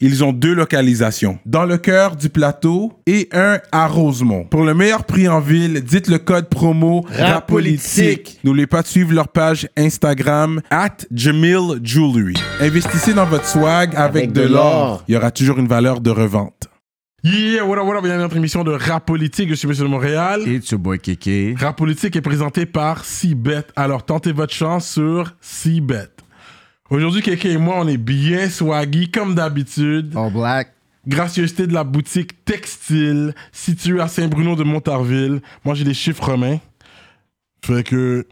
ils ont deux localisations. Dans le cœur du plateau et un à Rosemont. Pour le meilleur prix en ville, dites le code promo RAPOLITIQUE. N'oubliez pas de suivre leur page Instagram at Jamil Jewelry. Investissez dans votre swag avec, de, l'or. Il y aura toujours une valeur de revente. Yeah, what up, what up, bienvenue à notre émission de Rap Politique. Je suis Monsieur de Montréal. Et your boy Kéké. Rap Politique est présenté par Cbet. Alors tentez votre chance sur Cbet. Aujourd'hui, Kéké et moi, on est bien swaggy comme d'habitude. All black. Gracieuseté de la boutique textile située à Saint-Bruno de Montarville. Moi, j'ai des chiffres romains. Fait que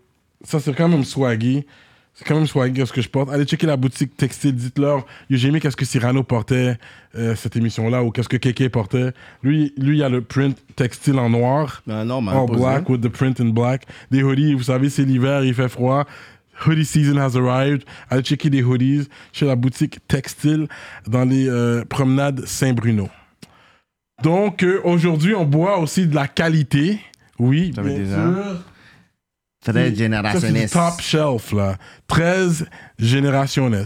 ça, c'est quand même swaggy. C'est quand même swaggy ce que je porte. Allez checker la boutique textile. Dites-leur, j'ai aimé qu'est-ce que Cyrano portait euh, cette émission-là ou qu'est-ce que Kéké portait. Lui, lui, il y a le print textile en noir. Non, non, All black with the print in black. Des hoodies, vous savez, c'est l'hiver, il fait froid. Hoodie season has arrived. Allez checker des hoodies chez la boutique textile dans les euh, promenades Saint-Bruno. Donc, euh, aujourd'hui, on boit aussi de la qualité. Oui, Ça bien sûr. Très générationniste. top shelf, là. 13 générationnes.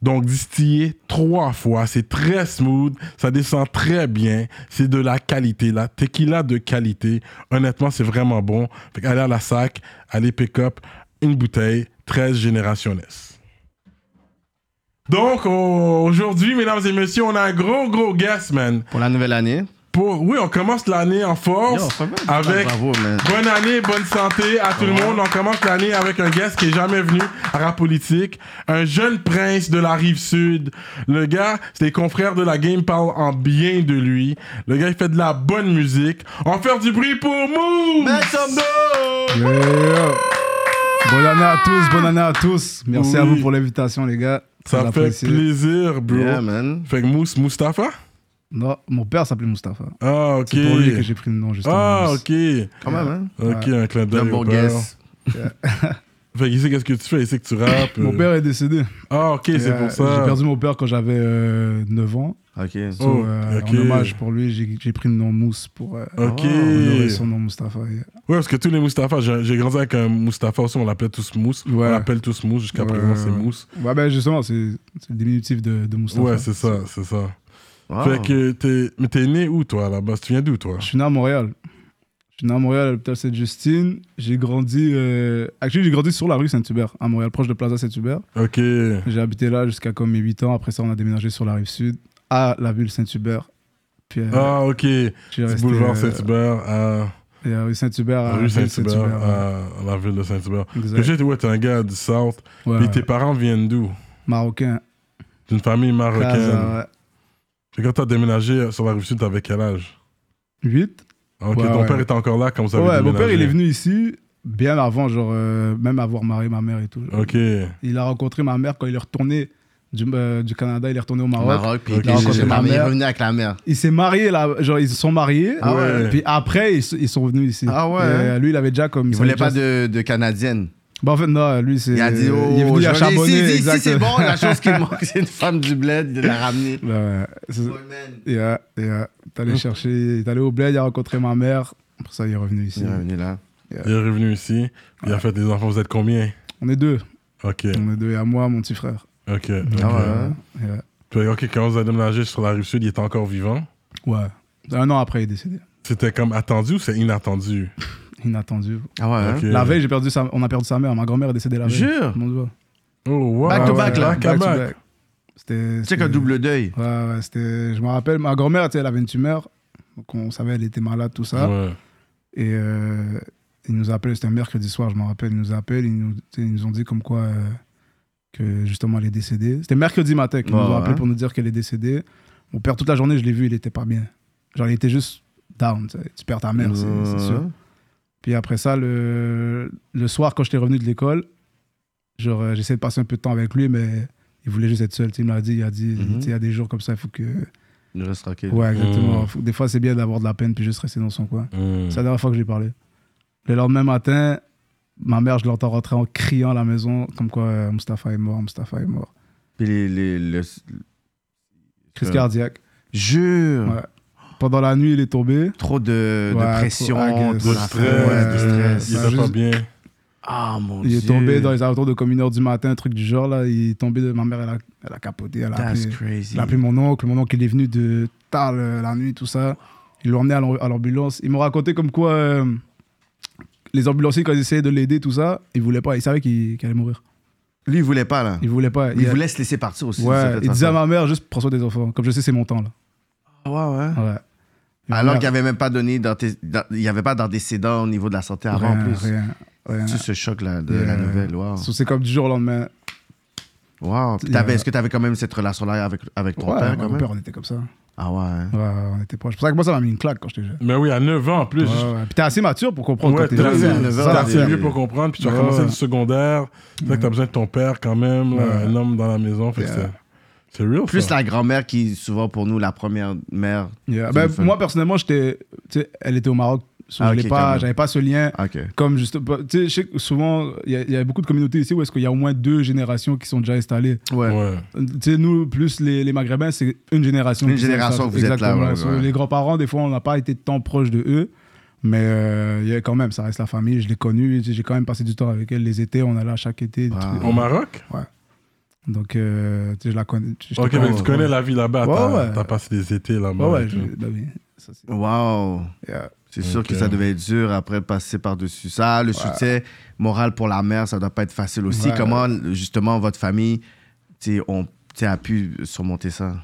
Donc, distillé trois fois. C'est très smooth. Ça descend très bien. C'est de la qualité, là. Tequila de qualité. Honnêtement, c'est vraiment bon. Fait allez à la sac, allez pick up une bouteille. 13 générationnes. Donc, au- aujourd'hui, mesdames et messieurs, on a un gros, gros guest, man. Pour la nouvelle année. Pour, oui, on commence l'année en force. Yo, avec bravo, man. bonne année, bonne santé à tout le monde. On commence l'année avec un guest qui est jamais venu à Rap Politique. Un jeune prince de la rive sud. Le gars, les confrères de la game parlent en bien de lui. Le gars, il fait de la bonne musique. On va faire du bruit pour Mou! Bonne année à tous, bonne année à tous. Merci à vous pour l'invitation, les gars. Ça fait plaisir, bro. Yeah, man. Fait que Mousse, Mustapha? Non, mon père s'appelait Mustapha. Ah, ok. C'est pour lui que j'ai pris le nom, justement. Ah, ok. Quand même, hein? Ok, un clin d'œil. Fait qu'il sait qu'est-ce que tu fais, il sait que tu rappes. Mon euh. père est décédé. Ah, ok, c'est pour ça. J'ai perdu mon père quand j'avais euh, 9 ans. Ok. So, Oh, euh. En hommage pour lui, j'ai pris le nom Mousse pour euh, son nom Mustapha. yeah. Ouais, parce que tous les Mustapha, j'ai grandi avec un Mustapha aussi, on l'appelait tous Mousse. Ouais. On l'appelle tous Mousse, jusqu'à Ouais, présent ouais, c'est. Mousse. Ouais, ben justement, c'est le diminutif de, de Mustapha. Ouais, c'est ça, c'est ça. Wow. Fait que t'es. Mais t'es né où toi là-bas Tu viens d'où toi? Je suis né à Montréal. Je suis né à Montréal, à l'hôpital Sainte-Justine. J'ai grandi. Euh... Actually, j'ai grandi sur la rue Saint-Hubert, à Montréal, proche de Plaza Saint-Hubert. Ok. J'ai habité là jusqu'à comme mes 8 ans. Après ça, on a déménagé sur la rive sud, à la ville Saint-Hubert. Puis, euh, Ah, ok. boulevard euh, Saint-Hubert à. et rue Saint-Hubert, à rue ville Saint-Hubert, à la ville de Saint-Hubert. Exact. Ouais, t'es un gars du South. Ouais, Puis tes parents viennent d'où? Marocain. D'une famille marocaine. Casa, ouais. Que quand t'as déménagé sur la rive sud, t'avais quel âge? 8. Ok, Ouais, ton père était encore là quand vous avez Ouais, mon déménagé. père, il est venu ici bien avant, genre, euh, même avoir marié ma mère et tout. Ok. Il a rencontré ma mère quand il est retourné du, euh, du Canada, il est retourné au Au Maroc. Maroc, puis Ok. il a rencontré ma mère. Il est revenu avec la mère. Il s'est marié là, genre ils se sont mariés. Ah ouais. Puis après ils, ils sont venus ici. Ah ouais. Et, euh, lui il avait déjà comme. Il voulait pas de, de Canadienne. Bah en fait non, lui c'est. Il a dit, oh, il est venu je à reviens charbonner. ici, ici, c'est bon, la chose qui manque, c'est une femme du bled, il l'a ramené. Ouais, ouais. C'est- Yeah, yeah. T'es allé chercher, il est allé au bled, il a rencontré ma mère. Après ça il est revenu ici. Il est revenu là. Il est revenu ici. Il a fait des enfants. Vous êtes combien? On est deux. Ok. On est deux et à moi mon petit frère. Ok. Ah ok. ouais. Puis, ok, quand vous avez déménagé sur la rive sud, il était encore vivant? Ouais. Un an après il est décédé. C'était comme attendu ou c'est inattendu? Inattendu. Ah ouais, hein? Ok. La veille j'ai perdu sa... on a perdu sa mère. Ma grand-mère est décédée la veille. Jure? Mon Dieu. Oh, wow. Back to back, là. Back Back to back. back. C'était. C'est qu'un double deuil. Ouais, ouais, c'était. Je me rappelle, ma grand-mère, tu sais, elle avait une tumeur. Donc on savait elle était malade, tout ça. Ouais. Et euh, ils nous appellent, c'était un mercredi soir, je me rappelle. Ils nous appellent, nous, ils nous ont dit comme quoi euh, que justement elle est décédée. C'était mercredi matin qu'ils nous Ouais, ont appelé pour nous dire qu'elle est décédée. Mon père, toute la journée, je l'ai vu, il était pas bien. Genre, il était juste down. tu perds ta mère, c'est c'est sûr. Puis après ça, le, le soir, quand j'étais revenu de l'école, genre, euh, j'essayais de passer un peu de temps avec lui, mais il voulait juste être seul. Il m'a dit, il a dit, Mhm. il y a des jours comme ça, il faut que Il reste tranquille. Ouais, exactement. Mm. Faut- Des fois, c'est bien d'avoir de la peine puis juste rester dans son coin. Hmm. C'est la dernière fois que j'ai parlé. Le lendemain matin, ma mère, je l'entends rentrer en criant à la maison, comme quoi euh, Mustapha est mort, Mustapha est mort. Puis les, les, le- Crise Euh, cardiaque. Jure. Ouais. Pendant la nuit, il est tombé. Trop de, pression, trop- ah, trop De stress, ouais, de euh, stress. il pas bien. Ah mon Il dieu. est tombé dans les alentours de comme une heure du matin, un truc du genre. là. Il est tombé de ma mère, elle a, elle a capoté. Elle a, That's appelé, crazy. elle a appelé mon oncle. Mon oncle, il est venu de tard le- la nuit, tout ça. Ils l'ont emmené à l'ambulance. Ils m'ont raconté comme quoi euh, les ambulanciers, quand ils essayaient de l'aider, tout ça, ils voulaient pas. Ils savaient qu'il allait mourir. Lui, il voulait pas, là. Ils voulaient pas. Il Il- voulait se laisser partir aussi. Ouais, il disait à ma mère, juste prends soin des enfants. Comme je sais, c'est mon temps, là. Ah ouais, ouais. Alors qu'il n'y avait même pas donné il y avait pas d'antécédent au niveau de la santé avant en plus. rien, rien. Tu ce choc là de Yeah. la nouvelle, wow. So, C'est comme du jour au lendemain. Wow. Yeah. Est-ce que tu avais quand même cette relation-là avec, avec ton Ouais, père ouais, quand mon même? père, on était comme ça. Ah ouais. hein. Ouais, ouais, on était proches. C'est pour ça que moi, ça m'a mis une claque quand j'étais jeune. Mais oui, à 9 ans en plus. Ouais, ouais. Puis t'es assez mature pour comprendre Ouais, t'es jeune. assez, assez vieux pour comprendre, puis tu as commencé ouais. le secondaire. C'est vrai que t'as besoin de ton père quand même, là, un homme dans la maison. Fait Yeah. c'est- c'est real. Plus ça. la grand-mère qui est souvent pour nous la première mère. Yeah. Ben, moi, personnellement, j'étais. tu sais, Elle était au Maroc. So Ah, je ok, l'ai quand pas, même. j'avais pas ce lien. Comme juste. Tu sais, que souvent, il y, a- il y a beaucoup de communautés ici où est-ce qu'il y a au moins deux générations qui sont déjà installées. Ouais. Ouais. Tu sais, nous, plus les, les Maghrébins, c'est une génération. Une génération que vous êtes là, ouais, So, ouais. Les grands-parents, des fois, on n'a pas été tant proche de eux. Mais euh, il y a quand même, ça reste la famille. Je l'ai connu. J'ai quand même passé du temps avec elle les étés. On allait à chaque été. Wow. Au Maroc? Donc, euh, je la connais. je- Ok, mais tu connais la vie là-bas. Ouais, T'as ouais. passé des étés là-bas. Ouais, ouais, bah oui. Ça, Wow. yeah. C'est sûr que ça devait être dur après passer par-dessus ça. Le soutien moral pour la mère, ça doit pas être facile aussi. Comment, justement, votre famille tu sais, on, a pu surmonter ça?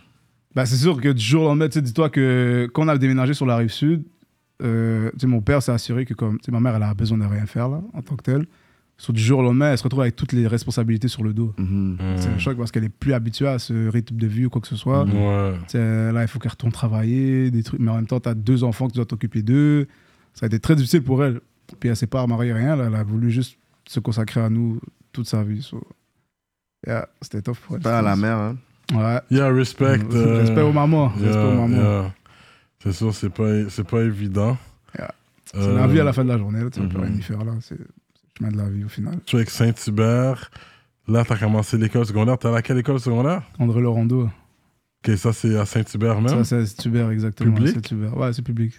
Bah, c'est sûr que du jour au lendemain, dis-toi que quand on a déménagé sur la rive sud, euh, mon père s'est assuré que comme, ma mère, elle a besoin de rien faire là, en tant que telle. Sur du jour au lendemain, elle se retrouve avec toutes les responsabilités sur le dos. Mhm. C'est un Mm. choc parce qu'elle est plus habituée à ce rythme de vie ou quoi que ce soit. Ouais. Là, il faut qu'elle retourne travailler, des trucs. Mais en même temps, tu as deux enfants que tu dois t'occuper d'eux. Ça a été très difficile pour elle. Puis elle s'est pas remariée, rien. là. Elle a voulu juste se consacrer à nous toute sa vie. So, yeah, C'était tough pour elle. Pas à la mère, hein? Ouais. Yeah, respect. euh, Respect aux mamans. yeah, Respect aux mamans. yeah. C'est sûr, c'est pas, c'est pas évident. Yeah. Euh, C'est la vie à la fin de la journée. Là, tu ne Mhm. peux rien y faire là. C'est chemin de la vie au final. Tu es avec Saint-Hubert. Là, t'as commencé l'école secondaire. T'es à laquelle école secondaire? André Laurando. Ok, ça, c'est à Saint-Hubert même? Ça, c'est Tubert, exactement. Public? C'est Tubert. Ouais, c'est public.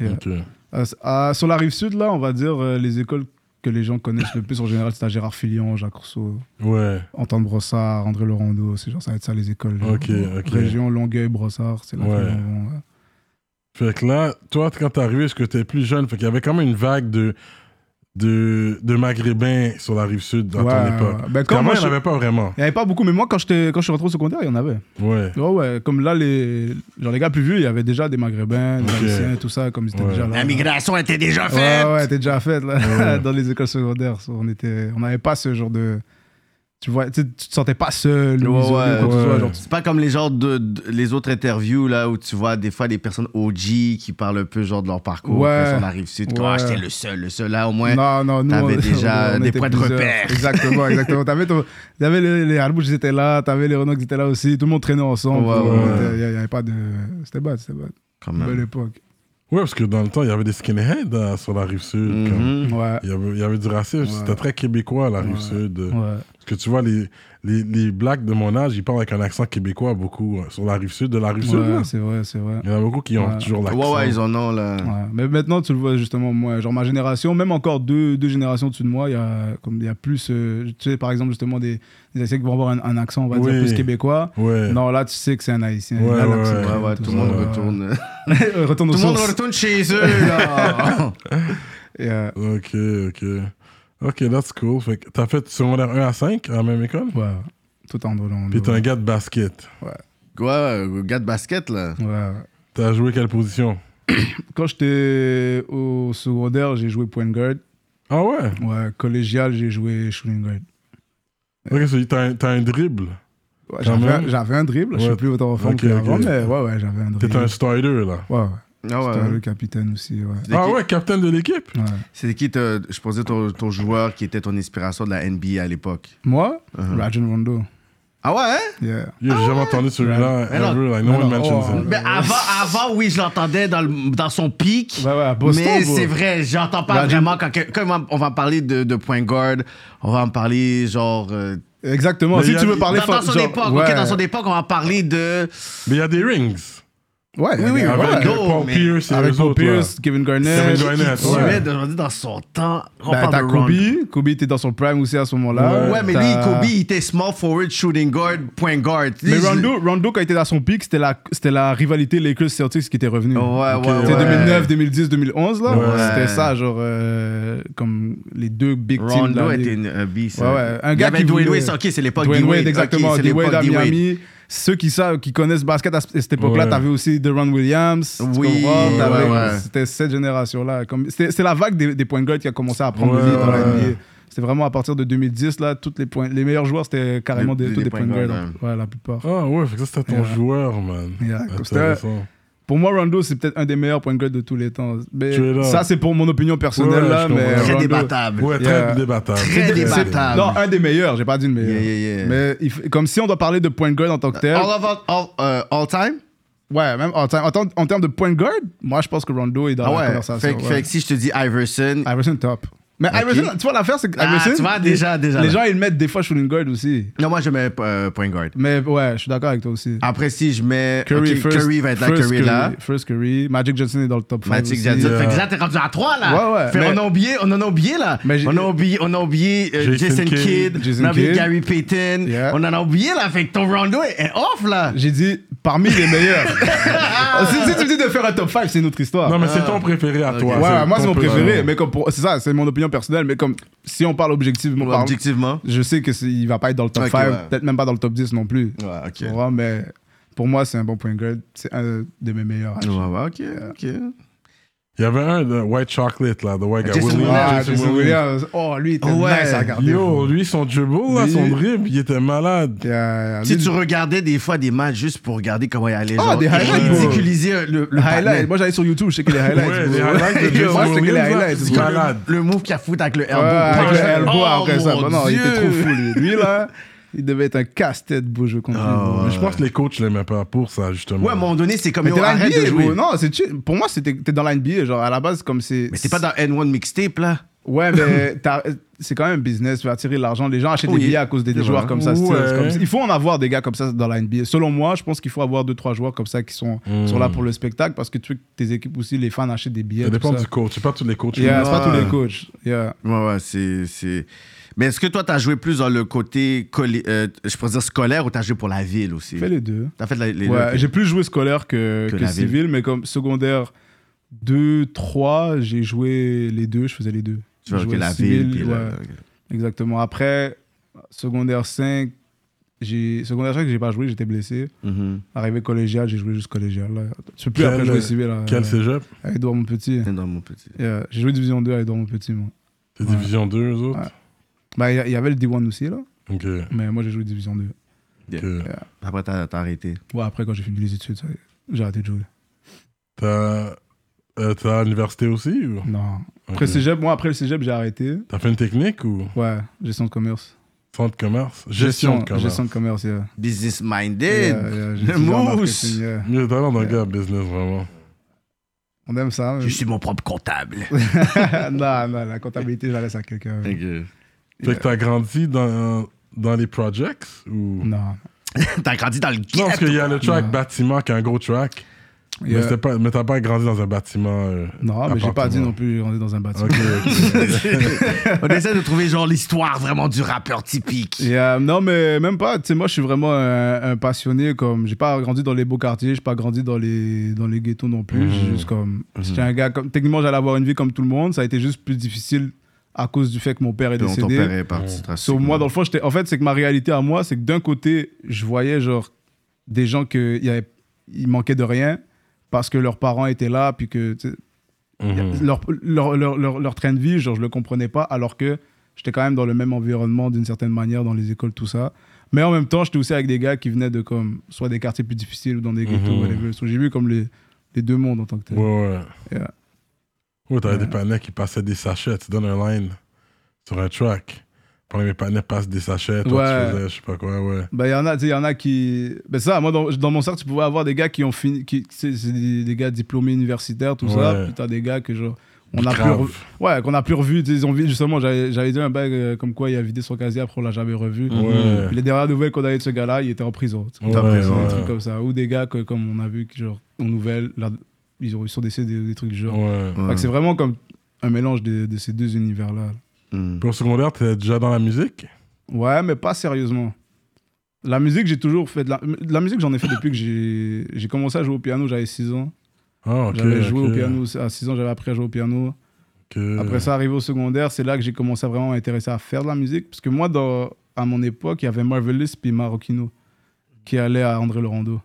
Ok. Euh, à- sur la rive sud, là, on va dire euh, les écoles que les gens connaissent le plus en général, c'est à Gérard Filion, Jacques Rousseau, Ouais. Antoine Brossard, André Laurando. C'est genre, ça va être ça les écoles. Ok, ok. Région Longueuil, Brossard, c'est là Ouais. Fait que là, toi, quand t'es arrivé, est-ce que t'es plus jeune? Fait qu'il y avait quand même une vague de, de, de Maghrébins sur la rive sud à Ouais, ton époque. ouais. Ben, moi, il n'y en je- avait pas vraiment. Il n'y avait pas beaucoup, mais moi, quand, j'étais- quand je suis rentré au secondaire, il y en avait. Ouais. Ouais, ouais. Comme là, les, genre, les gars plus vieux, il y avait déjà des Maghrébins, des. Haïtiens, tout ça, comme ils étaient Ouais. déjà là. La migration était déjà Ouais, faite! ouais, était déjà faite là, Ouais. dans les écoles secondaires. On était, on n'avait pas ce genre de. Tu vois, tu te sentais pas seul Ouais, ouais, ouais. Genre, C'est pas comme les genres de, de- les autres interviews là où tu vois des fois des personnes OG qui parlent un peu genre de leur parcours Ouais. quand ils sont la rive sud. Ah, j'étais le seul, le seul là au moins. Non, non, nous, T'avais on- déjà on des points de repère. Exactement, exactement. T'avais, ton- t'avais les, les Arbouches, ils étaient là, t'avais les Renault qui étaient là aussi. Tout le monde traînait ensemble. Ouais, On ouais. était- Il n'y avait pas de. C'était bad, c'était bad. Quand Belle même. époque. Ouais, parce que dans le temps, il y avait des skinheads euh, sur la rive sud. comme- Mhm. Ouais. Il y, avait, il y avait du racisme. Ouais. C'était très québécois, la rive Ouais. sud. Ouais. Parce que tu vois, les, les, les blacks de mon âge, ils parlent avec un accent québécois beaucoup euh, sur la rive sud de la rive sud. Ouais, c'est vrai, c'est vrai. Il y en a beaucoup qui ont Ouais. toujours l'accent. Ouais, ouais, ils en ont là. Ouais. Mais maintenant, tu le vois justement, moi, genre ma génération, même encore deux, deux générations au-dessus de moi, il y a, comme, il y a plus, euh, tu sais, par exemple, justement, des, des Haïtiens qui vont avoir un, un accent, on va Oui. dire, plus québécois. Ouais. Non, là, tu sais que c'est un Haïtien. Ouais, Là, ouais, l'accent, ouais. Tout le monde retourne. retourne Tout le monde retourne chez eux là. Euh, Ok, ok. Ok, that's cool. Fait que t'as fait secondaire 1 à 5 à la même école? ouais, tout en drôle. Puis t'es un gars de basket. ouais, ouais, gars de basket là. Ouais. T'as joué quelle position? Quand j'étais au secondaire, j'ai joué point guard. Ah ouais? Ouais, collégial, j'ai joué shooting guard. Ok, so t'as un, t'as un dribble. Ouais, j'avais, un, j'avais un dribble, je suis plus autant en forme Ok, qu'avant, ok. mais ouais, ouais, j'avais un dribble. T'es un starter, là. Ouais, ouais. Ah C'était ouais. le capitaine aussi, ouais. C'était Ah qui- ouais, capitaine de l'équipe? ouais. C'était qui, je posais ton, ton joueur qui était ton inspiration de la NBA à l'époque? Moi, Uh-huh. Rajon Rondo. Ah ouais, hein? Yeah. Yo, j'ai jamais entendu celui-là. Like, no one mentions oh, him. Mais avant, avant, oui, je l'entendais dans, le- dans son pic. Ouais, ouais, Boston, mais bro. c'est vrai, j'entends pas vraiment quand, quand on va- parler de, de point guard, on va en parler genre. euh, Exactement. Mais Si tu veux parler dans, dans son genre- époque, ouais. ok, dans son époque, on va parler de. Mais il y a des rings. Ouais, Oui, oui, ouais. Avec Rondo, euh, Paul mais- Pierce et Avec Paul autres, là. Pierce, Kevin Garnett. Kevin Garnett, qui ouais. tuait de- dans son temps. On Ben, parle t'as de Ron- Kobe. Kobe était dans son prime aussi à ce moment-là. Ouais, mais lui, Kobe, il était small forward, shooting guard, point guard. Mais Lui, Rondo, Rondo, quand il était dans son pic, c'était la, c'était la rivalité Lakers-Celtics qui était revenue. Ouais, ouais, Ok, ouais. C'était ouais. 2009, 2010, 2011, là. Ouais. C'était ça, genre, euh, comme les deux big teams. de Rondo était une un beast. Ouais, ouais. Un Il y gars avait qui Dwayne Wade, ok, c'est l'époque Dwayne. Wade, exactement. Dwayne l'époque à. Miami. Ceux qui savent, qui connaissent le basket à cette époque-là, Ouais. t'avais aussi Deron Williams. Oui, ouais, ouais. C'était cette génération-là. C'est la vague des, des points guard qui a commencé à prendre lead dans la. NBA. C'était vraiment à partir de 2010, là, toutes les, points, les meilleurs joueurs, c'était carrément Des- des, des tous des point points guard. guard, Ouais, la plupart. Ah ouais, fait que ça c'était ton Yeah. joueur, man. Yeah, comme c'était- Intéressant. Pour moi, Rondo, c'est peut-être un des meilleurs point guard de tous les temps. Mais ça, c'est pour mon opinion personnelle, Ouais, là. je Mais. Très Rondo- débattable. Ouais, très Yeah. débattable. Très débattable. Non, un des meilleurs, j'ai pas dit le meilleur. Yeah, yeah, yeah. Mais il comme si on doit parler de point guard en tant que tel. All, of all, all, euh, all time? Ouais, même en, en termes- de point guard, moi je pense que Rondo est dans Ah la conversation. Fait, ouais. fait que si je te dis Iverson. Iverson top. Mais Ok. Iverson, tu vois l'affaire, c'est que Ah, Iverson, tu vois, déjà, déjà, les là. gens ils mettent des fois shooting guard aussi. Non, moi je mets euh, point guard. Mais ouais, je suis d'accord avec toi aussi. Après, si je mets. Curry, ok, first, Curry va être là, Curry là. First Curry. Magic Johnson est dans le top 5 Magic. Johnson. Yeah. Fait que là, t'es rendu à 3 là. Ouais, ouais. Fait, Mais- on, a oublié, on en a oublié là. On a oublié, on a oublié euh, Jason Jason, Kidd. Kidd. Jason on a oublié Kidd. Gary Payton. Yeah. On en a oublié là. Fait que ton Rondo est, off là. J'ai dit parmi les meilleurs. si, si tu me dis de faire un top 5, c'est une autre histoire. Non, mais c'est ton préféré à toi. Ouais, moi c'est mon préféré, préféré. mais comme pour- c'est ça, c'est mon opinion personnelle, mais comme si on parle objectivement, parle- Objectivement. je sais que c'est- il va pas être dans le top Ok, 5, ouais. peut-être même pas dans le top 10 non plus. Ouais, ok. Tu vois, mais pour moi c'est un bon point guard, c'est un de mes meilleurs. Ouais, ouais, ok, ok. Il y avait un de White Chocolate, là, de White Guy. Jason Williams. Williams. Ah, Jason Williams. Oh, lui, il était Ouais. nice à regarder. Yo, lui, son dribble, là, son dribble, il était malade. Yeah, Si lui, tu regardais des fois des matchs juste pour regarder comment il allait, Ah, genre, des highlights, ridiculiser le, le le highlight. Moi, j'allais sur YouTube, je sais que les highlights. Ouais, bro. les highlights de Jason Moi, je sais que les Williams, là, highlights. c'est malade. Le move qu'il a foutu avec le elbow. Ouais, avec le elbow Oh, après ça. mon Bon, non, il était trop fou, lui. Lui, là, il devait être un casse-tête beau jeu contre lui. Mais je pense que les coachs l'aimaient pas pour ça, justement. Ouais, à un moment donné, c'est comme Mais yo, t'es dans la arrête de NBA, jouer. bro. Non, c'est. Pour moi, c'était- t'es dans la NBA. Genre, à la base, comme c'est. Mais t'es pas dans N1 mixtape, là. Ouais, mais t'as- c'est quand même un business, tu vas attirer l'argent. Les gens achètent Oui. des billets à cause des, joueurs comme ça. Ouais. Comme ça. Il faut en avoir des gars comme ça dans la NBA. Selon moi, je pense qu'il faut avoir deux, trois joueurs comme ça qui sont, Mm. sont là pour le spectacle parce que tu veux que tes équipes aussi, les fans achètent des billets. Ça dépend ça. du coach. C'est pas tous les coachs. Yeah, c'est pas tous les coachs. Yeah. Ouais, ouais, c'est. Mais est-ce que toi, t'as joué plus dans le côté, colli- euh, je pourrais dire scolaire ou t'as joué pour la ville aussi? Fais les deux. T'as fait la- les Ouais, deux. j'ai plus joué scolaire que, Que que, la ville. civil, mais comme secondaire 2, 3, j'ai joué les deux, je faisais les deux. Tu J'ai joué la civil, ville. puis ouais, la- ok. Exactement. Après, secondaire 5, j'ai secondaire 5, j'ai pas joué, j'étais blessé. Mhm. Arrivé collégial, j'ai joué juste collégial. Là. Je peux plus Quel, après jouer euh, civil. Là, Quel euh, cégep? À Edouard mon petit. Dans mon petit. Yeah, J'ai joué division 2 à Edouard mon petit, moi. Ouais. Division 2, eux autres? Ouais. Bah, il y il avait le D1 aussi, là. Ok. Mais moi, j'ai joué division 2. ok. Après, t'as arrêté. Ouais, après, quand j'ai fini les études, j'ai arrêté de jouer. T'as euh, t'as à l'université aussi ou? Non. Après cégep, moi, après le cégep, j'ai arrêté. T'as fait une technique ou? Ouais, gestion de commerce. centre de commerce Gestion de commerce. Gestion de commerce, yeah. Business Yeah, minded. yeah, Le en mousse. yeah. Mais t'as l'air d'un gars business, vraiment. On aime ça. mais- Je suis mon propre comptable. non, non, la comptabilité, je la laisse à quelqu'un. Ok. Fait que t'as grandi dans, dans les projects ou? Non. T'as grandi dans le Non, parce ghetto. qu'il y a le track Non. bâtiment qui est un gros track. Mais, Yeah. c'était pas, mais t'as pas grandi dans un bâtiment. euh, Non, mais j'ai pas dit non plus, est dans un bâtiment. On essaie de trouver genre l'histoire vraiment du rappeur typique. Non, mais même pas. Tu sais, moi, je suis vraiment un, un passionné. Comme, j'ai pas grandi dans les beaux quartiers, j'ai pas grandi dans les, dans les ghettos non plus. J'ai juste comme, j'étais un gars comme, techniquement, j'allais avoir une vie comme tout le monde. Ça a été juste plus difficile à cause du fait que mon père est Ton, ton décédé. père est parti. So, moi, dans le fond, j'étais- en fait, c'est que ma réalité à moi, c'est que d'un côté, je voyais genre des gens qui ils manquaient de rien parce que leurs parents étaient là, puis que Mhm. leur, leur, leur, leur, leur train de vie, genre, je le comprenais pas, alors que j'étais quand même dans le même environnement d'une certaine manière, dans les écoles, tout ça. Mais en même temps, j'étais aussi avec des gars qui venaient de comme, soit des quartiers plus difficiles ou dans des ghettos, whatever. So, j'ai vu comme les, les deux mondes en tant que tel. Ouais, ouais. Yeah. Ouais, t'avais Ouais. des panneaux qui passaient des sachets. Tu donnes un line sur un track. Pendant que mes partenaires passent des sachets, toi, Ouais. tu faisais, je sais pas quoi, ouais. Ben, il y en a, y en a qui. Ben, ça, moi, dans, dans mon cercle, tu pouvais avoir des gars qui ont fini. Qui, sais, c'est des, des gars diplômés universitaires, tout ça. Puis t'as des gars que, genre. On a plus revu, ouais, qu'on a plus revu. Ils ont vu, justement, j'avais j'avais dit un bail euh, comme quoi il a vidé son casier, après on l'a jamais revu. Ouais. Puis les dernières nouvelles qu'on a eues de ce gars-là, il était en prison. Ouais, En prison, ouais. Un truc comme ça. Ou des gars que, comme on a vu, qui, genre, en nouvelles, ils, ont, ils sont décédés, des trucs du genre. Ouais. Fait que c'est vraiment comme un mélange de, de ces deux univers-là. Mm. Puis au secondaire, t'étais déjà dans la musique? Ouais, mais pas sérieusement. La musique, j'ai toujours fait de la, de la musique, j'en ai fait depuis que j'ai j'ai commencé à jouer au piano, j'avais 6 ans. Ah, ok. j'avais joué ok, au piano à 6 ans, j'avais appris à jouer au piano. ok. Après ça, arrivé au secondaire, c'est là que j'ai commencé à vraiment m'intéresser à faire de la musique. Parce que moi, dans, à mon époque, il y avait Marvelous puis Marocchino qui allaient à André Laurando.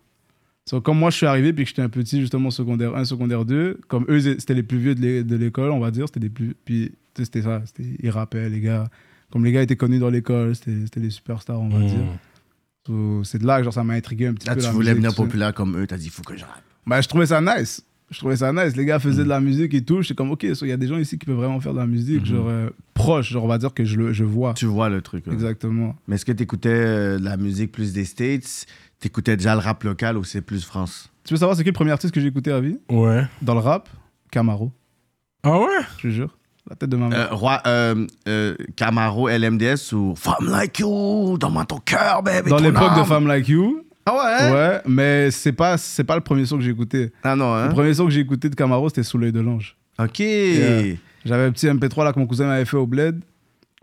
So, comme moi, je suis arrivé puis que j'étais un petit, justement, secondaire 1, secondaire 2, comme eux, c'était les plus vieux de l'é- de l'école, on va dire. C'était les plus. Puis, tu c'était ça. c'était- Ils rappaient, les gars. Comme les gars étaient connus dans l'école, c'était c'était les superstars, on va Mm. dire. So, c'est de là que genre, ça m'a intrigué un petit Là, peu. tu la voulais musique, venir tout ça. populaire comme eux, t'as dit, il faut que je rappe. Bah, je trouvais ça nice. Je trouvais ça nice. Les gars faisaient de la musique et tout. J'étais comme, ok, so, il y a des gens ici qui peuvent vraiment faire de la musique, Mm-hmm. genre euh, proche, genre on va dire que je, le, je vois. Tu vois le truc. Exactement. Mais est-ce que t'écoutais euh, de la musique plus des States? T'écoutais déjà le rap local ou c'est plus France? Tu veux savoir c'est qui le premier artiste que j'ai écouté à vie Ouais. Dans le rap Camaro, Ah ouais? Je te jure. La tête de ma mère. Euh, Roi, euh, euh, Camaro, LMDS ou Femme Like You, dans ton cœur, baby. Dans l'époque de. Femme Like You, Ah ouais ouais, mais c'est pas, c'est pas le premier son que j'ai écouté. Ah non, hein? Le premier son que j'ai écouté de Camaro, c'était Sous l'œil de l'ange. Ok. J'avais un petit MP3 là que mon cousin m'avait fait au bled.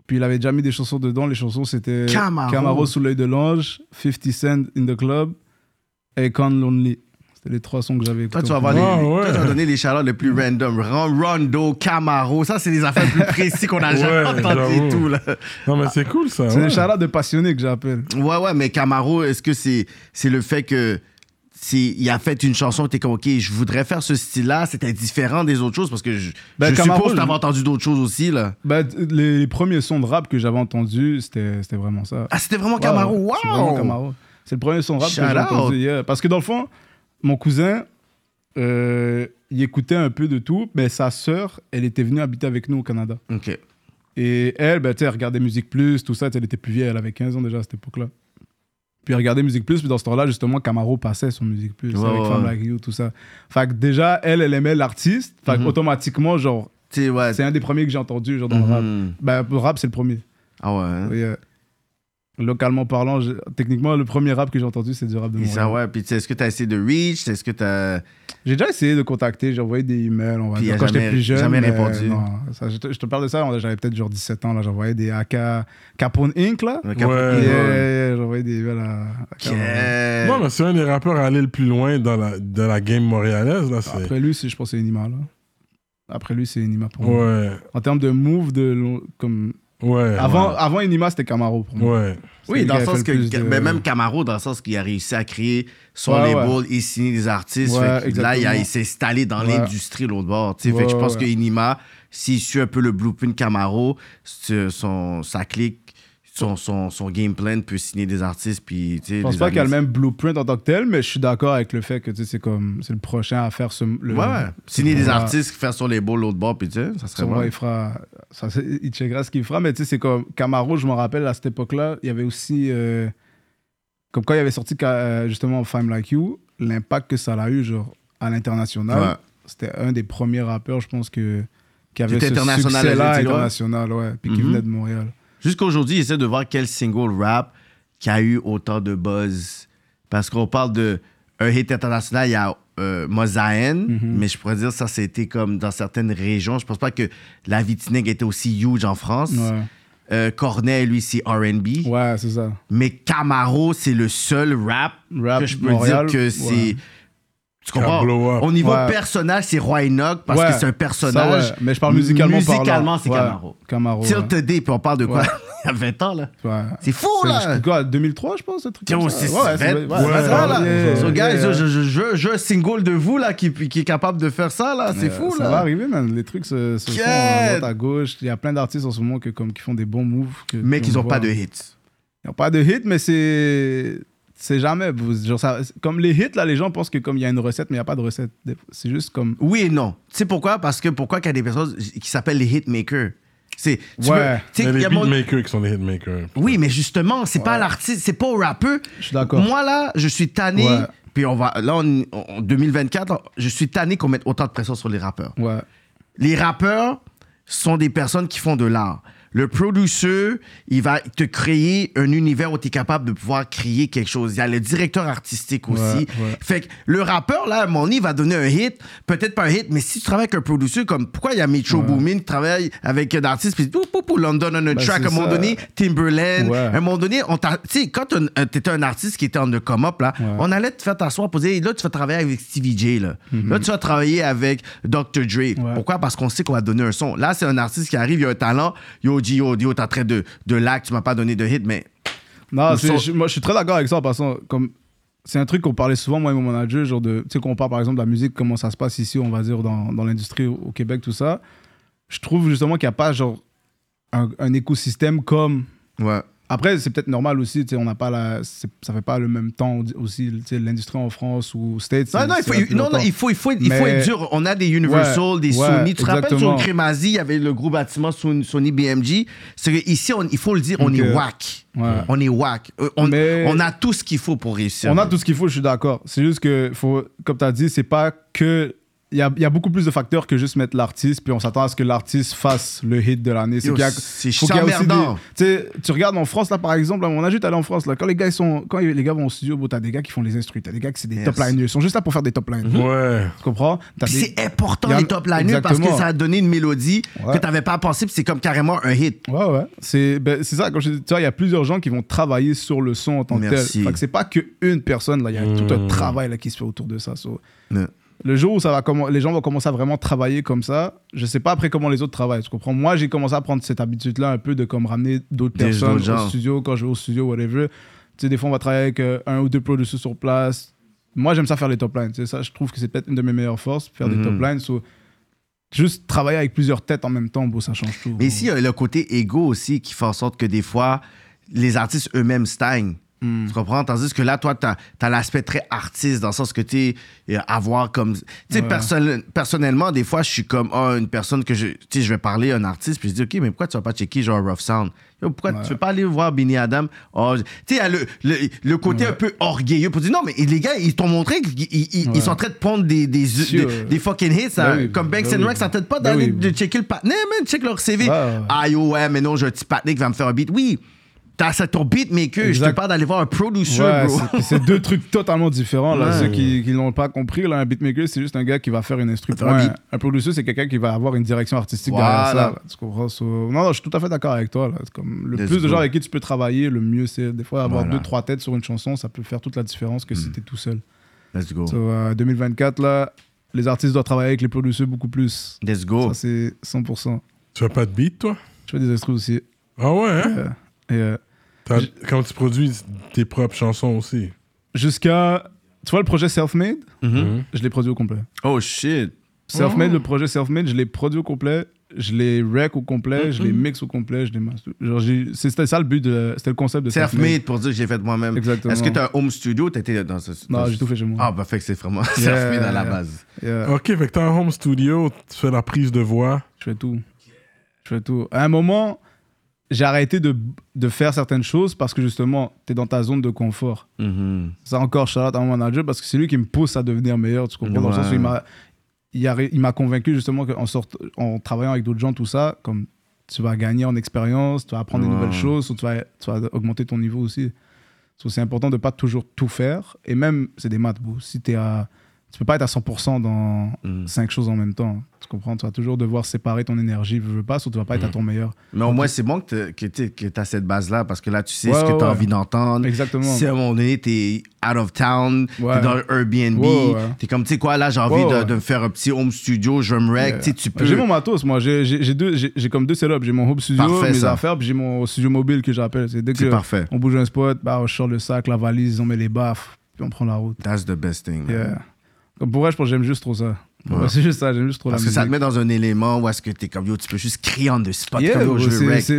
Puis il avait déjà mis des chansons dedans. Les chansons, c'était Camaro. Sous l'œil de l'ange, 50 Cent in the Club et Con Lonely. C'était les trois sons que j'avais écoutés. Toi, tu vas avoir. Ah, les, ouais. toi, tu vas donner les chaleurs les plus random. Ron- Rondo, Camaro, ça, c'est les affaires plus précises qu'on a jamais Ouais, entendues et tout, là. Non, mais c'est cool ça. C'est ouais. des charades de passionnés que j'appelle. Ouais, ouais, mais Camaro, est-ce que c'est c'est le fait que il a fait une chanson, t'es comme, OK, je voudrais faire ce style-là, c'était différent des autres choses parce que je, Ben, je Camaro, suppose que t'avais entendu d'autres choses aussi, là. Bah, t- les, les premiers sons de rap que j'avais entendus, c'était c'était vraiment ça. Ah, c'était vraiment Camaro, wow! Camaro. C'est le premier son rap Shout que j'ai entendu. yeah. Parce que dans le fond, mon cousin, euh, il écoutait un peu de tout, mais sa sœur, elle était venue habiter avec nous au Canada. OK. Et elle, ben, elle regardait Musique Plus, tout ça. Elle était plus vieille, elle avait 15 ans déjà à cette époque-là. Puis elle regardait Musique Plus, puis dans ce temps-là, justement, Camaro passait sur Musique Plus, avec ouais. Femme Like You, tout ça. Fait que déjà, elle, elle aimait l'artiste. Fait Mhm. automatiquement, genre, ouais. c'est un des premiers que j'ai entendu, genre, dans le rap. Mhm. Ben, le rap, c'est le premier. Ah ouais. hein? Oui, euh, localement parlant, je- techniquement, le premier rap que j'ai entendu, c'est du rap de Et ça, Montréal. ouais. Puis, tu sais, est-ce que t'as essayé de reach? Est-ce que t'as. J'ai déjà essayé de contacter, j'ai envoyé des emails, on va Puis dire, quand j'étais plus jeune. jamais mais répondu. non, ça, je, te, je te parle de ça, j'avais peut-être genre 17 ans, là, j'envoyais des AK Capone Inc. là. Ouais. Yeah, Camaro? yeah, yeah, j'envoyais des emails à. Yeah. Non, mais c'est un des rappeurs à aller le plus loin dans la, dans la game montréalaise. Là, c'est... Après lui, c'est- je pense que c'est Enima là. Après lui, c'est Enima pour moi. Ouais, En termes de move, de, comme... ouais. avant, avant Enima, c'était Camaro pour moi. Ouais. Oui, dans qui le sens que. le plus de- mais même Camaro, dans le sens qu'il a réussi à créer son Ouais, label et signer des artistes. Ouais, Fait là, il, il s'est installé dans Ouais. l'industrie, l'autre bord. tu sais. fait Ouais, que je pense ouais. que Inima, s'il suit un peu le blueprint Camaro, c'est- son, sa clique, son, son, son game plan peut signer des artistes. Puis, Je pense pas qu'il y a le même blueprint en tant que tel, mais je suis d'accord avec le fait que c'est comme c'est le prochain à faire ce. Le, Ouais, ouais. Signer des artistes, faire sur les beaux l'autre bord, puis tu sais, ça serait bon. il fera. Ça, il checkera ce qu'il fera, mais tu sais, c'est comme Camaro, je me rappelle à cette époque-là, il y avait aussi. euh, comme quand il avait sorti euh, justement Femme Like You, l'impact que ça a eu, genre, à l'international. Ouais. C'était un des premiers rappeurs, je pense, que, qui avait ce international, succès-là ouais. international, ouais, puis qui Mhm. venait de Montréal. Jusqu'aujourd'hui, j'essaie de voir quel single rap qui a eu autant de buzz. Parce qu'on parle de un hit international, il y a euh, Mhm. mais je pourrais dire ça, c'était comme dans certaines régions. Je pense pas que La Vitineg était aussi huge en France. Ouais, Euh, Corneille, lui, c'est R&B. ouais c'est ça. Mais Camaro, c'est le seul rap, Rap que je peux Montréal, dire que c'est... ouais. Tu comprends? Au niveau Ouais. personnage, c'est Roy Enoch parce Ouais, que c'est un personnage. ça, ouais. Mais je parle musicalement Musicalement, c'est Camaro. Camaro. Tilt ouais. the Day, puis on parle de quoi? Il y a 20 ans, là. C'est fou, C'est- là! je- quoi, 2003, je pense, un truc comme ça. c'est Ouais, c'est- c'est- ouais, ça, là. yeah, So, yeah, guys, yeah. je, je, je, single de vous, là, qui, qui est capable de faire ça, là. C'est fou, ça là. va arriver, man. Les trucs se, se font à droite, à gauche. Il y a plein d'artistes en ce moment que, comme, qui font des bons moves. que- Mais qu'ils n'ont pas de hits. Ils n'ont pas de hit, mais c'est. C'est jamais. vous- Genre ça, comme les hits, là, les gens pensent que comme il y a une recette, mais il n'y a pas de recette. C'est juste comme. Oui et non. Tu sais pourquoi? Parce que pourquoi qu'il y a des personnes qui s'appellent les hitmakers? C'est, tu Ouais. y a les y a mon- qui sont des hitmakers. Oui, mais justement, c'est pas l'artiste, c'est pas au rappeur. Je suis d'accord. Moi, là, je suis tanné. Ouais. Puis on va. Là, on- en 2024, je suis tanné qu'on mette autant de pression sur les rappeurs. Ouais. Les rappeurs sont des personnes qui font de l'art. Le producer, il va te créer un univers où tu es capable de pouvoir créer quelque chose. Il y a le directeur artistique aussi. Ouais, ouais. Fait que le rappeur, là, à donné, il va donner un hit. Peut-être pas un hit, mais si tu travailles avec un producer, comme pourquoi il y a Metro Boomin qui travaille avec un artiste, puis pou, pou, pou, London on a Ben, track, à un moment donné, Timberland. À un moment donné, on sais, quand tu étais un artiste qui était en the come up, là, on allait te faire t'asseoir, poser. Là, tu vas travailler avec Stevie J. Là, là tu vas travailler avec Dr. Dre. Pourquoi? Parce qu'on sait qu'on va donner un son. Là, c'est un artiste qui arrive, il a un talent. Yo, G, yo, yo, t'es en train de, de lag, tu m'as pas donné de hit, mais. Non, je, moi je suis très d'accord avec ça en passant. Comme, c'est un truc qu'on parlait souvent, moi et mon manager, genre de. Tu sais, quand on parle par exemple de la musique, comment ça se passe ici, on va dire, dans, dans l'industrie au, au Québec, tout ça. Je trouve justement qu'il n'y a pas genre un, un écosystème comme. Ouais. Après, c'est peut-être normal aussi, on n'a pas la. Ça fait pas le même temps aussi, l'industrie en France ou aux States. Non, non, il faut, depuis non, non, longtemps. il faut, il faut, il faut être dur. On a des Universal, Ouais, des ouais, Sony. Tu te rappelles sur. Crémazie, il y avait le gros bâtiment Sony, Sony BMG. C'est ici, on- il faut le dire, on est whack. Ouais. On est whack. Euh, On, Mais- on a tout ce qu'il faut pour réussir. On a tout ce qu'il faut, je suis d'accord. C'est juste que, faut, comme tu as dit, c'est pas que. Il y a, y a beaucoup plus de facteurs que juste mettre l'artiste, puis on s'attend à ce que l'artiste fasse le hit de l'année. C'est a- a des- Tu regardes en France, là, par exemple, là, on a juste allé en France, là, quand les gars, ils sont, quand les gars vont au studio, bon, t'as des gars qui font les instrus, t'as des gars qui c'est des Yes. top liners. Ils sont juste là pour faire des top liners. Ouais. Tu comprends? Des- c'est important en- les top liners parce que ça a donné une mélodie Ouais. que t'avais pas pensé, puis c'est comme carrément un hit. Ouais, ouais. C'est ben, c'est ça, comme je dis, tu vois, il y a plusieurs gens qui vont travailler sur le son en tant que tel. Fait que c'est pas qu'une personne, là, il y a tout un travail là, qui se fait autour de ça. so. Le jour où ça va les gens vont commencer à vraiment travailler comme ça, je sais pas après comment les autres travaillent, tu comprends? Moi, j'ai commencé à prendre cette habitude-là un peu de comme ramener d'autres personnes au studio, quand je vais au studio, whatever. Tu sais, des fois, on va travailler avec euh, un ou deux producers sur place. Moi, j'aime ça faire les top lines. Tu sais, ça, je trouve que c'est peut-être une de mes meilleures forces, faire Mhm. des top lines. So, juste travailler avec plusieurs têtes en même temps, bon, ça change tout. Mais ici, a le côté égo aussi qui fait en sorte que des fois, les artistes eux-mêmes stagnent. Mm. Tu comprends? Tandis que là, toi, tu as, l'aspect très artiste dans le sens que tu es avoir comme. Tu sais, Ouais. perso- personnellement, des fois, je suis comme ah, une personne que je. Tu sais, je vais parler à un artiste, puis je dis, OK, mais pourquoi tu vas pas checker genre Rough Sound? Pourquoi Ouais. tu veux pas aller voir Benny Adam? Oh, tu sais, le, le, le côté un peu orgueilleux pour dire, non, mais les gars, ils t'ont montré qu'ils sont en train de prendre des, des, des, des fucking hits, hein, Ben oui, comme Banks ben and oui. Rex, ça tente pas Ben d'aller oui. de checker le patinet, man, check leur CV. Ouais. Ah yo, ouais, mais non, j'ai un petit patinet qui va me faire un beat. Oui, t'as ça, ton beatmaker, je te parle d'aller voir un producer, Ouais, bro. c'est- deux trucs totalement différents. Là. Ouais. Ceux qui ne l'ont pas compris, là, un beatmaker, c'est juste un gars qui va faire une instru. Faire un un producer, c'est quelqu'un qui va avoir une direction artistique Voilà. derrière ça. là. Tu comprends? So- non, non, je suis tout à fait d'accord avec toi. Là. C'est Comme, le Let's plus de go. gens avec qui tu peux travailler, le mieux c'est. Des fois, avoir Voilà. deux, trois têtes sur une chanson, ça peut faire toute la différence que si tu es tout seul. Let's go. So, euh, 2024, là, les artistes doivent travailler avec les producers beaucoup plus. Let's go. Ça, c'est 100%. Tu fais pas de beat, toi? Je fais des instrus aussi. Ah ouais, hein? Euh, et, euh, Quand tu produis tes propres chansons aussi. jusqu'à. Tu vois le projet Self-Made? Mhm. Je l'ai produit au complet. Oh shit. Self-made, Oh. le projet Self-made, je l'ai produit au complet, je l'ai rec au complet, je l'ai mix au complet, je l'ai master. Genre, j'ai- C'était ça le but, de- c'était le concept de Self-made. Pour dire que j'ai fait moi-même. Exactement. Est-ce que t'as un home studio? T'étais dans ce. Non, dans j'ai tout fait chez moi. Ah, bah, fait que c'est vraiment self-made à la base. Yeah, Ok, fait que t'as un home studio, tu fais la prise de voix. Je fais tout. Je fais tout. À un moment, j'ai arrêté de, de faire certaines choses parce que justement, tu es dans ta zone de confort. Mhm. Ça encore, out à mon manager parce que c'est lui qui me pousse à devenir meilleur. Tu comprends Dans le sens où il m'a, il m'a convaincu justement qu'en en travaillant avec d'autres gens, tout ça, comme tu vas gagner en expérience, tu vas apprendre des nouvelles choses, ou tu vas, tu vas augmenter ton niveau aussi. C'est important de pas toujours tout faire. Et même, c'est des maths, bro. Si t'es à, tu peux pas être à 100% dans Mm. cinq choses en même temps. Tu comprends? Tu vas toujours devoir séparer ton énergie. Veux, veux pas, surtout tu vas pas être à ton meilleur. Mais au moins, c'est bon que tu as cette base-là parce que là, tu sais Ouais, ce que ouais, tu as ouais. envie d'entendre. Exactement. Si à un moment donné, t'es out of town, Ouais. t'es dans un Airbnb, ouais. t'es comme, tu sais quoi, là, j'ai envie de, de me faire un petit home studio, je me rec, tu tu peux. J'ai mon matos, moi. J'ai- comme deux setups. J'ai mon home studio, Parfait, mes ça. affaires, puis j'ai mon studio mobile que j'appelle. C'est dès que parfait. on bouge un spot, bah, on sort le sac, la valise, on met les baffes, puis on prend la route. That's the best thing. man. Comme pour vrai, je pense que j'aime juste trop ça. Pour Ouais. C'est juste ça, j'aime juste trop Parce la que ça te met dans un élément où est-ce que t'es comme, yo, tu peux juste crier en de spot, Yeah, comme, yo, je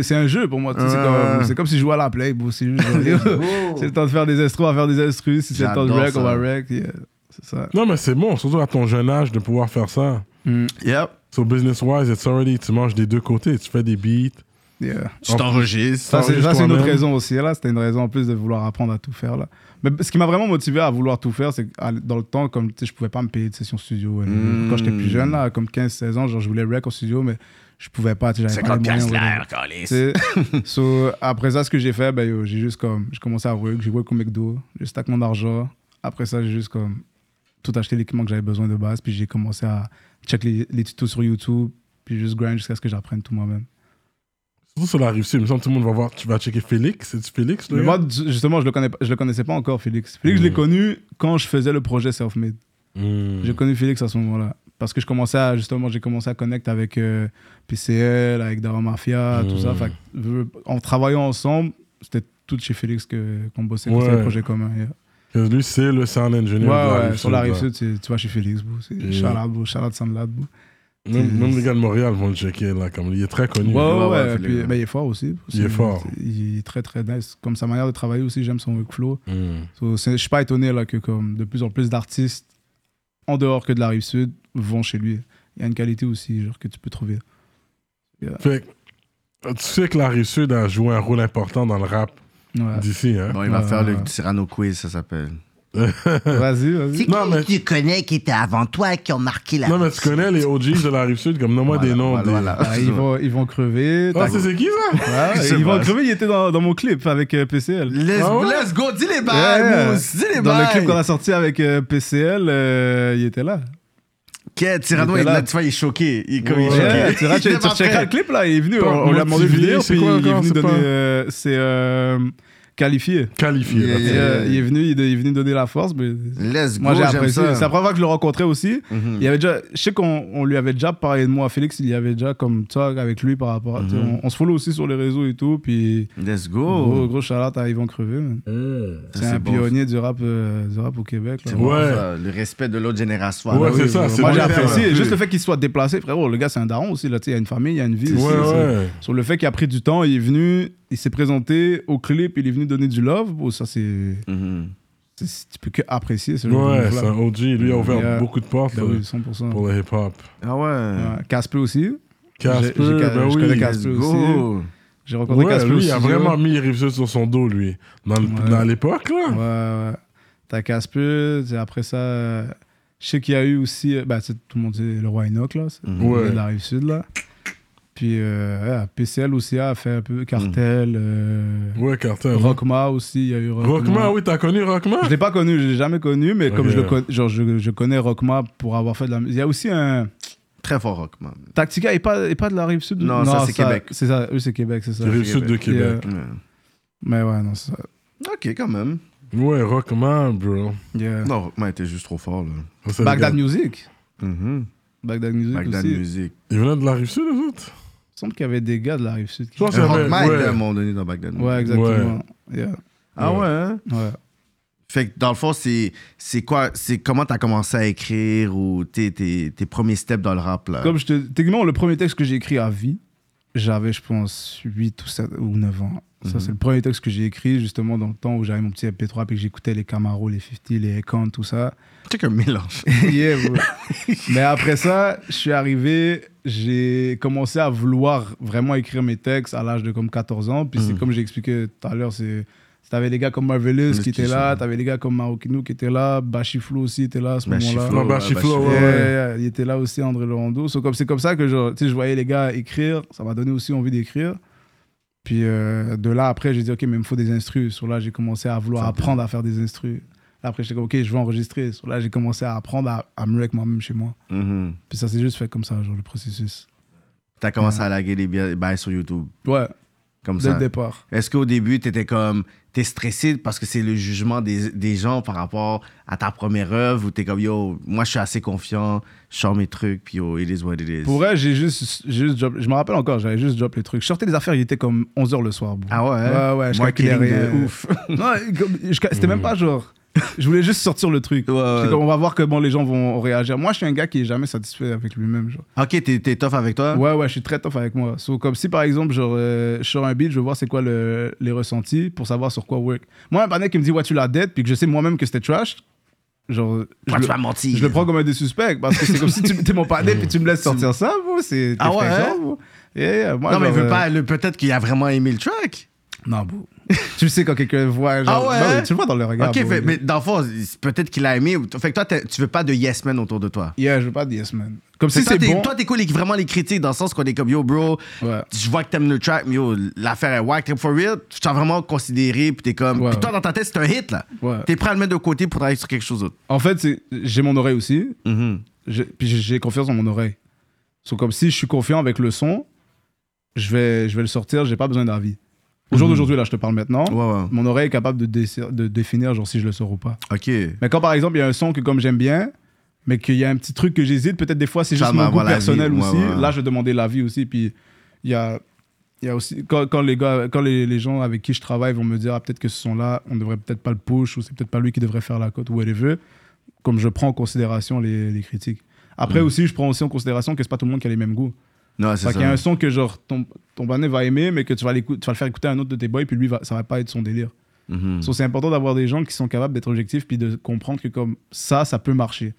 c'est- un jeu pour moi. tu sais, C'est comme, c'est comme si je jouais à la play. C'est le temps de faire des instrus, on va faire des instrus. Si c'est le temps de rec, on va rec. yeah, C'est ça. Non, mais c'est bon, surtout à ton jeune âge, de pouvoir faire ça. Mm. Yep. So business-wise, it's already, tu manges des deux côtés. Tu fais des beats. Yeah. Tu t'enregistres. Ça, c'est T'enregistres ça, c'est une autre raison aussi. Là, c'était une raison en plus de vouloir apprendre à tout faire. Là. Mais ce qui m'a vraiment motivé à vouloir tout faire, c'est que dans le temps, comme je pouvais pas me payer de session studio. euh, Mm. Quand j'étais plus jeune, là, comme 15-16 ans, genre, je voulais rec en studio, mais je pouvais pas. tu sais, j'avais pas 50 les moyens, piastres whatever. l'heure, calice. Tu sais, so, après ça, ce que j'ai fait, ben, j'ai juste comme, j'ai commencé à work, j'ai work au McDo, j'ai stack mon argent. Après ça, j'ai juste comme tout acheté l'équipement que j'avais besoin de base, puis j'ai commencé à check les, les tutos sur YouTube, puis juste grind jusqu'à ce que j'apprenne tout moi-même. Surtout sur la rive sud. Il me semble que tout le monde va voir. Tu vas checker Félix. C'est-tu Félix, le Mais gars? moi, justement, je le, connais, pas- je le connaissais pas encore, Félix. Félix, je l'ai Mm. connu quand je faisais le projet Self-Made. Hmm. J'ai connu Félix à ce moment-là. Parce que je commençais à, justement, j'ai commencé à connecter avec euh, PCL, avec Dara Mafia, tout ça. Mm. Fait que, euh, en travaillant ensemble, c'était tout chez Félix que- qu'on bossait, qu'on Ouais. faisait le projet commun. yeah. Parce que Lui, c'est le sound engineer. Ouais, de la ouais, rive sur la sud, rive là. sud, c'est- tu vas chez Félix, bro. C'est Et- Charlotte, bro. Charlotte Sandlad, bro. Même, même les gars de Montréal vont le checker, là. Comme, il est très connu. Ouais, ouais, Puis, ben, il est fort aussi. Il est fort. Il est très, très nice. Comme sa manière de travailler aussi, j'aime son workflow. Hmm. So, je suis pas étonné là, que comme, de plus en plus d'artistes, en dehors que de la rive sud, vont chez lui. Il y a une qualité aussi genre, que tu peux trouver. Fait tu sais que la rive sud a joué un rôle important dans le rap Ouais. d'ici, hein? Bon, il va Ouais, faire le. Cyrano Quiz, ça s'appelle. Vas-y, vas-y. C'est Non, qui mais- tu connais qui était avant toi qui ont marqué la Non, mais tu connais les OGs de la rive sud, comme nomme-moi des noms. Voilà, des- voilà. Ah, ils, vont, ils vont crever. Ah, c'est qui ça? Ouais, ils vont crever. Il était dans, dans mon clip avec euh, PCL. Let's, Ah ouais? let's go, dis les bails, dis les Dans le clip qu'on a sorti avec euh, PCL, euh, il était là. Qu'est, Cyrano, Il là. là, tu vois, il est choqué. Il, comme il est Ouais, choqué. Tu tu Il est tu pas checkeras le clip là. Il est venu. On, lui a demandé venir. c'est Puis il est venu c'est donner. c'est qualifié. Qualifié. Yeah, yeah. euh, il, est venu, il, est venu donner la force. Mais Let's moi, go, j'ai apprécié. ça. C'est la première fois que je le rencontrais aussi. Il y avait déjà, je sais qu'on on lui avait déjà parlé de moi. Félix, il y avait déjà comme talk avec lui par rapport Mhm. on, on se follow aussi sur les réseaux et tout. Puis Let's gros, go. gros shout à Yvon Crevé. Hmm. C'est c'est un bon, pionnier du rap, euh, du rap au Québec. là. C'est bon, Ouais. ça, le respect de l'autre génération. Ouais, Ah, c'est oui, ça, Moi, j'ai apprécié. Juste le fait qu'il soit déplacé, frérot. Le gars, c'est un daron aussi. Là, tu sais, il y a une famille, il y a une vie. Sur le fait qu'il a pris du temps, il est venu, il s'est présenté au clip, il est venu donner du love. Bon, ça, c'est. Mhm. Tu peux que apprécier ce genre Ouais, c'est un OG. Lui a ouvert Yeah. beaucoup de portes Ben oui, 100%. pour le hip-hop. Ah ouais. Ouais. Casper aussi. Casper, ben je oui. Casper aussi. J'ai rencontré Ouais, Casper lui, au il a vraiment mis Rive Sud sur son dos, lui. Dans, Ouais. l'époque, là. Ouais, ouais. T'as Casper, après ça, euh, je sais qu'il y a eu aussi, euh, bah, tout le monde dit le roi Enoch, là. Ouais. de la rive sud, là. Puis euh, PCL aussi a fait un peu Cartel, euh, Ouais, Carter. Rockma aussi, il y a eu Rockma. Rockman, oui, t'as connu Rockman? Je l'ai pas connu, je l'ai jamais connu, mais comme je, le con- genre, je, je connais Rockma pour avoir fait de la musique. Il y a aussi un. Très fort rock, man. Tactica est pas, est pas de la rive sud Non, ça, c'est Québec. C'est ça, eux c'est Québec, c'est ça. C'est Rive Sud de Québec. Ouais. Mais ouais, non, c'est ça. Ok, quand même. Ouais, Rockman, bro. Yeah. Non, Rockman était juste trop fort, là. Bagdad Music. Mhm. Bagdad Music Bagdad aussi. Music. Ils venaient de la Rive Sud, les autres? Il semble qu'il y avait des gars de la rive sud. qui- Je pense qu'il y avait- Rockman ouais. à un moment donné dans Bagdad. Ouais, exactement. Yeah. Ah ouais, hein? Ouais. Fait que dans le fond, c'est c'est quoi? C'est comment t'as commencé à écrire ou tes, tes, tes premiers steps dans le rap, là? Comme je te. Techniquement, le premier texte que j'ai écrit à vie, j'avais, je pense, 8 ou, 7, ou 9 ans. Ça, Mhm. c'est le premier texte que j'ai écrit, justement, dans le temps où j'avais mon petit MP3 et que j'écoutais les Camaro, les 50, les Econ, tout ça. C'est qu'un mélange. Yeah, bro. Mais après ça, je suis arrivé, j'ai commencé à vouloir vraiment écrire mes textes à l'âge de comme 14 ans. Puis c'est Mhm. comme j'ai expliqué tout à l'heure, c'est. T'avais les gars comme Marvelous qui étaient là, t'avais les gars comme Marokinou qui étaient là, Bachiflo aussi était là à ce Bachiflo. moment-là. Ouais, Bachiflo, Ouais, ouais, Yeah, ouais. yeah, yeah. il était là aussi, André Laurando. So, comme, c'est comme ça que sais, je voyais les gars écrire. Ça m'a donné aussi envie d'écrire. Puis euh, de là, après, j'ai dit, OK, mais il me faut des instrus. Sur là, j'ai commencé à vouloir apprendre à faire des instrus. Là, après, j'étais comme, OK, je vais enregistrer. Sur là, j'ai commencé à apprendre à, à me rec moi-même chez moi. Mhm. Puis ça s'est juste fait comme ça, genre, le processus. T'as commencé à laguer les bails sur YouTube, Ouais, comme dès ça. le départ. Est-ce qu'au début, t'étais comme... T'es stressé parce que c'est le jugement des, des gens par rapport à ta première œuvre ou t'es comme, yo, moi, je suis assez confiant, je sors mes trucs, puis yo, it is what it is. Pour vrai, j'ai juste, juste drop- je me rappelle encore, j'avais juste drop les trucs. Je sortais des affaires, il était comme 11h le soir. bro. Ah ouais? hein? Ouais, ouais, je calculais rien. de ouf. Non, c'était même pas genre. Je voulais juste sortir le truc. Ouais, on va voir comment les gens vont réagir. Moi, je suis un gars qui est jamais satisfait avec lui-même. Genre. Ok, t'es t'es tough avec toi? Ouais, ouais, je suis très tough avec moi. So, comme si par exemple, genre, euh, je sors un beat, je veux voir c'est quoi le- les ressentis pour savoir sur quoi work. Moi, un panel qui me dit, ouais, tu l'as dead, puis que je sais moi-même que c'était trash, genre, je tu le, vas mentir je le prends comme un des suspects parce que c'est comme si tu étais mon partenaire puis tu me laisses sortir ça. C'est t'es Ah ouais, fréquent, hein? Yeah, moi, Non, mais il veut euh, pas. le- Peut-être qu'il a vraiment aimé le track? Non, bro. tu le sais quand quelqu'un voit. Genre, Ah ouais, hein? tu le vois dans le regard. ok, fait- mais dans le fond, c'est- peut-être qu'il a aimé. Fait que toi, tu veux pas de yes man autour de toi. Yeah, je veux pas de yes man. Comme Fait si que toi, c'est t'es- bon. Toi, t'écoutes les- vraiment les critiques dans le sens qu'on est comme yo, bro. Ouais. Je vois que t'aimes le track, mais yo, l'affaire est whack. For real. Tu t'as vraiment considéré, puis t'es comme. Ouais, puis toi, dans ta tête, c'est un hit, là. Ouais. T'es prêt à le mettre de côté pour travailler sur quelque chose d'autre. En fait, c'est- j'ai mon oreille aussi. J'ai- Puis j'ai- j'ai confiance en mon oreille. C'est comme si je suis confiant avec le son, je vais, je vais le sortir, j'ai pas besoin d'avis. Au jour Mhm. d'aujourd'hui, là, je te parle maintenant. Ouais, ouais. Mon oreille est capable de, dé- de définir genre si je le sors ou pas. Ok. Mais quand par exemple, il y a un son que comme j'aime bien, mais qu'il y a un petit truc que j'hésite, peut-être des fois c'est juste mon goût personnel aussi. ouais. Là, je vais demander l'avis aussi. Puis il y a, y a aussi, quand, quand les gars, quand les, les gens avec qui je travaille vont me dire, ah, peut-être que ce son-là, on devrait peut-être pas le push ou c'est peut-être pas lui qui devrait faire la cote ou whatever, comme je prends en considération les, les critiques. Après Mm. aussi, je prends aussi en considération que c'est pas tout le monde qui a les mêmes goûts. Non, c'est Fait ça. qu'il y a un son que genre ton, ton bannet va aimer, mais que tu vas, l'écouter- tu vas le faire écouter à un autre de tes boys, puis lui, va, ça va pas être son délire. Mhm. So, c'est important d'avoir des gens qui sont capables d'être objectifs puis de comprendre que comme ça, ça peut marcher.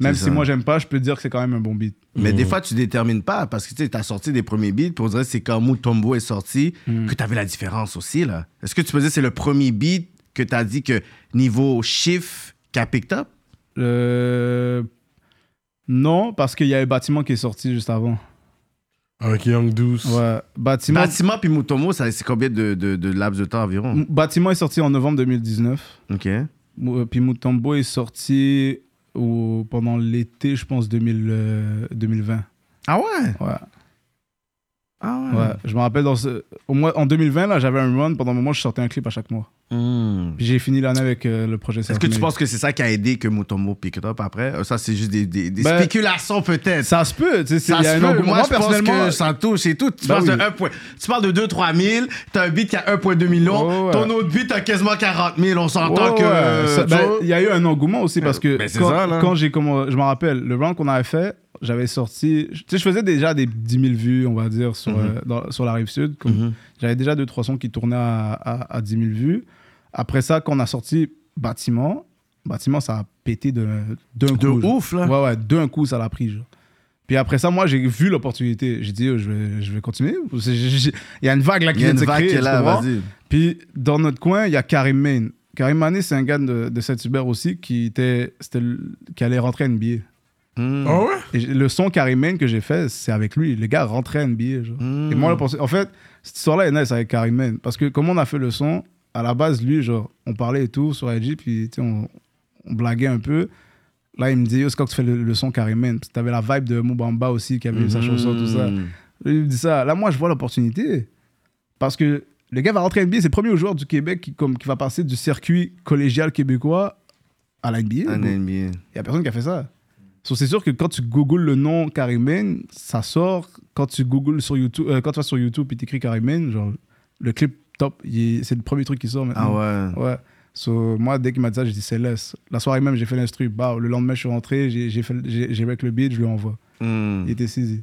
Même C'est si ça. moi j'aime pas, je peux te dire que c'est quand même un bon beat. Mais des fois, tu détermines pas parce que tu as sorti des premiers beats, puis on dirait que c'est quand Mutombo est sorti que tu avais la différence aussi. là. Est-ce que tu peux dire que c'est le premier beat que tu as dit que niveau chiffre qui a picked up? Euh, Non, parce qu'il y a un bâtiment qui est sorti juste avant. Avec Young Douce. Ouais, bâtiment. Bâtiment puis Mutombo, ça- c'est combien de, de, de laps de temps environ? Bâtiment est sorti en novembre 2019. Ok. Mou- euh, Puis Mutombo est sorti au- pendant l'été, je pense, 2000, euh, 2020. Ah ouais? Ouais. Ah ouais. Je me rappelle, dans ce- au mois, en 2020, là, j'avais un run. Pendant un moment, je sortais un clip à chaque mois. Hmm. Puis j'ai fini l'année avec euh, le projet Est-ce que tu penses que c'est ça qui a aidé que Mutombo pick it up après? Euh, Ça, c'est juste des, des, des Ben, spéculations peut-être. Ça se peut, c'est- Ça il y a se peut. engouement. Moi, je pense personnellement, que ça touche et tout. Tu, Ben parles oui. de 1 point- tu parles de 2-3 000, t'as un beat qui a 1,2 million, Ouais, ouais. ton autre beat a quasiment 40 000. On s'entend Ouais, que. ouais. euh, Ça- tu ben. Il y a eu un engouement aussi parce que Ben, c'est quand, ça, quand j'ai je me rappelle le round qu'on avait fait j'avais sorti tu sais je faisais déjà des 10 000 vues on va dire sur, euh, dans- sur la rive sud comme- Mhm. j'avais déjà deux trois sons qui tournaient à, à, à 10 000 vues après ça quand on a sorti bâtiment bâtiment ça a pété de d'un De coup genre. ouf, là. ouais ouais d'un coup ça l'a pris genre. puis après ça, moi, j'ai vu l'opportunité. J'ai dit, oh, je, vais, je vais continuer. Il y a une vague là qui Il y a vient de une se vague créer. qui est tu là, comprends? vas-y. Puis dans notre coin, il y a Karim Maine. Karim Mané, c'est un gars de, de Saint-Hubert aussi qui, était, c'était le- qui allait rentrer à NBA. Hmm. Ah ouais? Et j- le son Karim Maine que j'ai fait, c'est avec lui. Le gars rentrait à NBA. genre. Hmm. Et moi, là, pour- en fait, cette histoire-là est nice avec Karim Maine. Parce que comme on a fait le son, à la base, lui, genre, on parlait et tout sur IG, puis on, on blaguait un peu. Là, il me dit, c'est quand tu fais le, le son Karim Maine. Parce que t'avais la vibe de Moubamba aussi, qui avait eu sa chanson, tout ça. Hmm. Là, il me dit ça. Là, moi, je vois l'opportunité. Parce que le gars va rentrer à NBA, c'est le premier joueur du Québec qui, comme, qui va passer du circuit collégial québécois à la NBA. Bro. NBA. Il n'y a personne qui a fait ça. So, c'est sûr que quand tu googles le nom Karimène, ça sort. Quand tu googles sur YouTube, euh, quand tu vas sur YouTube et t'écris Karimène, genre, le clip top, c'est le premier truc qui sort Ah maintenant. ouais. Ouais. So, moi, dès qu'il m'a dit ça, j'ai dit c'est laisse. La soirée même, j'ai fait l'instru. Bah, le lendemain, je suis rentré, j'ai avec le beat, je lui envoie. Hmm. Il était saisi.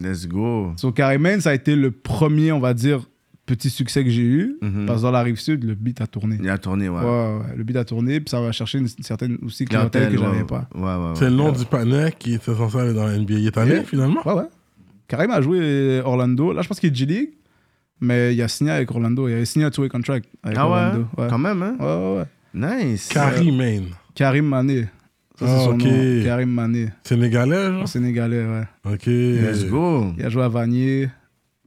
Let's go. So, Karimène, ça a été le premier, on va dire, petit succès que j'ai eu. Mhm. Parce que dans la rive sud, le beat a tourné. Il a tourné, ouais. Ouais, ouais, le beat a tourné, puis ça va chercher une certaine aussi clientèle que ouais, j'avais ouais. pas. Ouais, ouais, ouais. C'est le nom du panneau qui était censé aller dans la NBA. Il est allé finalement? Ouais, ouais. Karim a joué Orlando. Là, je pense qu'il est G-League, mais il a signé avec Orlando. Il a signé un two-way contract avec Ah ouais? Orlando. Ouais. Quand même, hein? Ouais, ouais, ouais. Nice. Carrie Maine. Karim Mané. Ça, c'est Ah, son ok. nom. Karim Mané. Sénégalais, genre? Sénégalais, ouais. Ok. Let's go. Il a joué à Vanier,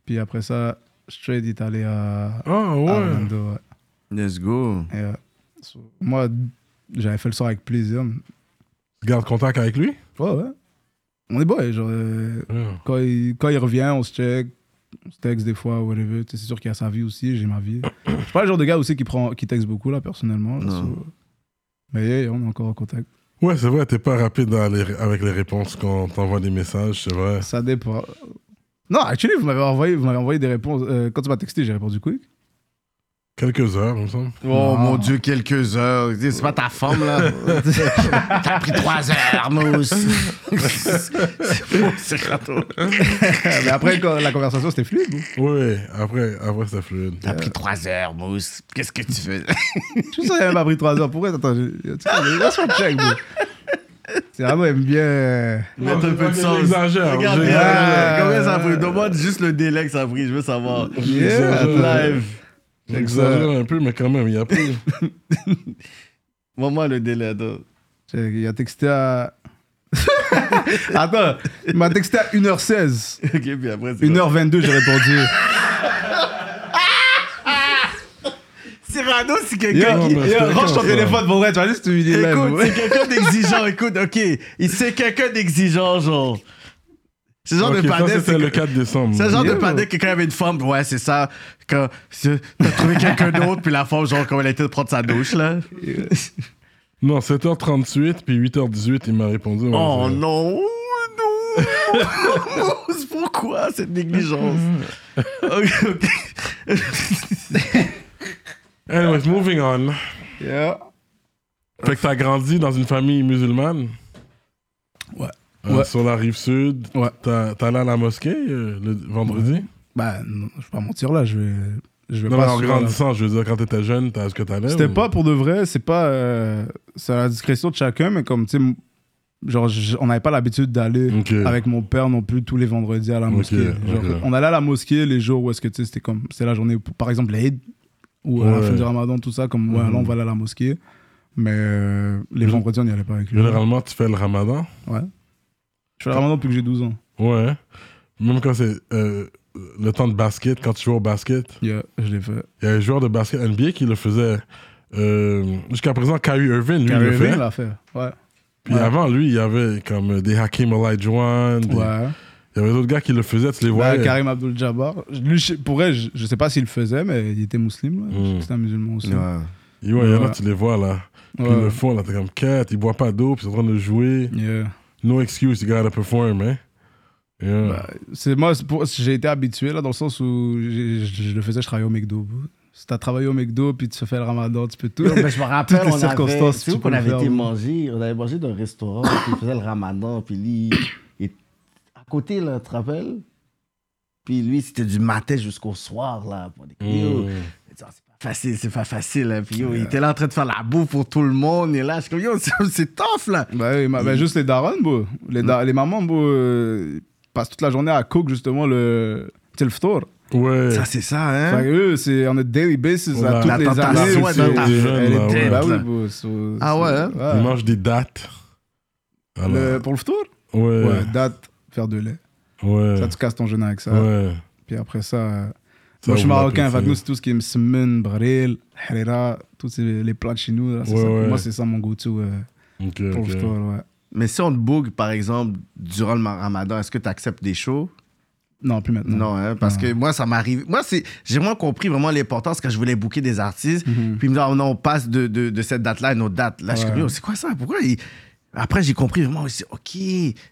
puis après ça, straight, il est allé à, Ah à. Orlando. ouais. Let's go. Et, euh, so, moi, j'avais fait le sort avec plaisir. Tu gardes contact avec lui? Ouais, ouais. On est boys, genre. euh, Ouais. quand, il, quand il revient, on se check, on se texte des fois, whatever. C'est sûr qu'il a sa vie aussi, j'ai ma vie. Je suis pas le genre de gars aussi qui, prend, qui texte beaucoup, là, personnellement. là, Non. so- Mais yeah, on est encore en contact. Ouais, c'est vrai, t'es pas rapide dans les- avec les réponses quand t'envoies des messages, c'est vrai. Ça dépend. Non, actually, vous m'avez envoyé, vous m'avez envoyé des réponses. euh, quand tu m'as texté, j'ai répondu quick. Quelques heures, il me semble. Oh mon Dieu, quelques heures. C'est pas ta femme, là. T'as pris trois heures, mousse. c'est bon, c'est râteau. Mais après, la conversation, c'était fluide. ou? Oui, après, après c'était fluide. T'as pris trois heures, mousse. Qu'est-ce que tu fais? Je sûr qu'il même pas pris 3 heures. Pourquoi Attends, sais, laisse-moi check, bro. C'est vraiment aime bien. Mettre un peu de. Regarde, Ah. combien ça a pris? Demande juste le délai que ça a pris, je veux savoir. Yeah. Live. J'exagère un peu, mais quand même, il y a plus. Montre-moi le délai, attends. Il a texté à. Attends, il m'a texté à 1h16. Ok, puis après, c'est 1h22, j'ai répondu. Cyrano, c'est quelqu'un qui... c'est range ton téléphone pour vrai, tu vas juste te. Écoute, c'est quelqu'un d'exigeant. Écoute, ok. Il- C'est quelqu'un d'exigeant, genre. C'est le genre de padette. c'était le 4 décembre. C'est le genre de Yo. padette que quand il y avait une femme, ouais, c'est ça. Quand c'est- t'as trouvé quelqu'un d'autre, puis la femme, genre, comme elle était de prendre sa douche, là. Non, 7h38, puis 8h18, il m'a répondu. ouais, Oh non, non. C'est Pourquoi cette négligence? ok, ok. Anyways, moving on. Yeah. Fait que t'as grandi dans une famille musulmane? Ouais. Euh, Ouais. Sur la rive sud. Ouais. Allé à la mosquée euh, le vendredi? Bah, non, je vais pas mentir là, je vais, je vais Non, mais pas. en grandissant, je veux dire, quand t'étais jeune, t'as- est-ce que t'allais? C'était ou- pas pour de vrai, c'est pas. euh, c'est à la discrétion de chacun, mais comme, tu sais, genre, on n'avait pas l'habitude d'aller avec mon père non plus tous les vendredis à la mosquée. Genre. On allait à la mosquée les jours où est-ce que, tu sais, c'était comme. C'est la journée, où, par exemple, l'Aïd, ou à la Ouais. fin du ramadan, tout ça, comme, ouais, Mhm. là, on va aller à la mosquée. Mais euh, les vendredis, on n'y allait pas avec lui. Généralement, tu fais le ramadan? Ouais. Je fais le ramadan depuis que j'ai 12 ans. Ouais. Même quand c'est euh, le temps de basket, quand tu joues au basket, Yeah, je l'ai fait. il y a un joueur de basket NBA qui le faisait. euh, Jusqu'à présent, Kyrie Irving, lui, il Kyrie le Irving fait. l'a fait. Ouais. Puis Ouais. avant, lui, il y avait comme des Hakim Olajuwon. des- Ouais. Il y avait d'autres gars qui le faisaient, tu les Ouais, voyais. Karim Abdul Jabbar. Lui, je- pour vrai, je, je sais pas s'il le faisait, mais il était musulman. Mm. que C'était un musulman aussi. Ouais. Il y en a, tu les vois là. Puis Ouais. ils le font, là, t'es comme quête, ils boivent pas d'eau, puis ils sont en train de jouer. Yeah. No excuse, you gotta perform, hein? Yeah. Bah, c'est moi, j'ai été habitué là dans le sens où je, le faisais, je travaillais au McDo. Si t'as travaillé au McDo puis tu fais le ramadan, tu peux tout. Non, mais je me rappelle, Toutes les on avait, tu le avait faire, été manger? On avait mangé dans un restaurant, puis il faisait le ramadan, puis lui, il- à côté, là, tu te rappelles? Puis lui, c'était du matin jusqu'au soir, là. Pour des... Yo, Facile, c'est pas facile. Hein. Puis yo, il était là en train de faire la bouffe pour tout le monde. Et là, je suis comme, yo, c'est- tough, là. Bah, oui, ma- bah, juste les darons, bro. Les, da- les mamans, bro, euh, passent toute la journée à cook justement le, tu le ftour. Ouais. Ça, c'est ça, hein. Fait que eux, c'est on a daily basis On a- à toutes la les années. elle est ouais. bah oui, bro, so- Ah ouais, hein? Ils mangent des dates. Le- pour le ftour ouais. Ouais, date, faire de lait. Ouais. Ça, tu casses ton jeûne avec ça. Ouais. Puis après ça, euh, Ça, moi je suis marocain, fait nous c'est tout ce qui est msemen, bril, harira, tous les plats de chez nous. là, c'est Ouais, ça. Pour ouais. moi, c'est ça mon go-to euh, Ok, pour ok. le ftour, ouais. Mais si on te book, par exemple, durant le ramadan, est-ce que tu acceptes des shows? Non, plus maintenant. Non, hein, parce Non. que moi, ça m'arrive. Moi, c'est, j'ai vraiment compris vraiment l'importance quand je voulais booker des artistes. Mhm. Puis ils me disent, oh, non, on passe de, de, de cette date-là à une autre date. Là, je suis comme, c'est quoi ça? Pourquoi ils- Après, j'ai compris vraiment aussi, OK,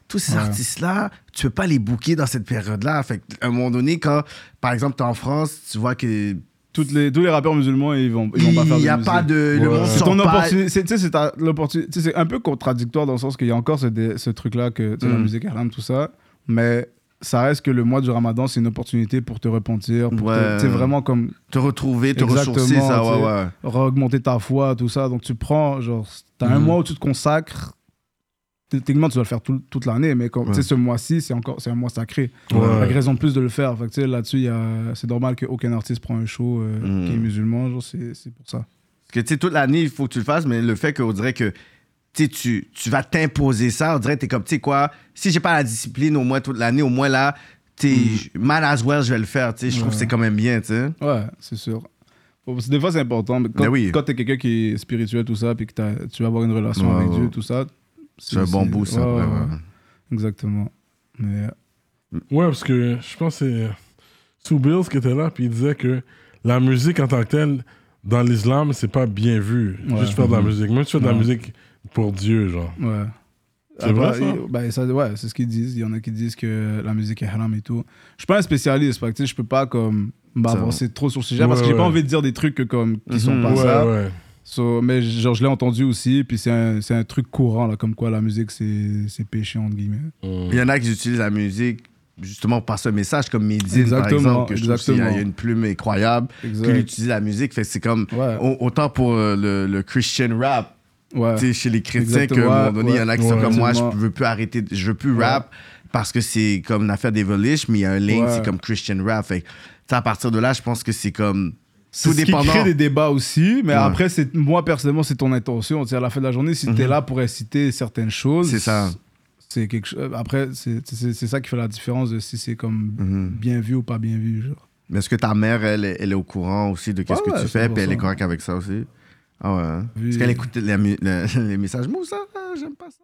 tous ces Ouais. artistes-là, tu peux pas les booker dans cette période-là. Fait qu'à un moment donné, quand, par exemple, tu es en France, tu vois que Toutes les, tous les rappeurs musulmans, ils vont, ils vont pas faire il de n'y a musique. pas de. Le Ouais. monde C'est ton pas- opportunité. C'est, ta- l'opportunité- un peu contradictoire dans le sens qu'il y a encore ce, dé- ce truc-là que la Mm. musique haram, tout ça. Mais ça reste que le mois du ramadan, c'est une opportunité pour te repentir. Pour Ouais. te- vraiment comme Te retrouver, te ressourcer, ça, ouais, ouais. re-augmenter ta foi, tout ça. Donc tu prends, genre, t'as un Mhm. mois où tu te consacres. Techniquement, tu dois le faire tout- toute l'année, mais comme, Ouais. ce mois-ci, c'est encore c'est un mois sacré. Ouais. Que raison de plus de le faire. Fait là-dessus, c'est normal qu'aucun artiste prend un show euh, Mhm. qui est musulman. Genre, c'est, c'est pour ça. Parce que, tu sais, toute l'année, il faut que tu le fasses, mais le fait qu'on dirait que tu, tu, vas t'imposer ça, on dirait que t'es comme, tu sais quoi, si j'ai pas la discipline au moins toute l'année, au moins là, tu sais, man as well, je vais le faire, je trouve Ouais. que c'est quand même bien, tu sais. Ouais, c'est sûr. Des fois, c'est important. Mais quand, Ben oui. quand t'es quelqu'un qui est spirituel, tout ça, puis que tu vas avoir une relation avec. Dieu, tout ça. C'est un bon bout, ça. ouais, ouais, ouais, ouais. Exactement. Mais, Ouais, parce que je pense que c'est Sue Bills qui était là, puis il disait que la musique en tant que telle, dans l'islam, c'est pas bien vu. Ouais. Juste faire de la Mhm. musique. Même si tu fais de la musique pour Dieu, genre. ouais. C'est vrai, ça? il- ben, ça, ouais, c'est ce qu'ils disent. Il y en a qui disent que la musique est haram et tout. Je suis pas un spécialiste, fait que, je peux pas comme m'avancer trop sur le sujet parce que j'ai pas envie de dire des trucs que, comme qui sont Mhm. pas Ouais, ça. So, mais genre, je l'ai entendu aussi, puis c'est un, c'est un truc courant, là, comme quoi la musique, c'est péché, entre guillemets. Mm. Il y en a qui utilisent la musique justement pour passer un message, comme Medine, par Exactement, exemple, que je trouve qu'il y a- il y a exactement. une plume incroyable, qu'il utilise la musique. Fait c'est comme, Ouais. autant pour euh, le, le Christian rap, Ouais. tu sais, chez les chrétiens, Exactement, qu'à un moment donné, il y en a qui sont comme moi, je Exactement. veux plus arrêter, je veux plus Ouais. rap parce que c'est comme une affaire d'Evolish, mais il y a un link, Ouais. c'est comme Christian rap. Fait à partir de là, je pense que c'est comme C'est ce qui crée des débats aussi, mais Ouais. après, c'est moi, personnellement, c'est ton intention. Tu à la fin de la journée, si tu es là pour inciter certaines choses. C'est ça. C'est quelque chose. Après, c'est ça qui fait la différence de si c'est comme Mhm. bien vu ou pas bien vu. Genre. Mais est-ce que ta mère, elle, est- elle est au courant aussi de qu'est-ce Ouais, que tu fais, puis elle est 100%. correcte avec ça aussi? Ah ouais. hein? Est-ce qu'elle écoute les, mu- le- les messages? Moussa, euh, j'aime pas ça.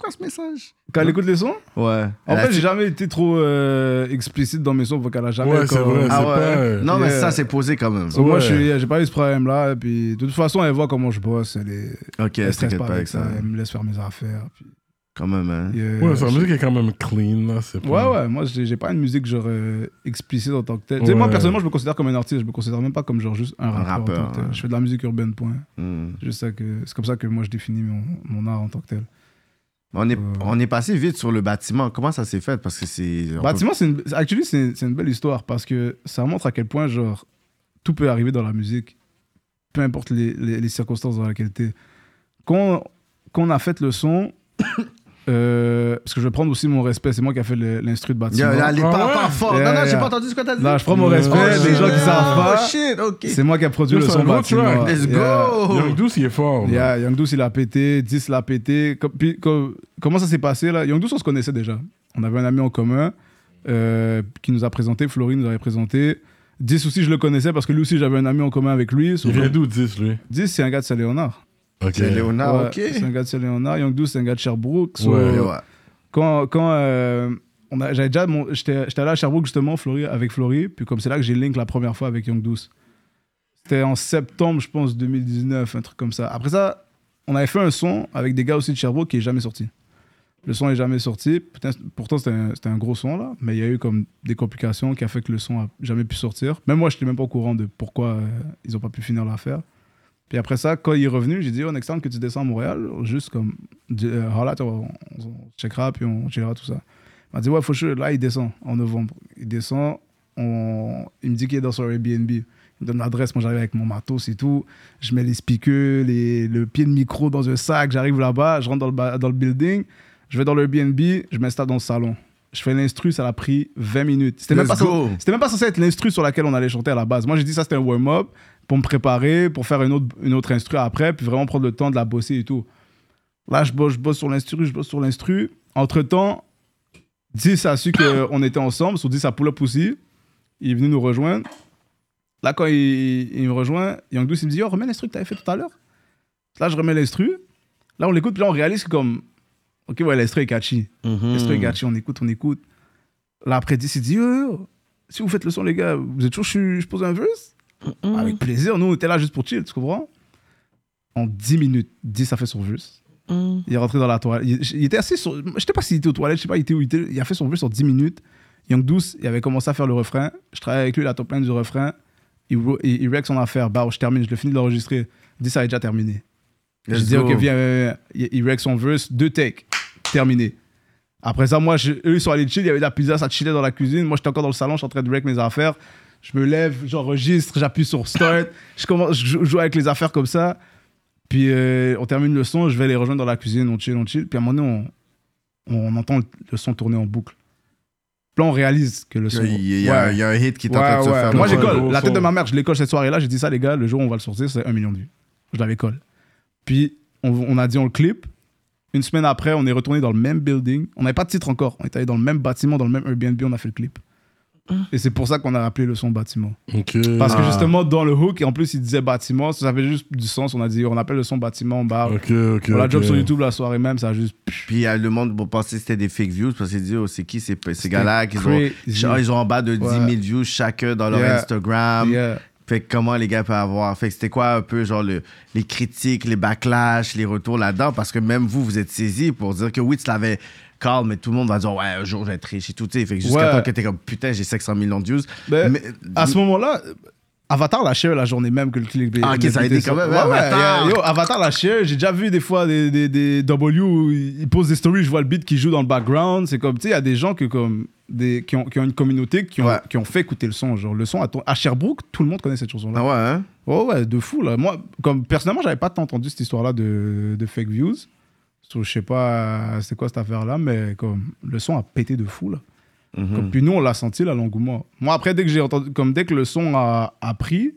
C'est quoi ce message? Quand elle écoute les sons, Ouais. en fait, j'ai jamais été trop euh, explicite dans mes sons, donc elle a jamais. Ouais, c'est vrai, Ah c'est ouais? pas, euh, Non, mais Yeah. ça, c'est posé quand même. So, Moi, Ouais. je suis- j'ai pas eu ce problème-là. Et puis, de toute façon, elle voit comment je bosse. Elle, est, Ok, elle stresse t'inquiète pas avec ça. Elle me laisse faire mes affaires. Puis, Quand même, hein. Ouais, sa musique est quand même clean, là. C'est Ouais, pas... ouais, moi j'ai pas une musique genre euh, explicite en tant que tel. Tu sais, Ouais. moi personnellement, je me considère comme un artiste, je me considère même pas comme genre juste un rappeur. en rappeur, tant que tel. ouais. Je fais de la musique urbaine, point. Hmm. C'est juste ça que- c'est comme ça que moi je définis mon, mon art en tant que tel. On est, on est passé vite sur le bâtiment. Comment ça s'est fait? Parce que c'est. Bâtiment, c'est une, actually, c'est c'est une belle histoire parce que ça montre à quel point genre tout peut arriver dans la musique, peu importe les, les- les circonstances dans lesquelles tu es. Quand, quand on a fait le son, euh, parce que je vais prendre aussi mon respect, c'est moi qui a fait l'instru de bâtiment. Yo, allez, Ah pas, ouais? pas fort. Yeah, non, non, j'ai yeah. pas entendu ce que t'as dit. Là, je prends mon respect, Oh, les gens qui savent Oh, pas. shit, ok. C'est moi qui a produit Yo, le son bâtiment. track. Let's Yeah. go! Young Douce, il est fort. Yeah, Young Douce, il a pété, 10 l'a pété. Com- puis, com- comment ça s'est passé là? Young Douce, on se connaissait déjà. On avait un ami en commun euh, qui nous a présenté, Florine nous avait présenté. 10 aussi, je le connaissais parce que lui aussi, j'avais un ami en commun avec lui. Il vient d'où, 10, lui? 10, c'est un gars de Saint-Léonard. C'est Léonard, Ouais, ok. C'est un gars de Saint-Léonard. Young Douce, c'est un gars de Sherbrooke. So, Ouais. Ouais. Quand, quand euh, on a- j'avais déjà mon- j'étais j'étais allé à Sherbrooke justement, Flori, avec Flory. Puis comme c'est là que j'ai link la première fois avec Young Douce. C'était en septembre, je pense, 2019, un truc comme ça. Après ça, on avait fait un son avec des gars aussi de Sherbrooke qui est jamais sorti. Le son est jamais sorti. Putain, pourtant, c'était un, c'était un gros son là, mais il y a eu comme des complications qui a fait que le son a jamais pu sortir. Même moi, je n'étais même pas au courant de pourquoi euh, ils ont pas pu finir l'affaire. Puis après ça, quand il est revenu, j'ai dit, oh, next time que tu descends à Montréal, juste comme, euh, toi, on, on checkera, puis on chillera tout ça. Il m'a dit, ouais, faut sure. Là, il descend en novembre. Il descend, on... il me dit qu'il est dans son Airbnb. Il me donne l'adresse, moi j'arrive avec mon matos et tout. Je mets les speakers, le pied de micro dans un sac, j'arrive là-bas, je rentre dans le, dans le building, je vais dans le Airbnb, je m'installe dans le salon. Je fais l'instru, ça a pris 20 minutes. C'était même, pas censé- c'était même pas censé être l'instru sur laquelle on allait chanter à la base. Moi j'ai dit ça c'était un warm-up pour me préparer, pour faire une autre, une autre instru après, puis vraiment prendre le temps de la bosser et tout. Là je bosse, je bosse sur l'instru, je bosse sur l'instru. Entre-temps, 10 a su qu'on était ensemble, sur 10 a pull up aussi. Il est venu nous rejoindre. Là, quand il, il me rejoint, Young Douce, il me dit, oh, remets l'instru que t'avais fait tout à l'heure. Là, je remets l'instru. Là, on l'écoute, puis là, on réalise que comme, ok, ouais, l'instru est catchy. Mhm. L'instru est catchy, on écoute, on écoute. Là, après 10, il dit, yo, yo, si vous faites le son, les gars, vous êtes chaud, je, je pose un verse Avec plaisir, nous, on était là juste pour chill, tu comprends? En 10 minutes, 10 a fait son verse. Il est rentré dans la toilette. Il, il était assez sur. Je sais pas s'il était aux toilettes, je sais pas, il était où il était. Il a fait son verse en 10 minutes. Young Douce, il avait commencé à faire le refrain. Je travaillais avec lui, la top line du refrain. Il, il, son affaire. Bah, je termine, je le finis de l'enregistrer. 10 ça est déjà terminé. Je dis, go. ok, viens, viens, viens. Il, il son verse, deux takes, terminé. Après ça, moi, je- eux, ils sont allés chill, il y avait de la pizza, ça chillait dans la cuisine. Moi, j'étais encore dans le salon, je suis en train de rec mes affaires. Je me lève, j'enregistre, j'appuie sur start. je commence, je joue- avec les affaires comme ça. Puis euh, on termine le son, je vais les rejoindre dans la cuisine, on chill, on chill. Puis à un moment donné, on, on entend le, son tourner en boucle. Puis là, on réalise que le son. Il y, a, il y a- Ouais. il y a un hit qui est en train de se faire. Moi, gros La tête de ma mère, je l'école cette soirée-là. J'ai dit ça, les gars, le jour où on va le sortir, c'est un million de vues. Je l'avais colle. Puis, on, on a dit, on le clip. Une semaine après, on est retourné dans le même building. On n'avait pas de titre encore. On est allé dans le même bâtiment, dans le même Airbnb, on a fait le clip. Et c'est pour ça qu'on a appelé le son bâtiment. Parce que Ah. justement, dans le hook, et en plus, il disait bâtiment, ça avait juste du sens. On a dit, on appelle le son bâtiment, on barre. Ok, ok. On l'a job sur YouTube la soirée même, ça a juste. Puis il y a le monde pour penser que c'était des fake views parce qu'ils disent oh, c'est qui ces, ces gars-là qui ont, ils ont en bas de 10 000 Ouais. views chacun dans leur Yeah. Instagram. Yeah. Fait que comment les gars peuvent avoir. Fait que c'était quoi un peu, genre, le- les critiques, les backlash, les retours là-dedans? Parce que même vous, vous êtes saisi pour dire que oui, tu l'avais calme, mais tout le monde va dire, ouais, un jour, je vais être riche et tout, tu sais. Fait que jusqu'à Ouais. temps que t'es comme, putain, j'ai 500 millions de views. Ben, Mais- À ce moment-là, Avatar l'a share la journée même que le clip. Ah, ok, ça a été quand même, Ouais, ouais, Avatar. yo, Avatar l'a share. J'ai déjà vu des fois des, des, des W où ils posent des stories, je vois le beat qui joue dans le background. C'est comme, tu sais, il y a des gens que, comme, des, qui, ont, qui ont une communauté qui ont, Ouais. qui ont fait écouter le son. Genre, le son à, ton- à Sherbrooke, tout le monde connaît cette chanson-là. Ah ouais, hein? Oh ouais, de fou là. Moi, comme personnellement, j'avais pas tant entendu cette histoire-là de, de fake views. Je sais pas c'est quoi cette affaire-là, mais comme le son a pété de fou là. Mhm. Comme, puis nous, on l'a senti là, l'engouement. Moi, après, dès que j'ai entendu, comme dès que le son a, a pris,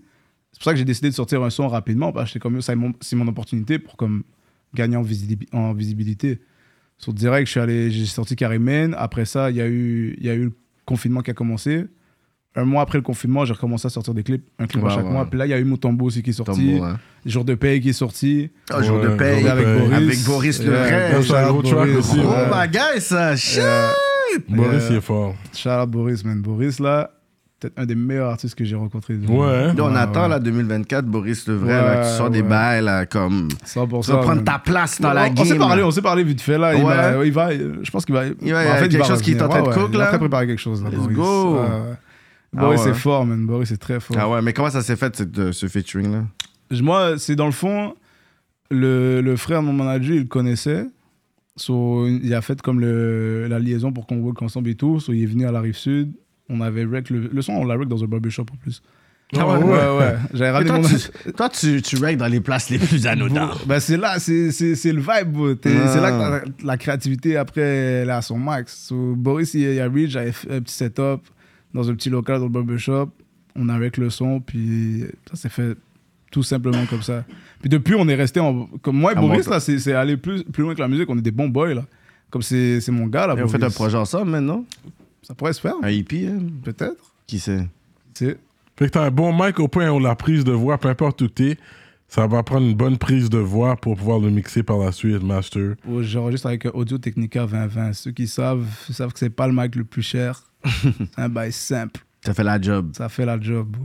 c'est pour ça que j'ai décidé de sortir un son rapidement. Parce que j'étais comme, ça, c'est mon, c'est mon opportunité pour comme gagner en, visibi- en visibilité. Sur direct, je suis allé, j'ai sorti Carmen. Après ça, il y a eu, il y a eu le confinement qui a commencé. Un mois après le confinement, j'ai recommencé à sortir des clips, un clip Ouais, à chaque ouais. mois. Puis là, il y a eu Mutombo aussi qui est sorti. Tombeau, hein. Jour de paye qui est sorti. Ah, jour de Ouais, paye. avec. Boris. Avec Boris le Ouais, Rêve. gros aussi, Oh Ouais. my god, ça. Boris, Euh, il est fort. Shout out Boris, man. Boris, là, peut-être un des meilleurs artistes que j'ai rencontré. Ouais. Là, on Ouais, attend, ouais. là, 2024, Boris le vrai, là, que tu sors des Ouais, ouais. bails, là, comme. 100%. Tu vas prendre ta place dans on, la on game. s'est parlé, là. on s'est parlé vite fait là. Il, Ouais. va, il va, je pense qu'il va. Il va- il y a en fait, quelque va chose qui est en train de Ouais, ouais, cook, Il là. train de préparer quelque chose là. Let's Boris. go. Ouais, ouais. Boris, Ah ouais. c'est fort, man. Boris, c'est très fort. Ah ouais, mais comment ça s'est fait, cette, euh, ce featuring-là? Moi, c'est dans le fond, le, le frère de mon manager, il le connaissait. So, il a fait comme le, la liaison pour qu'on work ensemble et tout. So, il est venu à la rive sud. On avait rec le, le son, on l'a rec dans un barbershop en plus. Ah ouais, ouais? ouais. J'avais ramené toi, mon. tu, toi, tu, tu dans les places les plus anodines. Ben c'est là, c'est le vibe. Ah. C'est là que la créativité après elle est à son max. So, Boris, il, il a reach, j'avais fait un petit setup dans un petit local dans le barbershop. On a avec le son, puis ça s'est fait tout simplement comme ça. Puis depuis, on est resté en. Comme moi et Ah, Boris, là, c'est c'est aller plus, plus loin que la musique. On est des bons boys, là. Comme c'est c'est mon gars, là. Et on fait Boris. un projet ensemble maintenant? Ça pourrait se faire, Un hippie, hein? peut-être. Qui sait? C'est- Fait que t'as un bon mic au point où la prise de voix, peu importe où t'es, ça va prendre une bonne prise de voix pour pouvoir le mixer par la suite, master. Oh, J'enregistre avec un Audio Technica 2020. Ceux qui savent, savent que c'est pas le mic le plus cher. c'est un bail simple. Ça fait la job. Ça fait la job.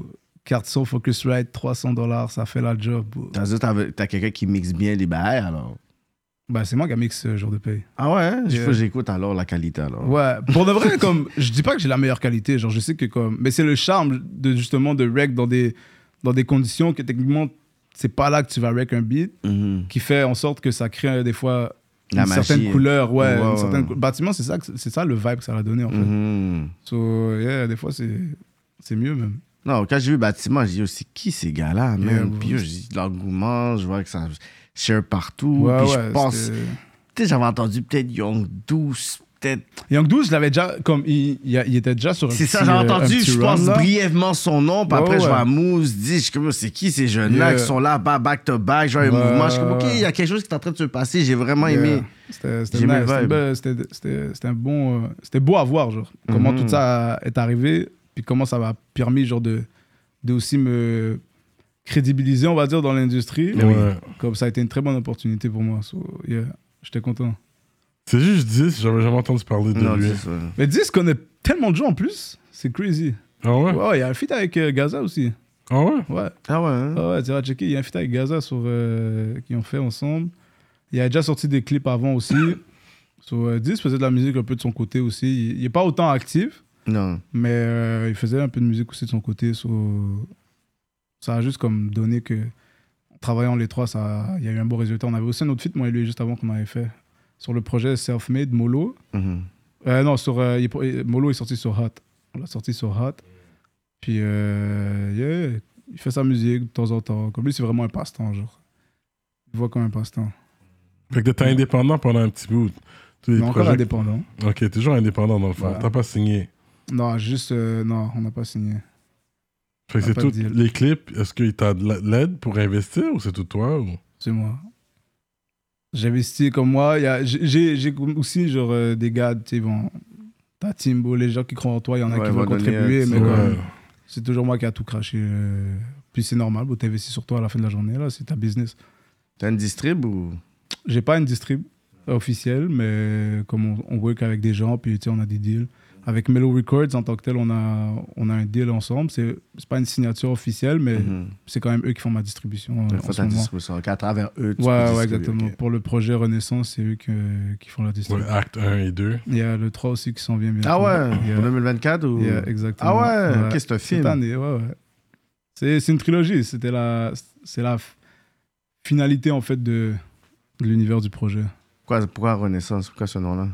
Carte son Focusrite, 300 dollars, ça fait la job. T'as dit, t'as t'as quelqu'un qui mixe bien les bails, alors? Bah, c'est moi qui a mix ce jour de paye. Ah ouais? hein? Yeah. que j'écoute alors la qualité, alors. Ouais, pour de vrai, comme, je dis pas que j'ai la meilleure qualité, genre, je sais que comme, mais c'est le charme de justement de rec dans des, dans des conditions que techniquement, c'est pas là que tu vas rec un beat, Mhm. qui fait en sorte que ça crée euh, des fois La une certaine magie. couleur, ouais, Ouais, une certaine bâtiment, c'est ça, c'est ça le vibe que ça a donné en fait. Mhm. So, yeah, des fois c'est, c'est mieux même. Non, quand j'ai vu le bâtiment, j'ai dit, oh, c'est qui ces gars-là, bro. Puis j'ai dit, l'engouement, je vois que ça share partout. Ouais, puis ouais, je pense, tu sais, j'avais entendu peut-être Young Douce, peut-être. Young 12, je l'avais déjà, comme, il, il, était déjà sur un C'est ça, j'ai euh, entendu, je pense là. brièvement son nom, puis Ouais, après, je vois Mousse, dit, je suis comme, c'est qui ces jeunes-là Yeah. qui sont là, ba- back to back, genre un mouvement. Je suis comme, ok, il y a quelque chose qui est en train de se passer, j'ai vraiment Yeah. aimé. C'était nice, un bon. euh, c'était beau à voir, genre. Comment Mhm. tout ça est arrivé, puis comment ça m'a permis, genre, de, de aussi me crédibiliser, on va dire, dans l'industrie. Ouais. Comme ça a été une très bonne opportunité pour moi. So, yeah, j'étais content. C'est juste 10, j'avais jamais entendu parler de Non, lui. Mais 10 connaît tellement de gens en plus, c'est crazy. Ah ouais? Il y a un feat avec euh, Gaza aussi. Ah ouais? Ouais. Ah ouais, hein? Ah ouais, tu vas checker, il y a un feat avec Gaza sur, euh, qui ont fait ensemble. Il a déjà sorti des clips avant aussi. So, euh, 10 faisait de la musique un peu de son côté aussi. Il n'est pas autant actif, Non. mais euh, il faisait un peu de musique aussi de son côté. So, ça a juste comme donné que, en travaillant les trois, ça, il y a eu un bon résultat. On avait aussi un autre feat, moi et lui, juste avant qu'on avait fait. Sur le projet Self-Made, Molo. Mhm. Euh, non, sur, euh, il Molo est sorti sur Hot. On l'a sorti sur Hot. Puis, euh, yeah, il fait sa musique de temps en temps. Comme lui, c'est vraiment un passe-temps, genre. Il voit comme un passe-temps. Fait que t'étais indépendant pendant un petit bout. Tous les Mais encore projets- indépendant. Ok, toujours indépendant dans le fond. Ouais. T'as pas signé. Non, juste, euh, non, on n'a pas signé. Fait que Ah, c'est pas deal. Les clips, est-ce qu'il t'a de la- l'aide pour investir ou c'est tout toi? Ou... C'est moi. J'investis comme moi. Il y a- J'ai j'ai- j'ai aussi, genre, euh, des gars, tu sais, bon, ta Timbo, les gens qui croient en toi, il y en a Ouais, qui donner contribuer, mais comme, Ouais. c'est toujours moi qui a tout craché. euh. Puis c'est normal, tu t'investis sur toi à la fin de la journée, là, c'est ta business. T'as une distrib ou? J'ai pas une distrib officielle, mais comme on, on work avec des gens, puis tu sais, on a des deals. Avec Mellow Records, en tant que tel, on a, on a un deal ensemble. C'est c'est pas une signature officielle, mais Mhm. c'est quand même eux qui font ma distribution euh, en fois ce ta distribution. À travers eux, tu Ouais, peux ouais, exactement. ok. Pour le projet Renaissance, c'est eux que- qui font la Ouais, distribution. acte 1 et 2. Il y a le 3 aussi qui s'en vient bientôt. Ah ouais, Il y a- pour 2024 ou... a- exactement. Ah ouais, ok, c'est un Cette film. année, ouais, ouais. C'est c'est une trilogie. C'était la, c'est la finalité, en fait, de, de l'univers du projet. Pourquoi, pourquoi Renaissance? Pourquoi ce nom-là?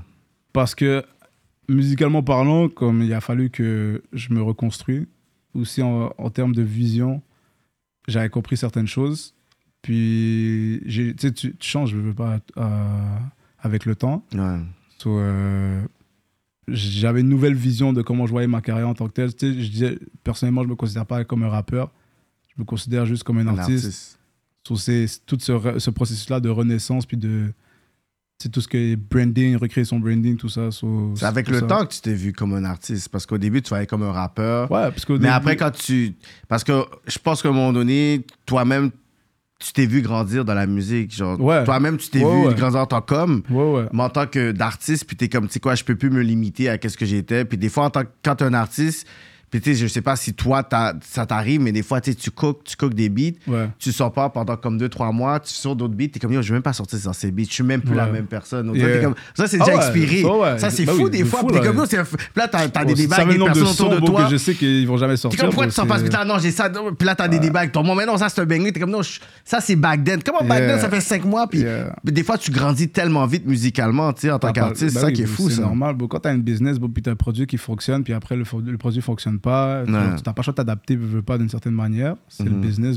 Parce que, musicalement parlant, comme il a fallu que je me reconstruise, aussi en, en termes de vision, j'avais compris certaines choses. Puis, tu sais, tu changes, je veux pas, euh, avec le temps. Ouais. So, euh, j'avais une nouvelle vision de comment je voyais ma carrière en tant que tel. Tu sais, je disais, personnellement, je me considère pas comme un rappeur. Je me considère juste comme un, Un artiste. artiste. So, c'est c'est tout ce processus-là de renaissance, puis de. C'est tout ce que est branding, recréer son branding, tout ça. So, C'est avec le ça. temps que tu t'es vu comme un artiste. Parce qu'au début, tu voyais comme un rappeur. Ouais, parce Mais début- après, quand tu. Parce que je pense qu'à un moment donné, toi-même, tu t'es vu grandir dans la musique. Genre, Ouais. toi-même, tu t'es Ouais, vu ouais. grandir en tant qu'homme. Ouais, ouais. Mais en tant que d'artiste, puis t'es comme, tu sais quoi, je peux plus me limiter à qu'est-ce que j'étais. Puis des fois, en tant que, quand t'es un artiste, puis tu sais, je sais pas si toi, t'as- ça t'arrive, mais des fois, tu tu tu des beats, Ouais. tu sors pas pendant comme 2-3 mois, tu sors d'autres beats, t'es comme, yo, je vais même pas sortir sur ces beats, je suis même plus la même personne. Donc, Yeah. ça, t'es comme, ça, c'est Ah déjà ouais, expiré. ça, c'est Bah fou oui, des de fois. fou, là. comme, yo, un là, t'as t'as des débats avec des de personnes autour de toi. que je sais qu'ils vont jamais T'es sortir. comme, pourquoi tu sors pas? c'est- ce beat-là? Non, j'ai ça. Puis là, t'as des débats avec ton. Bon, mais non, ça, c'est un banger. T'es comme, non, ça, c'est back then. Comment back then, ça fait 5 mois? Puis des fois, tu grandis tellement vite musicalement, tu sais, en tant Ah, qu'artiste. bah C'est ça qui est fou, C'est normal. Quand tu as une business, puis tu as un produit qui fonctionne, puis après le produit fonctionne pas, tu n'as pas le choix de t'adapter, veux pas, d'une certaine manière. C'est le Mhm. business.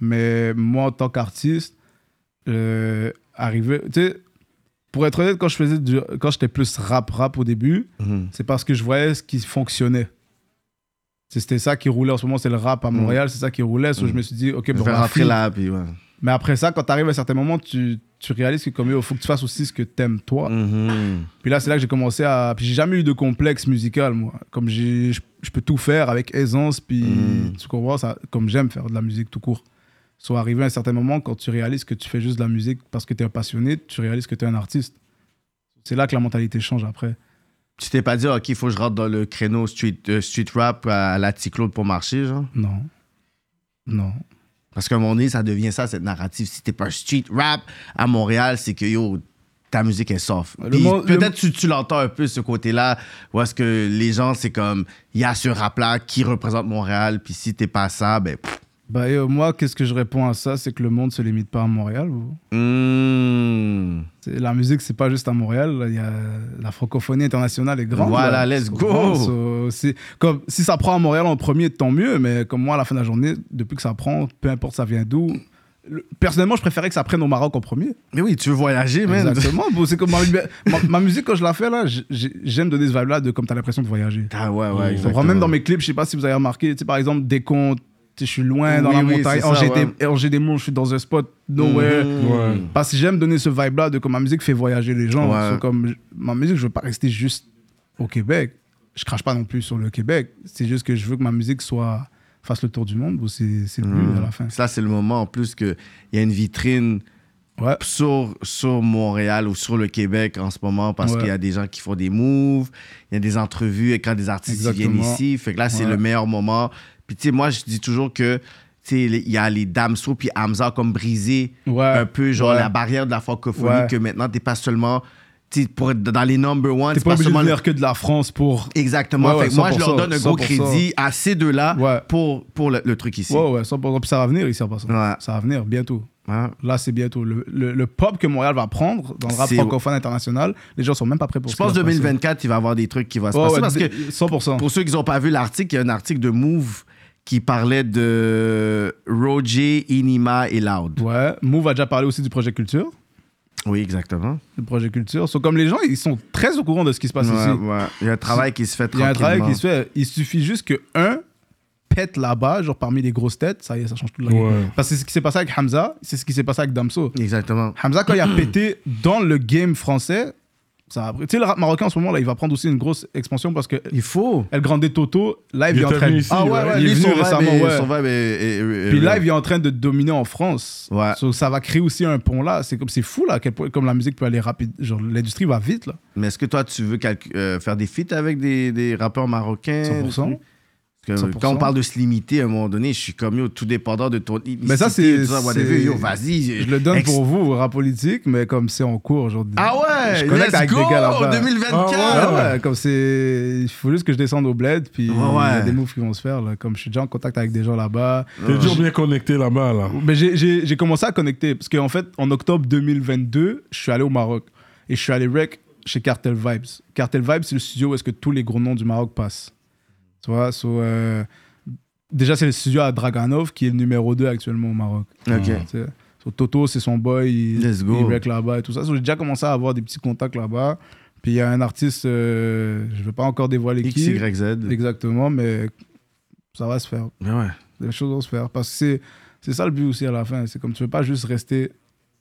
Mais moi, en tant qu'artiste, euh, arriver. Tu sais, pour être honnête, quand je faisais du- quand j'étais plus rap-rap au début, Mhm. c'est parce que je voyais ce qui fonctionnait. C'était ça qui roulait en ce moment, c'est le rap à Montréal, c'est ça qui roulait. So, Mhm. Je me suis dit, ok, bon, la là, puis ouais. Mais après ça, quand tu arrives à un certain moment, tu, tu réalises que comme il faut que tu fasses aussi ce que t'aimes toi. Mhm. Puis là, c'est là que j'ai commencé à. Puis j'ai jamais eu de complexe musical, moi. Comme j'ai- je peux tout faire avec aisance, puis Mhm. tu comprends, ça, comme j'aime faire de la musique tout court. Soit arrivé à un certain moment, quand tu réalises que tu fais juste de la musique parce que tu es un passionné, tu réalises que tu es un artiste. C'est là que la mentalité change après. Tu t'es pas dit, OK, il faut que je rentre dans le créneau street, euh, street rap à la Ticlaude pour marcher, genre? Non. Non. Parce qu'à un moment donné, ça devient ça, cette narrative. Si t'es pas un street rap à Montréal, c'est que, yo, ta musique est soft. Peut-être tu, tu l'entends un peu, ce côté-là, où est-ce que les gens, c'est comme, il y a ce rap-là qui représente Montréal, puis si t'es pas ça, ben... pff, Bah, yo, moi, qu'est-ce que je réponds à ça? C'est que le monde se limite pas à Montréal. C'est- La musique, c'est pas juste à Montréal. Il y a la francophonie internationale est grande. Voilà, là. let's go. So, c'est- comme, si ça prend à Montréal en premier, tant mieux. Mais comme moi, à la fin de la journée, depuis que ça prend, peu importe ça vient d'où. le- Personnellement, je préférais que ça prenne au Maroc en premier. Mais oui, tu veux voyager, man. Exactement. C'est comme ma, ma- ma musique, quand je la fais, là, j'ai- j'ai- j'aime donner ce vibe-là de comme tu as l'impression de voyager. Ah ouais, ouais, exactement. même dans mes clips, je sais pas si vous avez remarqué, tu sais, par exemple, des comptes, je suis loin dans Oui, la oui, montagne, ça, or j'ai ouais. des, or j'ai des monts, je suis dans un spot nowhere. Mhm. Ouais. Parce que j'aime donner ce vibe-là de comme ma musique fait voyager les gens. Ouais. Comme, ma musique, je veux pas rester juste au Québec. Je crache pas non plus sur le Québec. C'est juste que je veux que ma musique soit fasse le tour du monde. Bon, C'est c'est le but à la fin. Là, c'est le moment en plus qu'il y a une vitrine Ouais. sur, sur Montréal ou sur le Québec en ce moment parce Ouais. qu'il y a des gens qui font des moves, il y a des entrevues et quand des artistes viennent ici. Fait que là, c'est Ouais. le meilleur moment. Puis, tu sais, moi, je dis toujours que. tu sais, Il y a les Damso puis Hamza comme brisé Ouais. un peu genre Ouais. la barrière de la francophonie Ouais. que maintenant t'es pas seulement pour être dans les number one T'es pas de seulement le- que de la France pour. exactement fait que moi je leur 100%, donne un gros 100%. crédit à ces deux là pour pour le, le truc ici Ouais, ouais, 100%. Puis ça va venir ici, en passant. Ça va venir bientôt. Là, c'est bientôt. Le, le, pop que Montréal va prendre dans le rap francophone international, les gens sont même pas prêts pour je ce qui pense passer. 2024 il va y avoir des trucs qui vont se passer parce que d- 100%. Pour ceux qui n'ont pas vu l'article, il y a un article de Move qui parlait de Roger, Inima et Loud. Ouais. Move a déjà parlé aussi du projet Culture. Oui, exactement. Le projet Culture. So, comme les gens, ils sont très au courant de ce qui se passe Ouais, ici. ouais. Il y a un travail qui se fait Il y a un travail qui se fait. Il suffit juste que un pète là-bas, genre parmi les grosses têtes, ça y est, ça change tout la game. Ouais. Parce que c'est ce qui s'est passé avec Hamza, c'est ce qui s'est passé avec Damso. Exactement. Hamza, quand il a pété dans le game français, Ça Tu sais, le rap marocain en ce moment, là, il va prendre aussi une grosse expansion parce que Il faut. El Grande Toto, live, Il est en train ici, Ah ouais, ouais. ouais, Il est venu récemment, est- ouais. son Puis live, il est en train de dominer en France. Ouais. So, ça va créer aussi un pont là. C'est comme c'est fou là, à quel point comme la musique peut aller rapide. Genre l'industrie va vite là. Mais est-ce que toi, tu veux euh, faire des feats avec des, des rappeurs marocains 100%. Parce que 100%. Quand on parle de se limiter, à un moment donné, je suis comme yo, tout dépendant de ton Mais ça, c'est- vas-y. Je le donne pour vous, rap politique, mais comme c'est en cours aujourd'hui. Ah ouais, Je connecte avec go, des gars là-bas. 2024. Ah ouais, comme c'est. Il faut juste que je descende au bled, puis il Ouais, y a des moves qui vont se faire. Là. Comme je suis déjà en contact avec des gens là-bas. T'es toujours bien connecté là-bas, là. Mais j'ai commencé à connecter, parce qu'en fait, en octobre 2022, je suis allé au Maroc. Et je suis allé rec chez Cartel Vibes. Cartel Vibes, c'est le studio où est-ce que tous les gros noms du Maroc passent. Tu vois, so, euh, déjà, c'est le studio à Draganov, qui est le numéro 2 actuellement au Maroc. Ok. So, Toto, c'est son boy, il, Let's go. il rec là-bas et tout ça. So, j'ai déjà commencé à avoir des petits contacts là-bas. Puis il y a un artiste, euh, je ne vais pas encore dévoiler qui. XYZ. Exactement, mais ça va se faire. Mais ouais. Les choses vont se faire. Parce que c'est, ça le but aussi à la fin. C'est comme tu veux pas juste rester.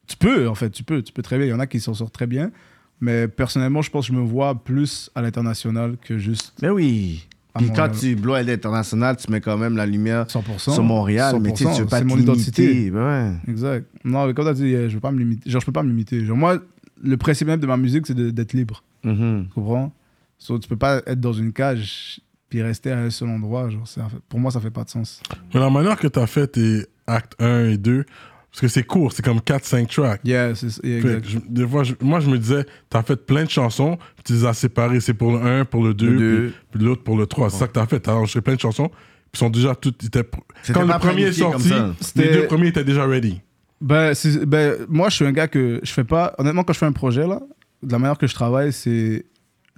Tu peux, en fait, tu peux. Tu peux très bien. Il y en a qui s'en sortent très bien. Mais personnellement, je pense que je me vois plus à l'international que juste Mais oui. Puis quand Montréal. tu blows à l'international, tu mets quand même la lumière 100%. sur Montréal. Mais tu sais, tu veux pas c'est te mon limiter. identité. Ben ouais. Exact. Non, mais comme tu as dit, je veux pas me limiter. Genre, je peux pas me limiter. Genre, moi, le principe même de ma musique, c'est d'être libre. Mhm. Tu comprends? So, tu peux pas être dans une cage puis rester à un seul endroit. Genre, pour moi, ça fait pas de sens. Mais la manière que t'as fait tes actes 1 et 2, parce que c'est court, c'est comme 4-5 tracks. Yeah, c'est yeah, Fait exact. que je- des fois, je- moi, je me disais, t'as fait plein de chansons, puis tu les as séparées. C'est pour le 1, pour le 2, Le deux. puis, l'autre pour le 3. C'est ça que t'as fait. T'as enregistré plein de chansons, puis sont déjà toutes. Quand le premier est sorti, les deux premiers étaient déjà ready. Ben, ben, moi, je suis un gars que je fais pas. Honnêtement, quand je fais un projet, là, de la manière que je travaille, c'est.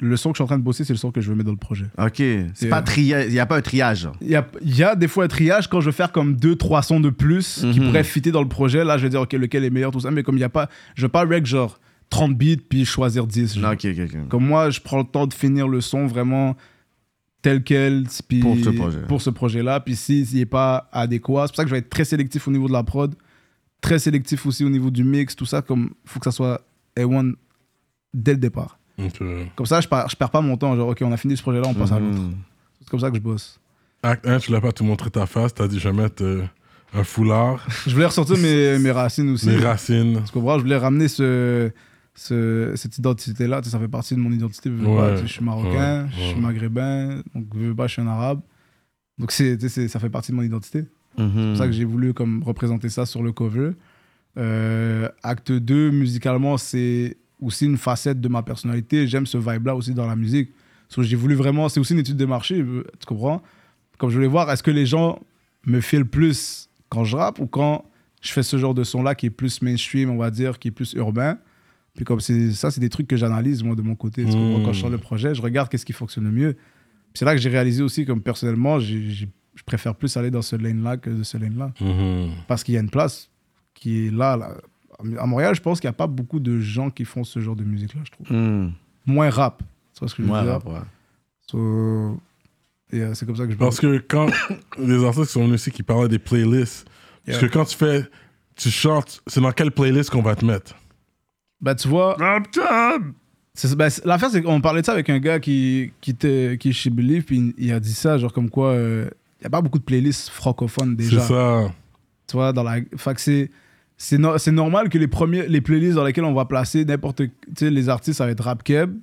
Le son que je suis en train de bosser, c'est le son que je veux mettre dans le projet. Ok. C'est pas triage. Il n'y a pas un triage. Il y a, il y a des fois un triage quand je veux faire comme deux, trois sons de plus qui Mhm. pourraient fitter dans le projet. Là, je vais dire, OK, lequel est meilleur, tout ça. Mais comme il y a pas. Je veux pas rec genre 30 beats puis choisir 10. genre. Ok, ok, ok. Comme moi, je prends le temps de finir le son vraiment tel quel. puis- Pour ce projet. Pour ce projet-là. Puis s'il n'est pas adéquat, c'est pour ça que je vais être très sélectif au niveau de la prod, très sélectif aussi au niveau du mix, tout ça. Comme il faut que ça soit A1 dès le départ. Euh, Comme ça, je, je perds pas mon temps. Genre, OK, on a fini ce projet-là, on passe à Mhm. l'autre. C'est comme ça que je bosse. acte 1, tu l'as pas tout montré ta face. T'as dit, je vais mettre euh, un foulard, Je voulais ressortir mes, mes racines aussi. mes racines. Tu comprends? Je voulais ramener ce, ce- cette identité-là. Tu sais, ça fait partie de mon identité. veux Ouais, pas. Tu sais, je suis marocain, ouais, je suis ouais. maghrébin, donc veux pas, je suis un arabe. Donc c'est, tu sais, c'est- ça fait partie de mon identité. C'est Mhm. pour ça que j'ai voulu comme, représenter ça sur le cover. Euh, acte 2, musicalement, c'est aussi une facette de ma personnalité. J'aime ce vibe-là aussi dans la musique. So, j'ai voulu vraiment, c'est aussi une étude de marché, tu comprends? Comme je voulais voir, est-ce que les gens me filent plus quand je rappe ou quand je fais ce genre de son-là qui est plus mainstream, on va dire, qui est plus urbain? Puis comme c'est ça, c'est des trucs que j'analyse moi de mon côté. Quand je sors le projet, je regarde qu'est-ce qui fonctionne le mieux. C'est là que j'ai réalisé aussi, comme personnellement, je préfère plus aller dans ce lane-là que de ce lane-là. Mhm. Parce qu'il y a une place qui est là, là. À Montréal, je pense qu'il n'y a pas beaucoup de gens qui font ce genre de musique-là, je trouve. Mhm. Moins rap. Tu vois ce que je veux Ouais, dire? rap, ouais. So, et, euh, c'est comme ça que je Parce que quand les artistes sont venus ici qui parlaient des playlists, parce que quand tu fais, tu chantes, c'est dans quelle playlist qu'on va te mettre? Bah, tu vois, c'est- bah, c'est- l'affaire, c'est qu'on parlait de ça avec un gars qui, qui, était, qui est chez Believe, puis il a dit ça, genre comme quoi, euh, il n'y a pas beaucoup de playlists francophones C'est déjà. ça. Tu vois, dans la. Fait que c'est. C'est no- c'est normal que les, premiers, les playlists dans lesquelles on va placer n'importe. Tu sais, les artistes, ça va être Rap Keb.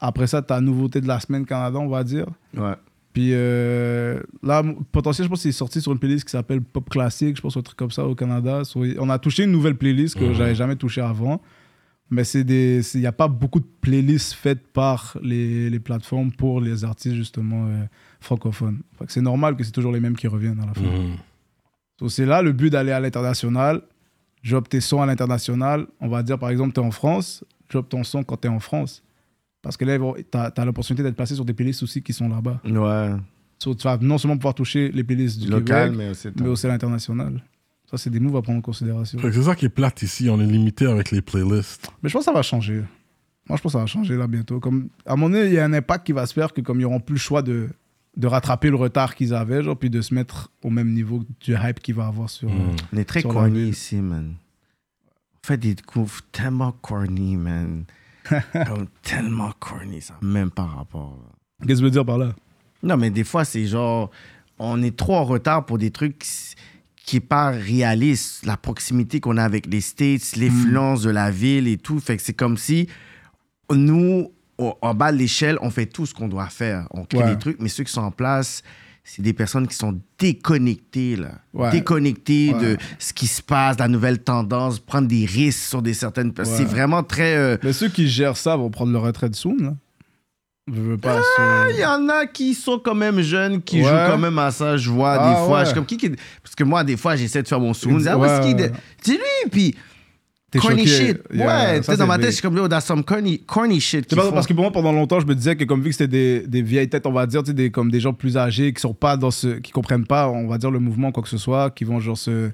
Après ça, ta nouveauté de la semaine Canada, on va dire. Ouais. Puis euh, là, potentiel, je pense qu'il est sorti sur une playlist qui s'appelle Pop Classique, je pense, un truc comme ça au Canada. On a touché une nouvelle playlist que Mhm. j'avais jamais touché avant. Mais c'est des, il n'y a pas beaucoup de playlists faites par les, les plateformes pour les artistes justement euh, francophones. C'est normal que c'est toujours les mêmes qui reviennent à la fin. Mhm. So, c'est là le but d'aller à l'international. Drop tes sons à l'international. On va dire par exemple, tu es en France, drop ton son quand tu es en France. Parce que là, tu as, l'opportunité d'être placé sur des playlists aussi qui sont là-bas. Ouais. So, tu vas non seulement pouvoir toucher les playlists du Local, Québec, mais aussi. mais aussi à l'international. Ça, c'est des moves à prendre en considération. C'est ça qui est plate ici, on est limité avec les playlists. Mais je pense que ça va changer. Moi, je pense que ça va changer là bientôt. Comme, à mon avis, il y a un impact qui va se faire que comme ils n'auront plus le choix de, de rattraper le retard qu'ils avaient, genre, puis de se mettre au même niveau du hype qu'il va avoir sur... euh, Mhm. On est très corny ici, man. On fait des coups tellement corny, man. Comme tellement corny, ça. n'a Même pas rapport. Qu'est-ce que tu veux dire par là? Non, mais des fois, c'est genre, on est trop en retard pour des trucs qui n'est pas réaliste. La proximité qu'on a avec les States, l'influence de la ville et tout. Fait que c'est comme si nous, au- en bas de l'échelle, on fait tout ce qu'on doit faire. On crée Ouais. des trucs, mais ceux qui sont en place, c'est des personnes qui sont déconnectées, là. Ouais. Déconnectées Ouais. de ce qui se passe, de la nouvelle tendance, prendre des risques sur des certaines personnes. Ouais. C'est vraiment très... euh, Mais ceux qui gèrent ça vont prendre leur retraite soon, là. Je veux pas. Il se- y en a qui sont quand même jeunes, qui jouent quand même à ça. Je vois Ah, des fois. Je suis comme qui, qui- Parce que moi, des fois, j'essaie de faire mon sound. Ah, c'est qui ouais. de- C'est lui, puis corny choqué. shit. Yeah, ouais, tu sais, dans ma tête, je suis comme, yo, that's some corny, corny shit. C'est parce que pour moi, pendant longtemps, je me disais que comme vu que c'était des, des vieilles têtes, on va dire, tu sais, des, comme des gens plus âgés qui sont pas dans ce, qui comprennent pas, on va dire le mouvement quoi que ce soit, qui vont genre se,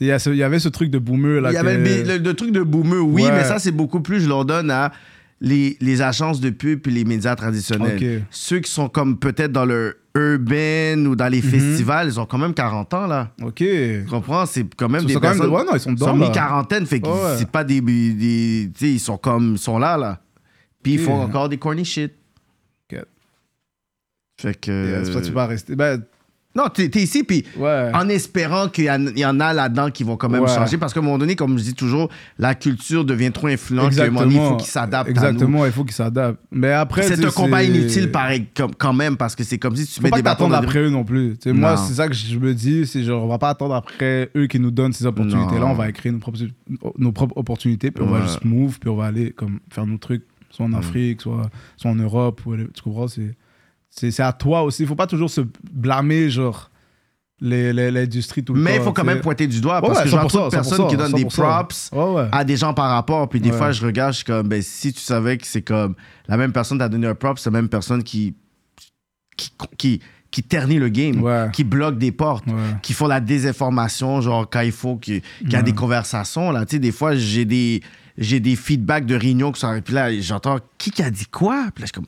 il y, y avait ce truc de boomer là. Il y avait le, bi- le- le truc de boomer, oui, Ouais. mais ça, c'est beaucoup plus, je leur donne à les, les agences de pub et les médias traditionnels. Ceux qui sont comme peut-être dans le urban ou dans les Mhm. festivals, ils ont quand même 40 ans, là. Ok. Tu comprends? C'est quand même Ils des sont quand même- personnes... ouais, non, ils sont dedans, sont mi-quarantaine, fait que Ouais, ouais. c'est pas des... des tu sais, ils sont comme... Ils sont là, là. Puis ils font encore des corny shit. Ok. Fait que... Et, euh, C'est pas tu vas rester. Ben, Non, t'es t'es ici, puis ouais. en espérant qu'il y, en- il y en a là-dedans qui vont quand même Ouais. changer, parce qu'à un moment donné, comme je dis toujours, la culture devient trop influente, donné, il faut qu'ils s'adaptent à nous. Exactement, il faut qu'ils s'adaptent. Mais après. C'est un combat inutile, pareil, comme- quand même, parce que c'est comme si tu Faut mets pas des bâtons après eux non plus. Moi, c'est ça que je me dis, c'est genre, on va pas attendre après eux qui nous donnent ces opportunités-là. On va créer nos propres, nos propres opportunités, puis on va juste move, puis on va aller comme faire nos trucs, soit en Afrique, soit, soit en Europe. Ou, tu comprends? C'est, c'est, à toi aussi. Il faut pas toujours se blâmer, genre, l'industrie tout le Mais il faut quand même pointer du doigt, parce ouais, que je vois 100%, trop de personnes qui donnent des 100%. props Ouais, ouais. à des gens par rapport, puis des fois, je regarde, je suis comme, ben, si tu savais que c'est comme la même personne t'a donné un prop, c'est la même personne qui, qui, qui, qui ternit le game, Ouais. qui bloque des portes. Ouais. qui font la désinformation, genre quand il faut y a des conversations. Là. Tu sais, des fois, j'ai des, j'ai des feedbacks de réunions qui sont. Puis là, j'entends qui qui a dit quoi? Puis là, je suis comme.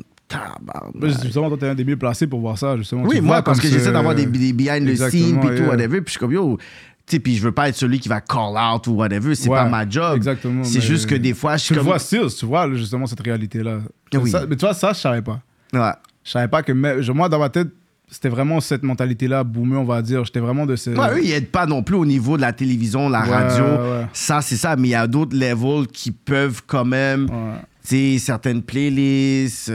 Moi, Justement, toi, t'es un des mieux placés pour voir ça, justement. Oui, Tu moi, parce que ce- j'essaie d'avoir des, des behind the scenes, puis tout, yeah. whatever. Puis je suis comme, yo, tu sais, puis je veux pas être celui qui va call out ou whatever. C'est Ouais, pas ma job. Exactement. C'est juste que des fois, je suis Tu comme. vois, Seals, tu vois justement cette réalité-là. Oui. Mais tu vois, ça, je savais pas. Ouais. Je savais pas que. moi, dans ma tête, c'était vraiment cette mentalité-là, boomer, on va dire. J'étais vraiment de ce. Ouais, eux, ils aident pas non plus au niveau de la télévision, la Ouais, radio. ouais. Ça, c'est ça. Mais il y a d'autres levels qui peuvent quand même. Ouais. Tu sais, certaines playlists.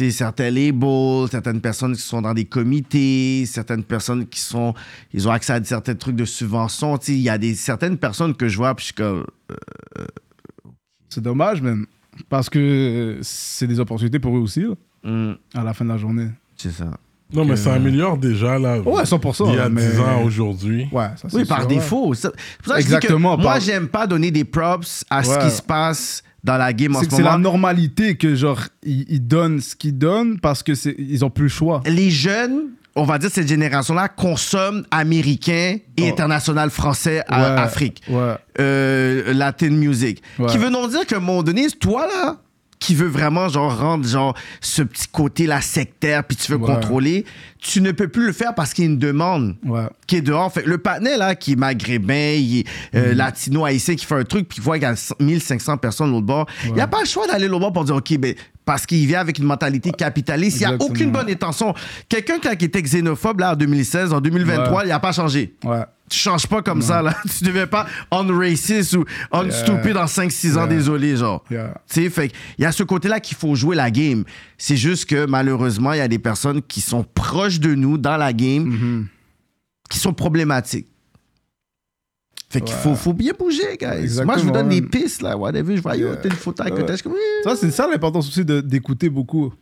Euh, certains labels, certaines personnes qui sont dans des comités, certaines personnes qui sont, ils ont accès à certains trucs de sais, il y a des certaines personnes que je vois, puis je suis comme, C'est dommage, même. Parce que c'est des opportunités pour eux aussi, là, Hum, à la fin de la journée. c'est ça. Non, mais ça améliore déjà, là. Ouais, 100%. Il y a mais- 10 ans aujourd'hui. Ouais, ça c'est Oui, par sûr, défaut. Ça- c'est pour ça que je dis que Exactement, moi, par- j'aime pas donner des props à ce qui se passe dans la game en C'est ce que c'est la moment. normalité que, genre, ils, ils donnent ce qu'ils donnent parce que c'est ils ont plus le choix. Les jeunes, on va dire cette génération-là, consomment américain et Oh. international français à Ouais, Afrique. Ouais. euh, Latin music. Ouais. Qui veut donc dire qu'à un moment donné, toi là, qui veut vraiment genre rendre genre ce petit côté là sectaire puis tu veux Ouais. contrôler, tu ne peux plus le faire parce qu'il y a une demande Ouais. qui est dehors. Fait, le patinet là qui est maghrébin, il est euh, Mm. latino haïtien qui fait un truc puis il voit qu'il y a 1500 personnes de l'autre bord, il n'y a pas le choix d'aller l'autre bord pour dire OK ben parce qu'il vient avec une mentalité capitaliste, il n'y a aucune bonne intention. Quelqu'un qui était xénophobe là en 2016, en 2023, Ouais. il n'a pas changé Ouais. tu changes pas comme ça, là. Tu deviens pas on racist ou on Yeah. stupid dans 5-6 ans, désolé, genre. Yeah. Tu sais, fait il y a ce côté-là qu'il faut jouer la game. C'est juste que malheureusement, il y a des personnes qui sont proches de nous dans la game Mhm. qui sont problématiques. Fait qu'il Ouais. faut, faut bien bouger, guys. Exactement, Moi, je vous donne des pistes, là. Whatever, je vois, yo, t'as une photo suis comme, Ça, c'est ça l'importance aussi d'écouter beaucoup.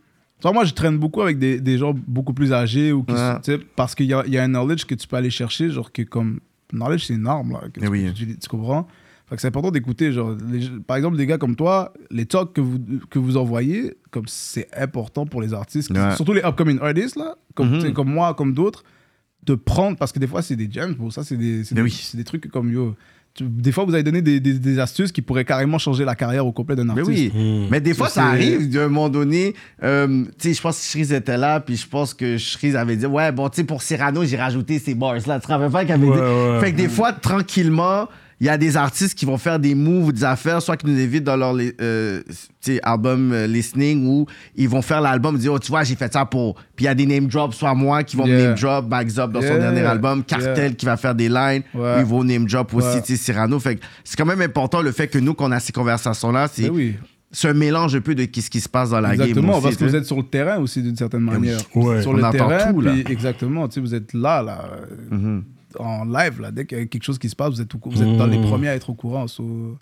Moi, je traîne beaucoup avec des, des gens beaucoup plus âgés ou qui, Ouais. parce qu'il y a, y a un knowledge que tu peux aller chercher, genre que comme knowledge c'est une arme là, que Eh tu, oui. tu- tu comprends? Fait que c'est important d'écouter, genre les- par exemple des gars comme toi, les talks que vous que vous envoyez, comme c'est important pour les artistes, Ouais. surtout les upcoming artists là, comme Mhm. comme moi, comme d'autres, de prendre parce que des fois c'est des gems, bon ça c'est des c'est des, oui. des trucs comme yo. tu- des fois, vous avez donné des, des- des astuces qui pourraient carrément changer la carrière au complet d'un Mais artiste. oui. Hmm. Mais des fois, Ça, arrive d'un moment donné. euh, tu sais, je pense que Shreeze était là, puis je pense que Shreeze avait dit Ouais, bon, tu sais, pour Cyrano, j'ai rajouté ces bars là. Tu te rappelles pas qu'il avait Ouais, dit? ouais. Fait que des fois, tranquillement, il y a des artistes qui vont faire des moves ou des affaires, soit qui nous invitent dans leur euh, album euh, listening ou ils vont faire l'album, dire, oh, tu vois, j'ai fait ça pour. Puis il y a des name drops, soit moi qui vont me name drop, Bags Up dans son Yeah. dernier album, Cartel Yeah. qui va faire des lines, Ouais. ils vont name drop aussi, Ouais. tu sais, Cyrano. Fait que c'est quand même important le fait que nous, qu'on a ces conversations-là, c'est Ben oui. c'est un mélange un peu de ce qui se passe dans la game. Exactement, parce que vous êtes sur le terrain aussi d'une certaine oui. manière. Ouais. Sur On le entend terrain, tout, là. puis exactement, tu sais, vous êtes là, là, Mhm. En live, là. Dès qu'il y a quelque chose qui se passe, vous êtes, au vous êtes dans les Mhm. premiers à être au courant. so-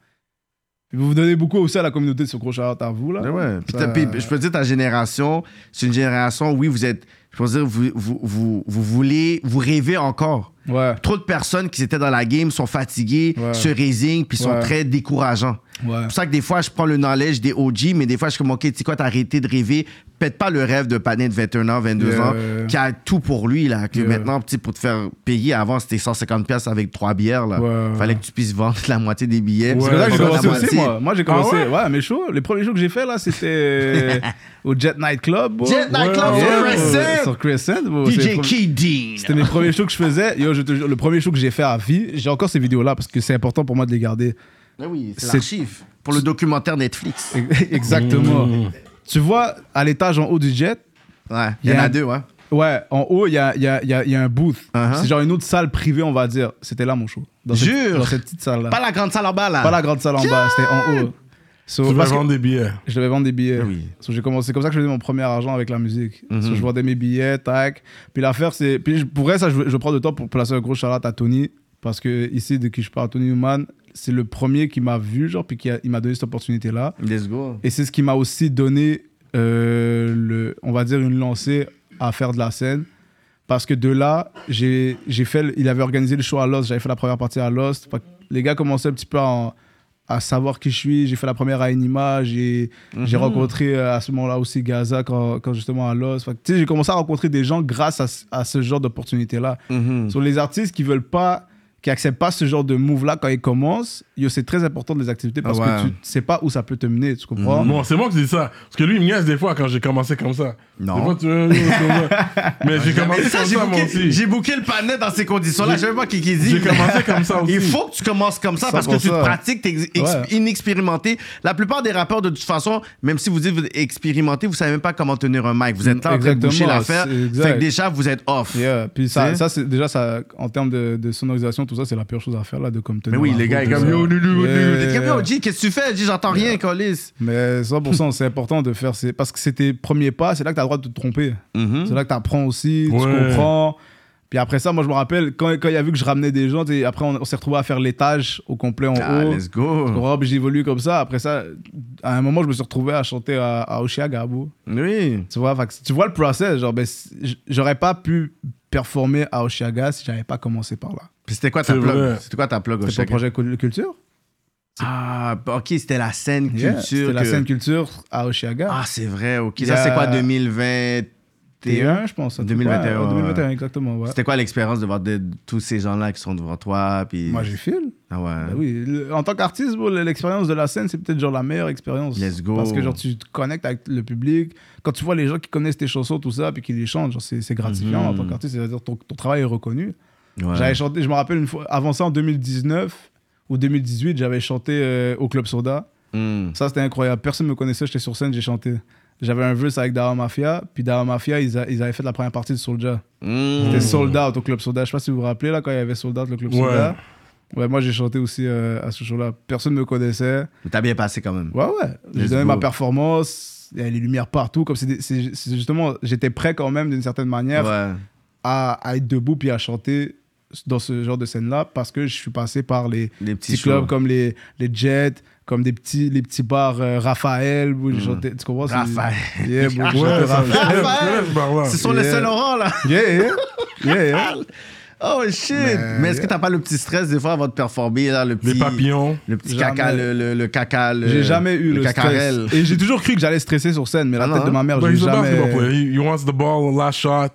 Puis vous vous donnez beaucoup aussi à la communauté sur gros shout à vous, là. Ouais. Puis puis je peux dire, ta génération, c'est une génération, oui, vous êtes. Je peux dire, vous, vous, vous, vous voulez, vous rêvez encore. Ouais, Trop de personnes qui étaient dans la game sont fatiguées, Ouais. se résignent, puis sont Ouais. très décourageants. ouais. C'est pour ça que des fois, je prends le knowledge des OG, mais des fois, je suis comme, OK, tu sais quoi, t'as arrêté de rêver. Pète pas le rêve de panet de 21 ans, 22 Yeah. ans, qui a tout pour lui, là. Que Yeah. maintenant, petit, pour te faire payer, avant, c'était 150$ piastres avec trois bières, là. Ouais. Fallait que tu puisses vendre la moitié des billets. Ouais. C'est que j'ai commencé aussi, moi. Moi, j'ai commencé. Ah ouais? ouais? mais chaud. Les premiers shows que j'ai fait, là, c'était au Jet Night Club. bro. Jet Night Club sur Crescent. Sur Crescent. DJ premiers- Key C'était mes premiers shows que je faisais. Yo, je te jure, le premier show que j'ai fait à vie, j'ai encore ces vidéos-là parce que c'est important pour moi de les garder. Oui, c'est l'archive. Pour le documentaire Netflix. Exactement. Tu vois, à l'étage en haut du jet, Ouais, il y en a deux, ouais. ouais, en haut, il y a, il y, a, il y, a, il y a un booth. Uh-huh. C'est genre une autre salle privée, on va dire. C'était là mon show. Dans cette- Jure? Dans cette petite salle-là. Pas Pas, la grande salle en bas, là. la grande salle en bas, c'était en haut. So, Tu vas vendre des billets. je devais vendre des billets. Oui. So, j'ai commencé, c'est comme ça que je faisais mon premier argent avec la musique. Mhm. So, je vendais mes billets, tac. Puis l'affaire, c'est. Puis pour vrai, ça, je, je prends le temps pour placer un gros shout à Tony. Parce que ici, de qui je parle, Tony Newman, c'est le premier qui m'a vu, genre, puis qui a- il m'a donné cette opportunité-là. Let's go. Et c'est ce qui m'a aussi donné, euh, le, on va dire, une lancée à faire de la scène. Parce que de là, j'ai fait, il avait organisé le show à Lost, j'avais fait la première partie à Lost. Les gars commençaient un petit peu à, à savoir qui je suis. J'ai fait la première à Enima, j'ai j'ai rencontré euh, à ce moment-là aussi Gaza quand, quand justement à tu sais, j'ai commencé à rencontrer des gens grâce à, ce- à ce genre d'opportunité-là. Mhm. Sur les artistes qui veulent pas, qui acceptent pas ce genre de move-là quand ils commencent, c'est très important de les accepter parce Ouais. que tu sais pas où ça peut te mener, tu comprends? Bon, c'est moi qui dis ça. Parce que lui, il me niaise des fois quand j'ai commencé comme ça. Non. Des fois, tu veux- Mais j'ai commencé ça, comme ça, moi aussi. j'ai booké le panel dans ces conditions-là. Je sais pas qui qui dit. J'ai commencé comme ça aussi. Il faut que tu commences comme ça parce que tu te 100%. pratiques, t'es Ouais. inexpérimenté. La plupart des rappeurs, de toute façon, même si vous dites vous êtes expérimenté, vous savez même pas comment tenir un mic. Vous êtes là en train de boucher l'affaire. Fait que déjà, vous êtes off. Yeah. Puis ça, ça c'est déjà ça, en termes de, de sonorisation, tout ça, c'est la pire chose à faire là, de comme Mais tenir oui, un les gars, groupe, comme yo, yo, G, qu'est-ce que tu fais? Dis, j'entends rien, Colis. Mais 100%, c'est important de faire. ces- Parce que c'est tes premiers pas, c'est là que tu as le droit de te tromper. Mhm. C'est là que tu apprends aussi, tu comprends. Puis après ça, moi, je me rappelle, quand, quand il a vu que je ramenais des gens, après, on, on s'est retrouvé à faire l'étage au complet en Ah, haut. let's go. Évolué comme ça. Après ça, à un moment, je me suis retrouvé à chanter à, à Oshiaga. Oui. Tu vois, tu vois le process. Genre, ben, j'aurais pas pu performer à Oshiaga si j'avais pas commencé par là. Puis c'était quoi ta plug? C'était quoi ta plug ton chèque? projet cul- culture? Ah, ok, c'était la scène Yeah, culture. C'était la scène culture à Oshiaga. Ah, c'est vrai, ok. Ça, c'est quoi, 2021? T1, je pense. 2021, Ouais, ouais. 2021, exactement. Ouais. C'était quoi l'expérience de voir de- tous ces gens-là qui sont devant toi? Puis... Moi, j'ai fil. Ah ouais. Ben oui, le- en tant qu'artiste, l'expérience de la scène, c'est peut-être genre la meilleure expérience. Let's go. Parce que genre tu te connectes avec le public. Quand tu vois les gens qui connaissent tes chansons, tout ça, puis qui les chantent, c'est gratifiant Mhm. en tant qu'artiste. C'est-à-dire ton, ton travail est reconnu. Ouais. J'avais chanté, je me rappelle une fois, avant ça en 2019 ou 2018, j'avais chanté euh, au Club Soda. Hmm. Ça c'était incroyable. Personne me connaissait, j'étais sur scène, j'ai chanté. J'avais un verse avec Dara Mafia, puis Dara Mafia, ils, a- ils avaient fait la première partie de Soulja. Hmm. C'était sold out au Club Soda. Je sais pas si vous vous rappelez là quand il y avait sold out le Club Ouais. Soda. Ouais, moi j'ai chanté aussi euh, à ce show-là. Personne me connaissait. Mais T'as bien passé quand même. Ouais, ouais. J'ai donné ma performance. Il y avait les lumières partout. Comme c'est justement, j'étais prêt quand même d'une certaine manière Ouais. à, à être debout puis à chanter dans ce genre de scène-là parce que je suis passé par les Les petits, petits clubs comme les, les Jets, comme des petits, les petits bars euh, Raphaël où chanté. Tu comprends? Raphaël. Yeah, j'ai Ouais, Raphaël. ce sont les Yeah. Saint-Laurent, là. Yeah, yeah. Yeah, yeah. Oh shit. Mais- Mais, est-ce que t'as pas le petit stress des fois avant de performer, là, le petit. Les papillons. Le petit Jamais. caca, le, le, le caca, le. J'ai jamais eu le, cacarel. stress. Et j'ai toujours cru que j'allais stresser sur scène, mais la Ah tête non, de ma mère, But j'ai basketball jamais. He, he wants the ball, last shot.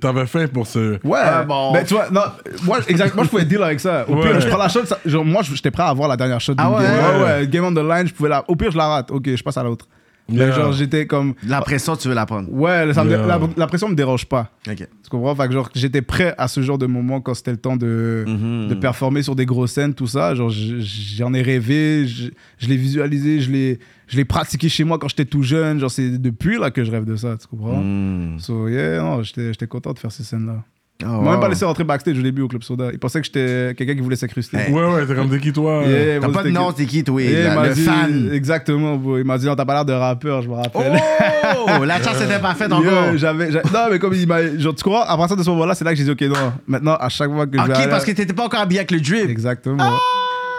T'avais faim pour ce. Ouais, Ah, bon. mais tu vois, non, moi, exact, moi je pouvais deal avec ça. Au Ouais. pire, je prends la shot, ça- genre, moi j'étais prêt à avoir la dernière shot. Ah ouais? game. ouais, ouais, game on the line, je pouvais la. Au pire, je la rate. Ok, je passe à l'autre. Mais Yeah. genre, j'étais comme. La pression, tu veux la prendre. Ouais, ça me dé- Yeah. la, la pression me dérange pas. Ok. Tu comprends? Fait que genre, j'étais prêt à ce genre de moment quand c'était le temps de, Mhm. de performer sur des grosses scènes, tout ça. Genre, j'en ai rêvé, je, je l'ai visualisé, je l'ai, je l'ai pratiqué chez moi quand j'étais tout jeune. Genre, c'est depuis là que je rêve de ça, tu comprends? Mm. So, yeah, non, j'étais, j'étais content de faire ces scènes-là. Oh, Ils m'ont même pas laissé rentrer backstage au début au Club Soda. Ils pensaient que j'étais quelqu'un qui voulait s'incruster. Hey. Ouais, ouais, t'es comme t'es qui toi? Yeah, T'as pas de nom, t'es qui, toi? Yeah, il là, m'a Le dit- fan. Exactement, bro. Il m'a dit, non, t'as pas l'air de rappeur, je me rappelle. Oh! La chance était pas faite encore. J'avais, j'a- non, mais comme il m'a. Genre, tu crois, à partir de ce moment-là, c'est là que j'ai dit, ok, non. Maintenant, à chaque fois que je. Ok, aller- parce que t'étais pas encore habillé avec le drip. Exactement.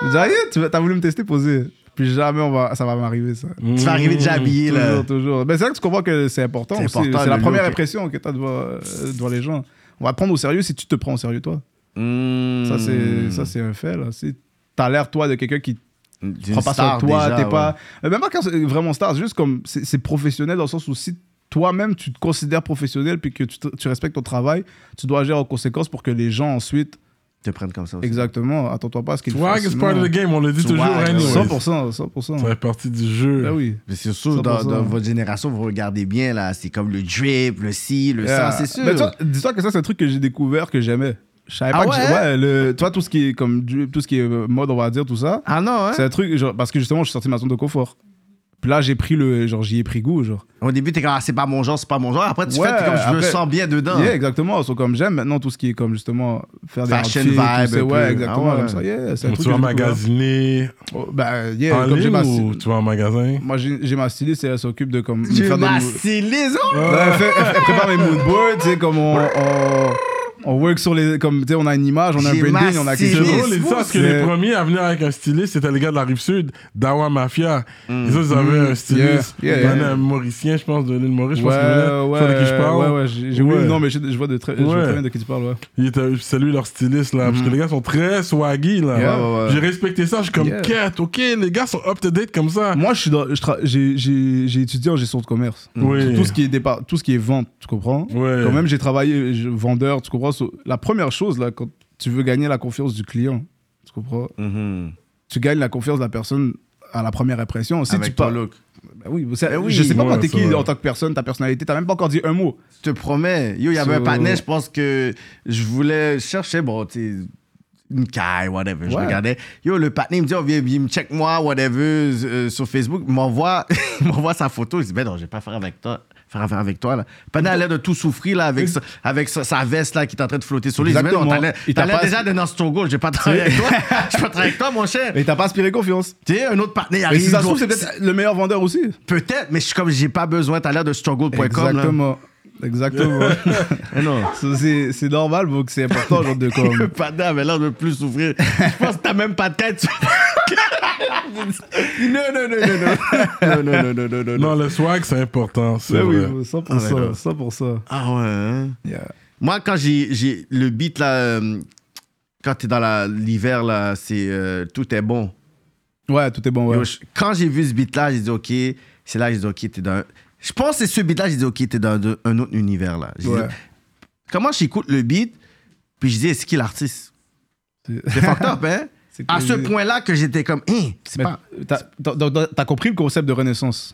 J'ai dit, ah, yeah, t'as voulu me tester, poser. Puis jamais on va, ça va m'arriver, ça. Tu vas arriver déjà habillé, là. Toujours, toujours. Mais c'est là que tu comprends que c'est important C'est aussi. important, C'est la première impression que t'as devant, euh, devant les gens. On va prendre au sérieux si tu te prends au sérieux, toi. Mm. Ça, c'est, ça, c'est un fait, là. T'as l'air, toi, de quelqu'un qui prend pas de toi, déjà, t'es ouais. pas. Euh, Même pas quand c'est vraiment star, c'est juste comme. C'est, c'est professionnel dans le sens où si toi-même tu te considères professionnel puis que tu, te- tu respectes ton travail, tu dois agir en conséquence pour que les gens ensuite. Te prennent comme ça aussi. Exactement, attends-toi pas à ce qu'ils Swag is part of the game, on le dit Swag, toujours, ouais. anyway. 100%, 100%. Ça fait partie du jeu. Ah oui. Mais c'est sûr, dans, 100%. dans votre génération, vous regardez bien, là. C'est comme le drip, le ci, le Yeah. ça, c'est sûr. Mais toi, dis-toi que ça, c'est un truc que j'ai découvert que j'aimais. Je savais Ah pas ouais? ouais, le, toi, tout ce qui est comme tout ce qui est mode, on va dire, tout ça, ah non, hein? c'est un truc, genre, parce que justement, je suis sorti de ma zone de confort. Puis là, j'ai pris le, genre, j'y ai pris goût, genre. Au début, t'es comme, ah, c'est pas mon genre, c'est pas mon genre. Après, tu Ouais, fais, t'es comme, je me après- sens bien dedans. Yeah, exactement. So, comme j'aime maintenant tout ce qui est comme justement faire des Fashion vibe. Ouais, exactement. Ah ouais. comme ça, yeah, c'est un truc tu vas magasiner Oh, Ben, yeah, en comme j'ai ma ou tu vas en magasin? Moi, j'ai ma styliste et elle s'occupe de comme. me Tu faire des m'as mood- stylé, oh! Ouais, elle, fait- elle- prépare mes mood boards, tu sais, comme on, on, on work sur les. Comme, tu sais, on a une image, on a un J'ai branding, on a quelque C'est chose. drôle, ils disent ça, parce que C'est- les premiers à venir avec un styliste, c'était les gars de la rive sud, Dawa Mafia. Les autres, ils avaient un styliste. Yeah, yeah, Il y en a yeah. un Mauricien, je pense, de l'île Maurice, je pense Ouais, qu'il venait. ouais, Tu vois de qui je parle? ouais, ouais, j'ai j'ai- non, mais je, je vois de très, je vois Ouais. très bien de qui tu parles, ouais. Il était, c'est lui leur styliste, là. Parce que les gars sont très swaggy, là. Yeah, ouais, ouais. J'ai respecté ça, je suis comme, Yeah. quête, ok, les gars sont up-to-date comme ça. Moi, je suis dans, je tra- j'ai, j'ai, j'ai étudié en gestion de commerce. Oui. Tout ce qui est départ, tout ce qui est vente, tu comprends? Ouais. Quand même, j'ai travaillé je- vendeur, tu comprends? La première chose, là, quand tu veux gagner la confiance du client, tu comprends? Mhm. Tu gagnes la confiance de la personne à la première impression. Si Avec tu parles-. Ben oui, Ben oui. je sais pas Ouais, moi t'es qui vrai. en tant que personne, ta personnalité, t'as même pas encore dit un mot. Je te promets. Yo, il y avait So- un partenaire, je pense que je voulais chercher, bon, tu une caille, whatever. Je regardais. Yo, le partenaire, il me dit, oh, viens, viens me check moi, whatever, euh, sur Facebook. Il m'envoie, il m'envoie sa photo. Je dis, ben non, je vais pas faire avec toi. Faire affaire avec toi, là. Partenaire a l'air de tout souffrir, là, avec, sa, avec sa, sa veste, là, qui est en train de flotter sur non, Exactement. t'as l'air- Il t'as t'a l'air pas- déjà de. Je vais pas travailler avec toi. Je vais pas travailler avec toi, mon cher. Mais t'as pas aspiré confiance. Tu sais, un autre partenaire Mais arrive. si ça se trouve, c'est peut-être le meilleur vendeur aussi. Peut-être, mais je suis comme, j'ai pas besoin. T'as l'air de struggle.com, là. Exactement. Mais non. C'est c'est normal, donc c'est important, genre de Le comme. panda avait l'air de plus souffrir. Je pense que t'as même pas de tête. non, non, non, non, non. Non, non, non, non, non, non. Non, le swag, c'est important. C'est Ben oui, 100%. Ah, ouais, 100%. Ah ouais, hein? Yeah. Moi, quand j'ai, j'ai le beat, là, euh, quand t'es dans l'hiver, là, c'est euh, tout est bon. Ouais, tout est bon, ouais. Yo, quand j'ai vu ce beat-là, j'ai dit, OK, c'est là j'ai dit, OK, t'es dans... Je pense que c'est ce beat-là, j'ai dit, OK, t'es dans de- un autre univers, là. J'ai dit, Ouais. comment j'écoute le beat, puis je dis, c'est qui l'artiste? C'est- C'est fucked up, hein? C'est À ce crazy. point-là que j'étais comme, hein, c'est Mais pas... t'as- t'as t'as- t'as compris le concept de renaissance.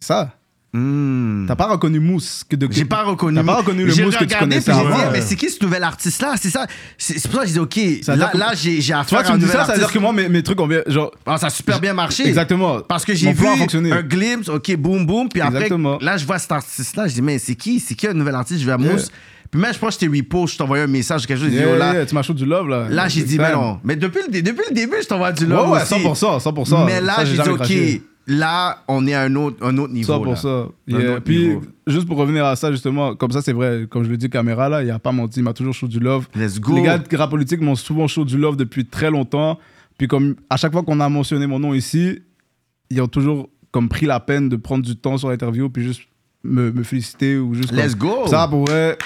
C'est ça. Hmm. T'as pas reconnu Mousse que de. J'ai pas reconnu. T'as pas reconnu le mousse que tu regardé, connaissais j'ai Ouais. mais c'est qui ce nouvel artiste-là? C'est ça. C'est pour ça que j'ai dit, OK, Ça là, là j'ai j'ai Tu vois, affaire tu à un me dis ça, ça veut dire artiste. que moi, mes, mes trucs ont bien. Genre, Ah, ça a super bien marché. exactement. Parce que j'ai vu un glimpse, OK, boum, boum, puis après, Exactement. là, je vois cet artiste-là, je dis, mais c'est qui? C'est qui un nouvel artiste? Je vais à Mousse. Puis même, je pense que je t'ai repost, je envoyé un message, quelque chose, j'ai dit, Yeah, oh, là, yeah, tu m'as chaud du love, là. là j'ai dit, mais non. Mais depuis le, depuis le début, je t'envoie du Ouais, love ouais, aussi. 100%, 100%. Mais là, j'ai dit, OK. Là, on est à un autre, un autre niveau. 100%. là. Un Yeah. autre Puis, niveau. juste pour revenir à ça, justement, comme ça, c'est vrai, comme je le dis, caméra, là, il a pas menti, il m'a toujours chaud du love. Let's go. Les gars de rap politique m'ont souvent chaud du love depuis très longtemps. Puis, comme à chaque fois qu'on a mentionné mon nom ici, ils ont toujours comme pris la peine de prendre du temps sur l'interview, puis juste me, me féliciter ou juste. Let's comme- go. Ça, pour vrai,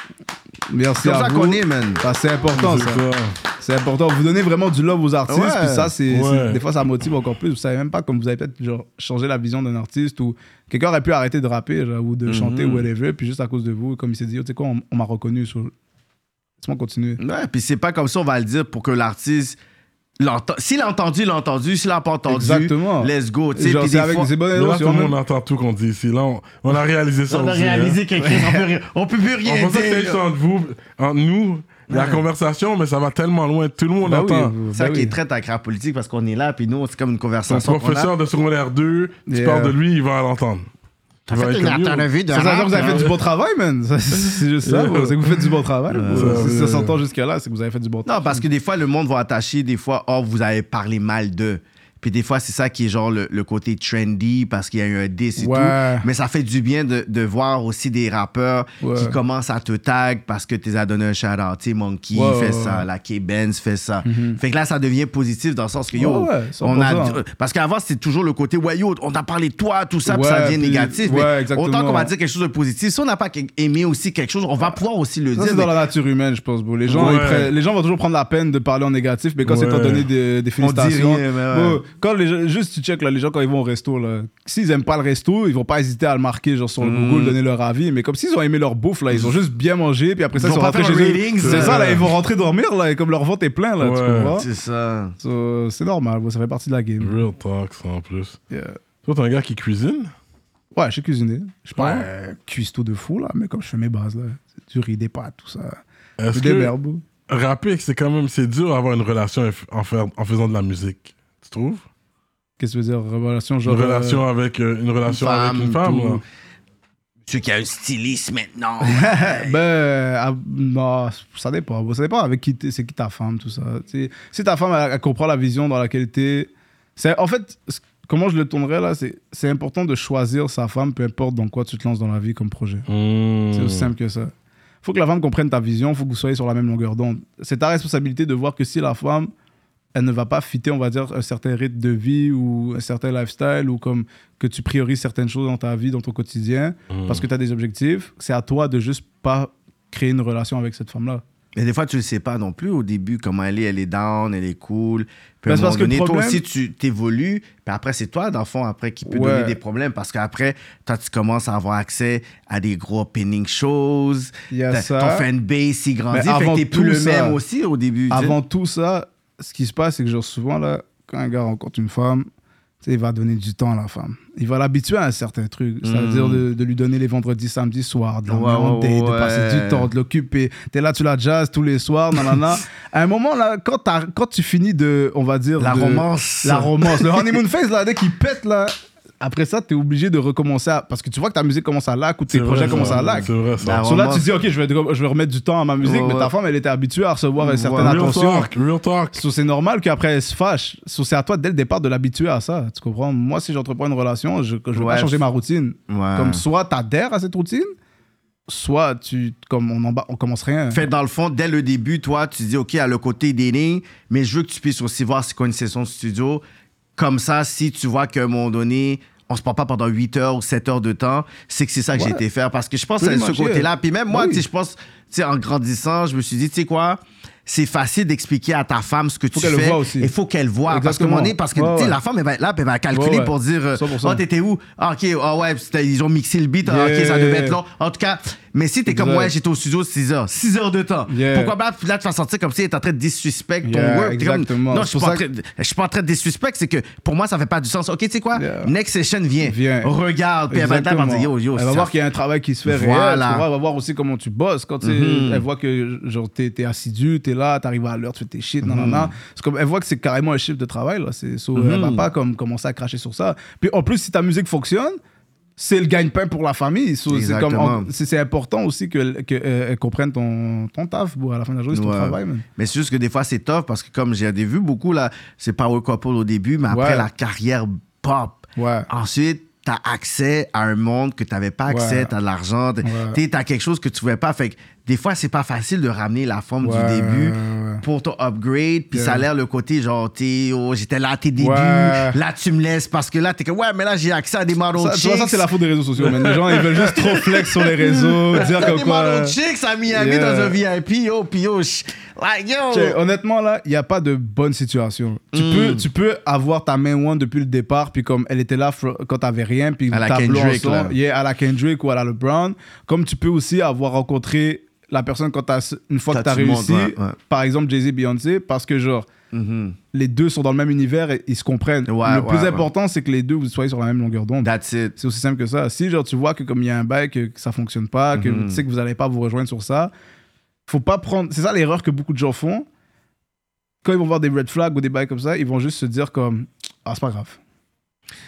merci C'est comme à ça vous. qu'on est, man. Bah, c'est important, C'est ça. C'est important. Vous donnez vraiment du love aux artistes, Ouais. puis ça, c'est, Ouais. c'est- des fois, ça motive encore plus. Vous savez même pas comme vous avez peut-être genre, changé la vision d'un artiste ou quelqu'un aurait pu arrêter de rapper genre, ou de Mhm. chanter ou whatever, puis juste à cause de vous, comme il s'est dit, Yo, tu sais quoi, on, on m'a reconnu. sur- Laisse-moi continuer. Ouais, puis c'est pas comme ça, on va le dire pour que l'artiste S'il a entendu, il a entendu. S'il a pas entendu, Exactement. let's go. tu sais. Genre, Puis c'est des avec fois- des bonnes là, tout le monde entend tout qu'on dit ici. Là, on, on a réalisé ça on a aussi, hein. réalisé quelque chose. On peut, rien- on peut plus On rien pensait que c'était juste dire. entre vous, entre nous, la conversation, mais ça va tellement loin. Tout le monde Bah oui, entend. bah C'est ça qui oui. est très ta politique parce qu'on est là, puis nous, c'est comme une conversation. a. professeur de secondaire 2, tu Yeah. parles de lui, il va l'entendre. T'as fait une interview de Ça veut dire que vous avez fait du bon travail, man. C'est juste ça, c'est que vous faites du bon travail. Si ça s'entend jusqu'à là, c'est que vous avez fait du bon travail. Non, parce que des fois, le monde va attacher, des fois, oh, vous avez parlé mal d'eux. Puis des fois, c'est ça qui est genre le, le côté trendy parce qu'il y a eu un diss et Ouais. tout. Mais ça fait du bien de, de voir aussi des rappeurs Ouais. qui commencent à te tag parce que tu as donné un shout-out. Tu sais, Monkey Ouais, fait ça, la K-Benz fait ça. Fait que là, ça devient positif dans le sens que, yo, on a... 100%. Parce qu'avant, c'était toujours le côté, ouais, yo, on t'a parlé de toi, tout ça, puis ça devient puis- négatif. ouais, mais exactement. autant qu'on va dire quelque chose de positif, si on n'a pas aimé aussi quelque chose, on va pouvoir aussi le Ça, dire. c'est dans la nature humaine, je pense, bro. Les gens, ils les gens vont toujours prendre la peine de parler en négatif, mais quand c'est t'en donner des, des félicitations. mais. Bro, quand les gens, juste tu check, là, les gens, quand ils vont au resto, là, s'ils aiment pas le resto, ils vont pas hésiter à le marquer, genre sur le Mm. Google, donner leur avis. Mais comme s'ils ont aimé leur bouffe, là, ils ont juste bien mangé, puis après ça, Ils ils sont rentrés chez eux. C'est euh. ça, là, ils vont rentrer dormir, là, et comme leur ventre est plein, là, tu comprends? C'est ça. So, C'est normal, ça fait partie de la game. Real talk, ça, en plus. Yeah. Toi, t'es un gars qui cuisine? Ouais, je sais cuisiner. Je pas Ouais. cuistot de fou, là, mais comme je fais mes bases, là, du riz, des pâtes, tout ça. Est-ce que rapper, c'est quand même, c'est dur d'avoir une relation en, faire- en faisant de la musique. Tu trouves? Qu'est-ce que tu veux dire? Relation, genre. Une euh, relation avec euh, une relation avec une femme. tout. là. Celui qui a un styliste maintenant. Ben, ah, non, ça dépend. Ça dépend avec qui t'es- c'est qui ta femme, tout ça. Si ta femme, elle, elle comprend la vision dans laquelle t'es. c'est En fait, comment je le tournerais là, c'est c'est important de choisir sa femme, peu importe dans quoi tu te lances dans la vie comme projet. Hmm. C'est aussi simple que ça. faut que la femme comprenne ta vision, faut que vous soyez sur la même longueur d'onde. C'est ta responsabilité de voir que si la femme, elle ne va pas fitter, on va dire, un certain rythme de vie ou un certain lifestyle ou comme que tu priorises certaines choses dans ta vie, dans ton quotidien, Hmm. parce que tu as des objectifs, c'est à toi de juste pas créer une relation avec cette femme-là. Mais des fois, tu le sais pas non plus au début comment elle est. Elle est down, elle est cool. Puis Ben, à un parce que le toi aussi, tu t'évolues. Puis après, c'est toi, dans le fond, après, qui peut Ouais. donner des problèmes. Parce qu'après, toi, tu commences à avoir accès à des gros pinning shows. Il y a Ta- ça. Ton fanbase, il grandit. Mais Fait que avant t'es plus le ça- même aussi au début. Avant tout ça, ce qui se passe, c'est que genre souvent, là, quand un gars rencontre une femme, il va donner du temps à la femme. Il va l'habituer à un certain truc. C'est-à-dire de, de lui donner les vendredis, samedis soirs, de ouais, date, de passer du temps, de l'occuper. T'es là, tu la jazz tous les soirs, nanana. à un moment, là, quand, quand tu finis de, on va dire... La romance. La romance. Le honeymoon phase, là, dès qu'il pète, là... Après ça, t'es obligé de recommencer à... Parce que tu vois que ta musique commence à lac ou tes projets vrai, commencent ça. à lac. C'est vrai, ça. So là, tu te dis, OK, je vais, je vais remettre du temps à ma musique, Ouais, mais ta femme, elle était habituée à recevoir une certaine. Real attention. talk, real talk. So, c'est normal qu'après elle se fâche. So, c'est à toi dès le départ de l'habituer à ça. Tu comprends? Moi, si j'entreprends une relation, je ne vais Ouais. pas changer ma routine. Ouais. Comme soit tu adhères à cette routine, soit tu, comme on, en on commence rien. Fait dans le fond, dès le début, toi, tu dis, OK, à le côté dating, mais je veux que tu puisses aussi voir c'est quoi une session de studio. Comme ça, si tu vois qu'à un moment donné, on se parle pas pendant 8 heures ou 7 heures de temps, c'est que c'est ça que Ouais. j'ai été faire. Parce que je pense c'est ce yeah. côté-là. Puis même moi, Oui. je pense, tu sais, en grandissant, je me suis dit, tu sais quoi, c'est facile d'expliquer à ta femme ce que Faut tu fais. Il faut qu'elle voit. Parce que, Exactement. donné, parce que Ouais, tu sais, ouais. la femme, elle va être là, elle va calculer Ouais, pour dire, euh, 100%. oh, t'étais où? Ah, OK, ah ouais, ils ont mixé le beat. Ah, OK, Yeah. ça devait être long. En tout cas, mais si t'es comme, ouais, j'étais au studio 6 heures. 6 heures de temps. Yeah. Pourquoi pas? Là, tu vas sentir comme si est en train de disrespect ton Yeah, work. T'es comme, exactement. non, je suis pas, en ça train de- je suis pas en train de disrespect. C'est que pour moi, ça fait pas du sens. OK, tu sais quoi? Yeah. Next session, viens. Viens. Regarde. Puis elle va dire, yo, yo. elle va voir qu'il y a un travail qui se fait réel. Voilà. tu vois, Elle va voir aussi comment tu bosses. Quand Mhm. elle voit que genre, t'es, t'es assidu, t'es là, t'arrives à l'heure, tu fais tes shit, nanana. C'est comme, elle voit que c'est carrément un chiffre de travail. Là. C'est, so, Elle va pas comme, commencer à cracher sur ça. Puis en plus, si ta musique fonctionne, c'est le gagne-pain pour la famille. So, c'est, comme, Exactement. c'est, c'est important aussi qu'elle que, euh, ton, ton taf. bro. À la fin de la journée, c'est ton Ouais. travail. man. Mais c'est juste que des fois, c'est tough parce que comme j'ai vu beaucoup, là, c'est Power Couple au début, mais après, Ouais. la carrière pop. Ouais. Ensuite, t'as accès à un monde que t'avais pas accès, Ouais. t'as de l'argent, t'es- Ouais. t'es- t'as quelque chose que tu pouvais pas. Fait que des fois, c'est pas facile de ramener la forme Ouais, du début ouais, pour ton upgrade. Puis Yeah. ça a l'air le côté genre, t'es, oh, j'étais là tes débuts, Ouais. là tu me laisses parce que là, t'es comme, ouais, mais là j'ai accès à des Ça, tu vois, ça, c'est la faute des réseaux sociaux. man. Les gens, ils veulent juste trop flex sur les réseaux, dire comme des quoi. model chicks à Miami Yeah. dans un VIP, yo, puis yo, like, yo. Honnêtement, là, il n'y a pas de bonne situation. Tu, Mm. peux, tu peux avoir ta main one depuis le départ, puis comme elle était là quand t'avais rien, puis À la Kendrick, ensemble, là. yeah, à la Kendrick ou à la LeBron. Comme tu peux aussi avoir rencontré la personne quand t'as, une fois que tu as réussi, ouais, ouais. par exemple Jay-Z, Beyoncé, parce que genre, Mhm. les deux sont dans le même univers et ils se comprennent. Ouais, le plus important, c'est que les deux vous soyez sur la même longueur d'onde. C'est aussi simple que ça. Si genre tu vois que comme il y a un bail que, que ça fonctionne pas, que Mhm. tu sais que vous allez pas vous rejoindre sur ça, faut pas prendre. C'est ça l'erreur que beaucoup de gens font. Quand ils vont voir des red flags ou des bails comme ça, ils vont juste se dire comme ah c'est pas grave.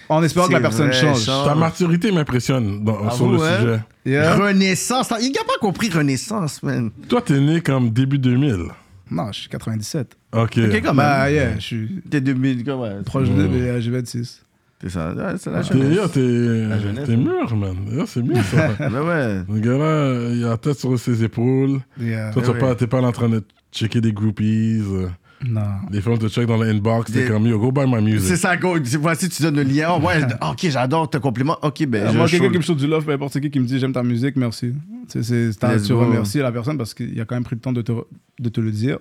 En espérant que la personne vrai, change. change. Ta maturité m'impressionne dans- Ah sur le ouais? sujet. Yeah. Renaissance. Il n'a pas compris Renaissance, man. Toi, t'es né comme début 2000. Non, je suis 97. Ok. Ok, quand Bah même. yeah, je suis T'es 2000, comment ouais, proche de mais j'ai 26. C'est ça. Ouais, c'est la T'es, yo, jeunesse. t'es, La jeunesse, t'es hein. mûr, man. Yo, c'est mieux, ça. Ben ouais. Le gars-là, il a la tête sur ses épaules. Yeah. Toi, Ben t'es ouais. pas, t'es pas là en train de checker des groupies. euh, Non. Les femmes te check dans le inbox. T'es comme, yo, go buy my C'est music. ça, go. C'est- Voici, tu donnes le lien. Oh, ouais, ok, j'adore tes compliments. Ok, ben, je moi, quelqu'un qui me show du love, peu importe qui qui me dit j'aime ta musique, merci. C'est, c'est, c'est- tu go. remercies la personne parce qu'il a quand même pris le temps de te, de te le dire.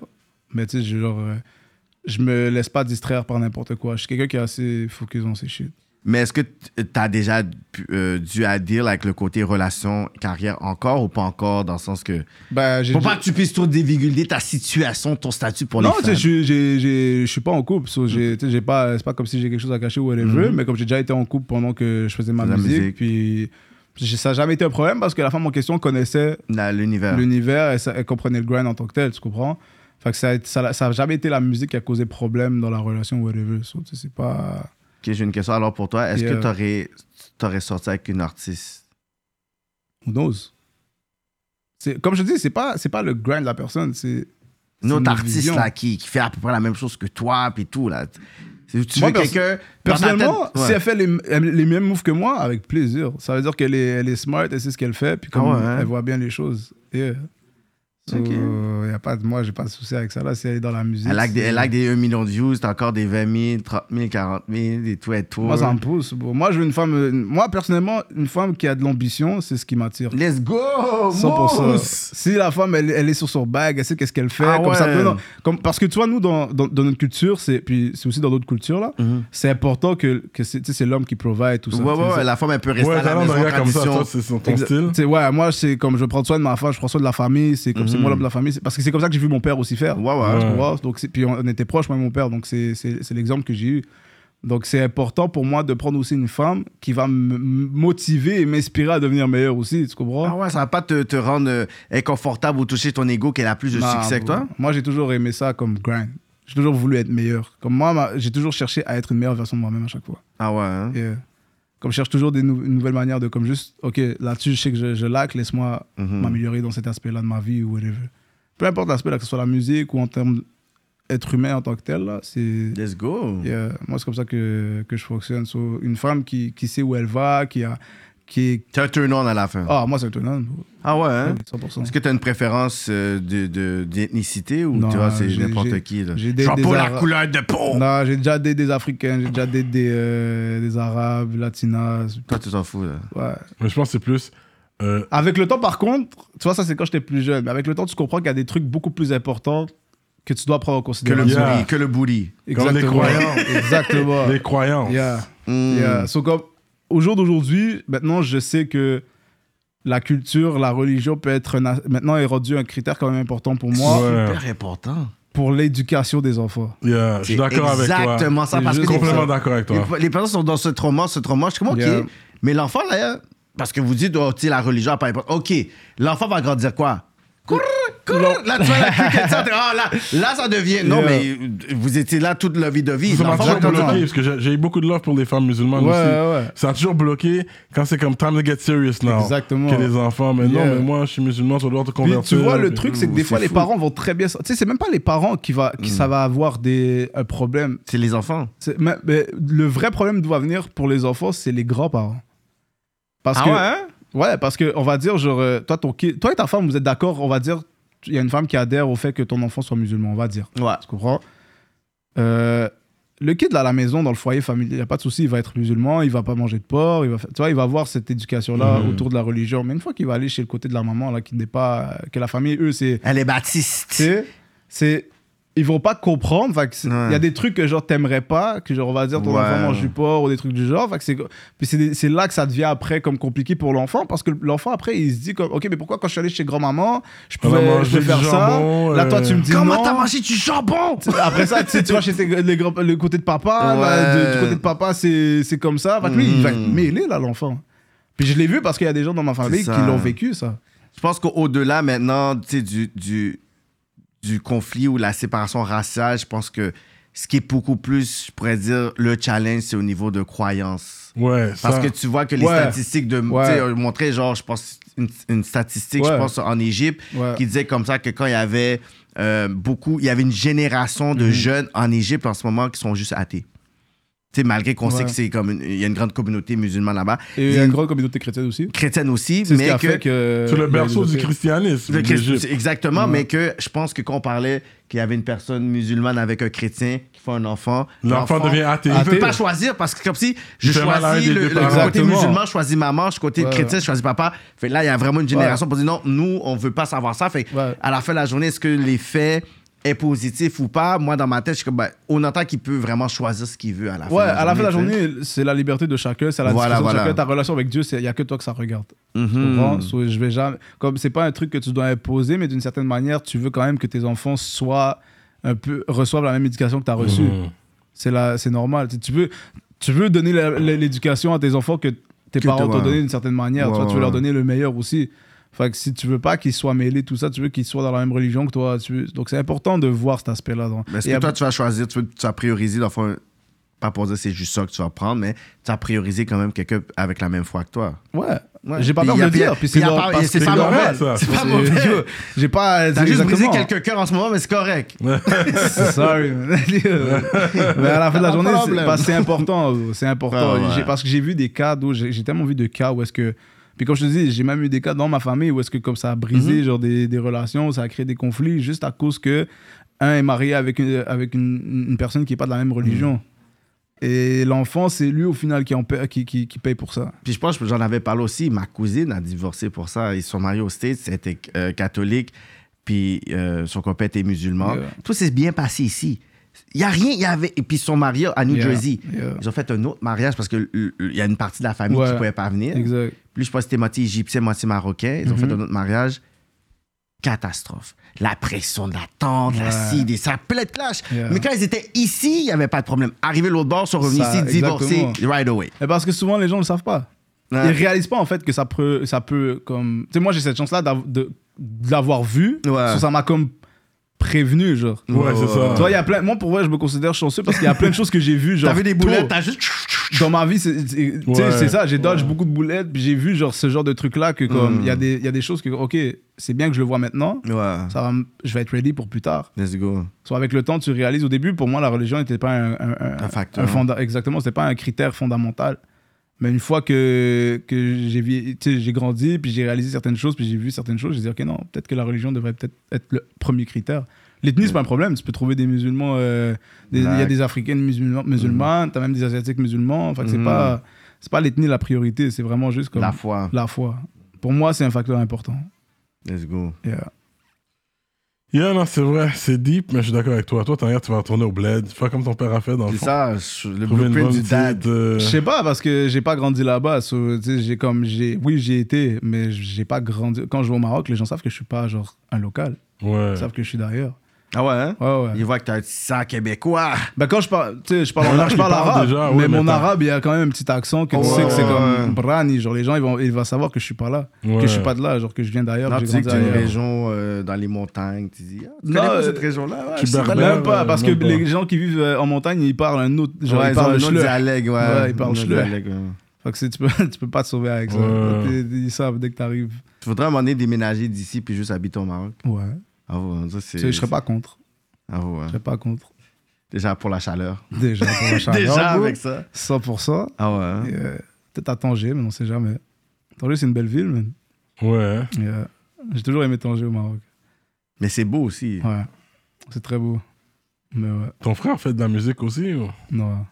Mais tu sais, je- genre, euh, je me laisse pas distraire par n'importe quoi. Je suis quelqu'un qui est assez focus dans ses shit. Mais est-ce que tu as déjà euh, dû à dire avec le côté relation, carrière encore ou pas encore, dans le sens que. Bah, Pour pas que tu puisses trop dévulguer ta situation, ton statut pour les non, sais, fans. je suis- pas en couple. so j'ai, pas, c'est pas comme si j'ai quelque chose à cacher ou whatever. Mhm. Mais comme j'ai déjà été en couple pendant que je faisais ma musique, musique. puis ça n'a jamais été un problème parce que la femme en question connaissait L'univers. l'univers elle comprenait le grind en tant que tel, tu comprends? Fait que ça, a- ça, a- ça a jamais été la musique qui a causé problème dans la relation whatever. So, c'est pas. Ok, j'ai une question alors pour toi. Est-ce Yeah. que tu aurais, sorti avec une artiste? Who knows? Comme je dis, c'est pas, c'est pas le grind de la personne, c'est. Une autre artiste vision. là, qui, qui fait à peu près la même chose que toi, puis tout. Là. Tu Moi, veux perso- quelqu'un. Personnellement, tête- si elle fait les, les mêmes moves que moi, avec plaisir. Ça veut dire qu'elle est, elle est smart, elle sait ce qu'elle fait, puis comme Ah ouais, hein? elle voit bien les choses. Yeah. So, Ok. y a pas de, moi, j'ai pas de souci avec ça. Là, si elle est dans la musique. Elle a, que des, c'est- elle a que des 1 million de views, t'as encore des 20 000, 30 000, 40 000, des tout et tout. Moi, ça me pousse. bro. Moi, je veux une femme. Moi, personnellement, une femme qui a de l'ambition, c'est ce qui m'attire. Let's go! 100%. Mousse! Si la femme, elle, elle est sur son bag, elle sait qu'est-ce qu'elle fait. Ah comme ça, ouais. non. comme, parce que tu vois, nous, dans, dans, dans notre culture, c'est, puis c'est aussi dans d'autres cultures, là, Mhm. c'est important que, que c'est, tu sais, c'est l'homme qui provide tout ça. Ouais, ouais, c'est- ouais, la femme, elle peut rester Ouais, à la maison, comme ça, toi, c'est son- ton style. ouais, moi, c'est comme je prends soin de ma femme, je prends soin de la famille, c'est comme c'est moi l'homme de la famille. Parce que c'est comme ça que j'ai vu mon père aussi faire. Ouais, ouais. Ouais. Donc, puis on, était proches, moi et mon père, donc c'est, l'exemple que j'ai eu. Donc c'est important pour moi de prendre aussi une femme qui va me motiver et m'inspirer à devenir meilleur aussi, tu comprends? Ah ouais, ça va pas te, te rendre euh, inconfortable ou toucher ton ego qu'elle a plus de Non, succès que toi? Moi, j'ai toujours aimé ça comme grind. J'ai toujours voulu être meilleur. Comme moi, j'ai toujours cherché à être une meilleure version de moi-même à chaque fois. Ah ouais, hein? Euh, comme je cherche toujours des nou- une nouvelle manière de, comme juste, ok, là-dessus, je sais que je, je laque, laisse-moi Mhm. m'améliorer dans cet aspect-là de ma vie ou whatever. Peu importe l'aspect, que ce soit la musique ou en termes d'être humain en tant que tel, c'est. Let's go! Yeah. Moi, c'est comme ça que, que je fonctionne. So, une femme qui, qui sait où elle va, qui a. Qui est... T'as un turn-on à la fin. Ah, moi, c'est étonnant. bro. Ah ouais, hein? 100%. Est-ce que tu as une préférence euh, de, de, d'ethnicité ou Non, tu vois, c'est j'ai- n'importe j'ai- qui? Là? j'ai des- Genre des pour la Ara- couleur de peau! Non, j'ai déjà des, des Africains, j'ai déjà des, des, euh, des Arabes, Latinas. Toi, tu t'en fous, là. Ouais. Mais je pense que c'est plus. euh, Avec le temps, par contre, tu vois, ça, c'est quand j'étais plus jeune. Mais avec le temps, tu comprends qu'il y a des trucs beaucoup plus importants que tu dois prendre en Que le considération. Yeah. booty, que le booty. Comme les croyants. Exactement. les croyances. Yeah. Mm. Yeah. So, comme, au jour d'aujourd'hui, maintenant, je sais que la culture, la religion peut être un maintenant est rendu un critère quand même important pour moi Ouais. Super important. pour l'éducation des enfants. Yeah, je suis d'accord avec toi. Exactement ça. Parce que Complètement d'accord avec toi. les, les personnes sont dans ce trauma, ce trauma. Je suis comme, OK. Yeah. Mais l'enfant, là, parce que vous dites, oh, tu sais, la religion, pas important. OK. L'enfant va grandir quoi? Là, tu vois, la ah, là, là, ça devient. Non, Yeah. mais euh, vous étiez là toute la vie de vie. Ça m'a toujours bloqué parce que j'ai- j'ai eu beaucoup de love pour les femmes musulmanes Ouais, aussi. ouais. Ça a toujours bloqué quand c'est comme time to get serious now. Exactement. Que les enfants, mais non, mais moi je suis musulman, tu dois te Puis convertir. tu vois, le Puis- truc, c'est que des fois, les fou. parents vont très bien. Tu sais, c'est même pas les parents qui, va, qui ça va avoir des, un problème. C'est les enfants. C'est- mais- mais le vrai problème doit venir pour les enfants, c'est les grands-parents. Parce Ah que, ouais, hein? Ouais, parce que on va dire, genre, euh, toi, ton toi et ta femme, vous êtes d'accord, on va dire, il y a une femme qui adhère au fait que ton enfant soit musulman, on va dire. Ouais. Tu comprends? Euh, Le kid là, à la maison, dans le foyer familial, il n'y a pas de souci, il va être musulman, il va pas manger de porc, il va, tu vois, il va avoir cette éducation-là Mhm. autour de la religion. Mais une fois qu'il va aller chez le côté de la maman, là, qui n'est pas. que la famille, eux, c'est. Elle est baptiste. C'est. Ils vont pas comprendre. Il Ouais. y a des trucs que genre t'aimerais pas, que genre on va dire ton Ouais. enfant mange du porc ou des trucs du genre. C'est, là que ça devient après comme compliqué pour l'enfant parce que l'enfant après il se dit comme ok mais pourquoi quand je suis allé chez grand-maman je pouvais, mangé je faire ça. jambon, Là toi euh, tu me dis Comment non. t'as mangé du jambon? Après ça, tu, tu vas chez tes- les grands- le côté de papa, Ouais. là, de- du côté de papa, c'est comme ça. Fait que lui, il va mêlé, là, l'enfant. Puis je l'ai vu parce qu'il y a des gens dans ma famille qui ça. l'ont vécu, ça. Je pense qu'au-delà maintenant tu sais, du, du, du conflit ou la séparation raciale, je pense que ce qui est beaucoup plus, je pourrais dire, le challenge, c'est au niveau de croyance. Ouais, Parce ça. que tu vois que les Ouais. statistiques de. Ouais. Tu sais, euh, montrer, genre, je pense, une, une statistique, je pense, en Égypte, qui disait comme ça que quand il y avait euh, beaucoup. Il y avait une génération Mhm. de jeunes en Égypte en ce moment qui sont juste athées. Tu sais, malgré qu'on sait Ouais. que c'est comme. une- Il y a une grande communauté musulmane là-bas. Et il y a une grande communauté chrétienne aussi. Chrétienne aussi, C'est ce qui mais a que. fait que. C'est le berceau du christianisme. Christ-. Exactement, Ouais. mais que je pense que quand on parlait qu'il y avait une personne musulmane avec un chrétien qui fait un enfant, L'enfant devient athée. Il ne peut pas choisir parce que comme si je choisis le, côté musulman, je choisis maman, je côté Ouais. chrétien, je choisis papa. Fait là, il y a vraiment une génération pour dire non, nous, on veut pas savoir ça. Fait Ouais. à la fin de la journée, est-ce que l'effet est positif ou pas? Moi, dans ma tête, je suis comme, ben, on entend qu'il peut vraiment choisir ce qu'il veut à la fin Ouais, de la à la fin de la journée, c'est la liberté de chacun, c'est la Voilà, de chacun. Ta relation avec Dieu, il n'y a que toi que ça regarde. Tu comprends? So, je vais jamais. Comme c'est pas un truc que tu dois imposer, mais d'une certaine manière, tu veux quand même que tes enfants soient un peu reçoivent la même éducation que tu as reçue. Mhm. C'est la- c'est normal. Tu, tu veux, tu veux donner l'éducation à tes enfants que tes Que parents t'ont donné d'une certaine manière. Ouais, Toi, tu veux leur donner le meilleur aussi. Fait que si tu veux pas qu'ils soient mêlés, tout ça, tu veux qu'ils soient dans la même religion que toi. Tu Donc c'est important de voir cet aspect-là. Mais Est-ce que toi, tu vas choisir, tu, veux- tu vas prioriser, dans fond, pas pour dire c'est juste ça que tu vas prendre, mais tu vas prioriser quand même quelqu'un avec la même foi que toi. Ouais. Ouais. J'ai pas peur de le dire. Puis c'est pas- pas ça. C'est pas mauvais. J'ai pas. T'as juste brisé quelques cœurs en ce moment, mais c'est correct. Sorry, man. Mais à la fin de la journée, c'est important. C'est important. Parce que j'ai vu des cas d'où j'ai tellement vu de cas où est-ce que. Puis comme je te dis, j'ai même eu des cas dans ma famille où est-ce que comme ça a brisé Mhm. genre des, des relations, ça a créé des conflits juste à cause que un est marié avec une, avec une, une personne qui n'est pas de la même religion. Mhm. Et l'enfant, c'est lui au final qui, en paie, qui, qui, qui paye pour ça. Puis je pense que j'en avais parlé aussi. Ma cousine a divorcé pour ça. Ils sont mariés aux States. C'était euh, catholique. Puis euh, son copain était musulman. Yeah. Tout s'est bien passé ici. Il y a rien. Il y avait... Et puis ils sont mariés à New Yeah, Jersey. yeah. Ils ont fait un autre mariage parce qu'il y a une partie de la famille qui ne pouvait pas venir. Exact. Puis je pense que c'était moitié égyptien, moitié marocain. Ils ont fait un autre mariage. Catastrophe. La pression de la tante, la cide, et ça plein de clash. Yeah. Mais quand ils étaient ici, il n'y avait pas de problème. Arrivé l'autre bord, ils sont revenus Ça, ici, divorcés, right away. Et parce que souvent, les gens ne le savent pas. Ouais. Ils réalisent pas en fait que ça peut, ça peut comme. Tu sais, moi j'ai cette chance-là d'av- de, de l'avoir vu. Ouais. Ça m'a comme prévenu, genre. Ouais, c'est ça. Tu vois, il y a plein. Moi, pour vrai, je me considère chanceux parce qu'il y a plein de choses que j'ai vues, genre. T'as vu des boulettes, t'as juste. Dans ma vie, c'est Ouais. ça. J'ai dodge beaucoup de boulettes, puis j'ai vu, genre, ce genre de truc-là que, comme, Mm. il y, a des- il y a des choses que, ok, c'est bien que je le vois maintenant. Ouais. Ça va, je vais être ready pour plus tard. Let's go. Soit avec le temps, tu réalises. Au début, pour moi, la religion n'était pas un, un, un- Un facteur. exactement, c'était pas un critère fondamental. Mais une fois que, que j'ai tu grandi, puis j'ai réalisé certaines choses, puis j'ai vu certaines choses, j'ai dit, ok, non, peut-être que la religion devrait peut-être être le premier critère. L'ethnie, c'est pas un problème. Tu peux trouver des musulmans, euh, des- il y a des africaines musulmans, musulmanes, t'as même des asiatiques musulmans. Enfin, c'est Mhm. pas, c'est pas l'ethnie la priorité, c'est vraiment juste comme La foi. la foi. Pour moi, c'est un facteur important. Let's go. Yeah. Yeah, non, c'est vrai, c'est deep, mais je suis d'accord avec toi. Toi, t'en tu vas retourner au bled. Fais comme ton père a fait dans le C'est fond. ça, je- le Trouver une blueprint bonne du dad. petite, euh, Je sais pas parce que j'ai pas grandi là-bas. so, tu sais, j'ai comme j'ai oui j'ai été mais j'ai pas grandi. Quand je vais au Maroc, les gens savent que je suis pas genre un local. Ouais. Ils savent que je suis d'ailleurs. Ah ouais, hein? Ouais ouais. Ils voient que t'as un petit sang québécois. Ben quand je parle, tu sais, je parle, Il a je parle arabe, déjà, ouais, mais mais mon arabe il y a quand même un petit accent que tu sais que c'est comme. Brani. Genre les gens ils vont ils vont savoir que je suis pas là, que je suis pas de là, genre que je viens d'ailleurs, tu dis que grandi tu es une région euh, dans les montagnes. Tu dis, ah, tu Non, connais pas euh, cette région-là? Tu pas. Même pas parce que pas. les gens qui vivent euh, en montagne ils parlent un autre genre Ouais, ils parlent un autre dialecte, ouais. Ouais, ils parlent dialecte. Fait que tu peux tu peux pas te sauver avec ça. Ils- Ils savent dès que t'arrives. Tu voudrais à un moment donné déménager d'ici puis juste habiter au Maroc? Ouais. Ah ouais, ça c'est... Je serais pas contre. Ah ouais. Je serais pas contre. Déjà pour la chaleur. Déjà, pour la chaleur, Déjà avec ça. 100%. Ah ouais. hein? Euh, Peut-être à Tanger, mais on sait jamais. Tanger, c'est une belle ville, man. Ouais. Euh, J'ai toujours aimé Tanger au Maroc. Mais c'est beau aussi. Ouais. C'est très beau. Mais ouais, Ton frère fait de la musique aussi ou? non.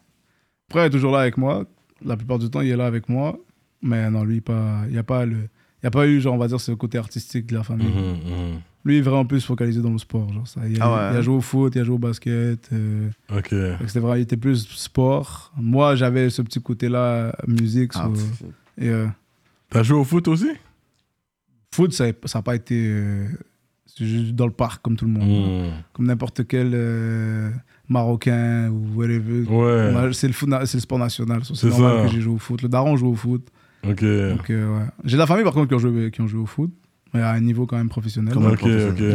Après, il est toujours là avec moi. La plupart du temps, il est là avec moi. Mais non, lui, pas, il n'y a pas le. Il n'y a pas eu, genre, on va dire, ce côté artistique de la famille. Mhm, mhm. Lui, il est vraiment plus focalisé dans le sport. Genre, ça. Il, a, Ah ouais. il a joué au foot, il a joué au basket. euh, c'était vraiment, il était plus sport. Moi, j'avais ce petit côté-là, musique. Ah, so- et, euh, T'as joué au foot aussi? Foot, ça n'a pas été euh, juste dans le parc, comme tout le monde. Mhm. Comme n'importe quel euh, Marocain ou whatever. Ouais. C'est le, foot na- c'est le sport national. so C'est normal ça. que j'ai joué au foot. Le daron joue au foot. Ok. Donc, euh, ouais. J'ai de la famille, par contre, qui ont joué, qui ont joué au foot. Mais à un niveau quand même professionnel.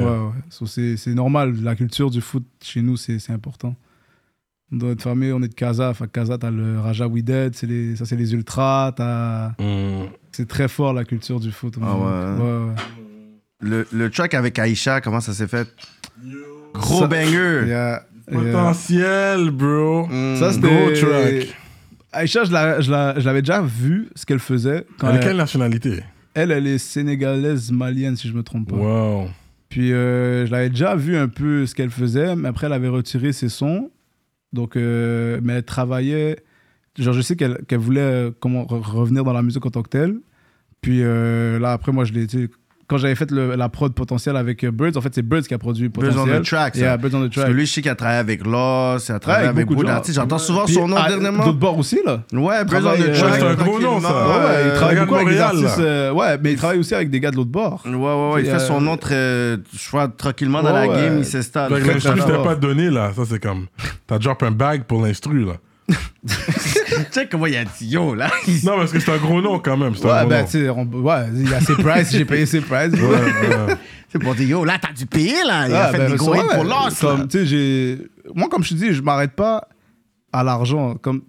Ouais. So, c'est normal. La culture du foot chez nous, c'est important. Dans notre famille, on est de Casa. Enfin, Casa, t'as le Raja Wydad, c'est les- ça c'est les ultras. t'as- Mhm. C'est très fort la culture du foot. Ah ouais. ouais, ouais. Le, le track avec Aïcha, comment ça s'est fait? Gros Ça- banger. Potentiel, bro. Mm. Ça, c'était. Gros track. Aïcha, je la- je la- je l'avais déjà vu ce qu'elle faisait. Quand Elle est elle, quelle nationalité? Elle, elle est sénégalaise, malienne, si je me trompe pas. Wow. Puis euh, je l'avais déjà vu un peu ce qu'elle faisait, mais après, elle avait retiré ses sons. Donc, euh, mais elle travaillait. Genre, je sais qu'elle voulait euh, comment, re- revenir dans la musique en tant que telle. Puis euh, là, après, moi, je l'ai. Quand j'avais fait le- la prod potentielle avec euh, Birds, en fait, c'est Birds qui a produit Birds potentiel. on the track. Yeah, Birds on the Parce que track. lui, je sais qu'il a travaillé avec Loss, il a travaillé Ouais, avec beaucoup beaucoup de gens. d'artistes. J'entends souvent Puis, son nom ah, dernièrement. D'autres bords aussi, là. Ouais, Birds on the euh, track. c'est un gros nom, ça. Ouais, ouais, il travaille beaucoup avec des artistes. euh, ouais, mais il travaille aussi avec des gars de l'autre bord. Ouais, ouais, ouais. Il fait son nom très. Je vois tranquillement dans Ouais, la game, il s'installe. L'instru, je t'ai pas donné, là. Ça, c'est comme. T'as drop un bag pour l'instru, là. Check comment il y a dit yo, là. Non, parce que c'est un gros nom quand même. Un Ouais, gros ben, tu sais, ouais, il y a ses prices, j'ai payé ses prices. Ouais, ouais. C'est pour dire yo, là, t'as dû payer, là. Il a fait ben, des gros hits pour Loss. là. comme, tu sais, j'ai... Moi, comme je te dis, je m'arrête pas à l'argent. Comme...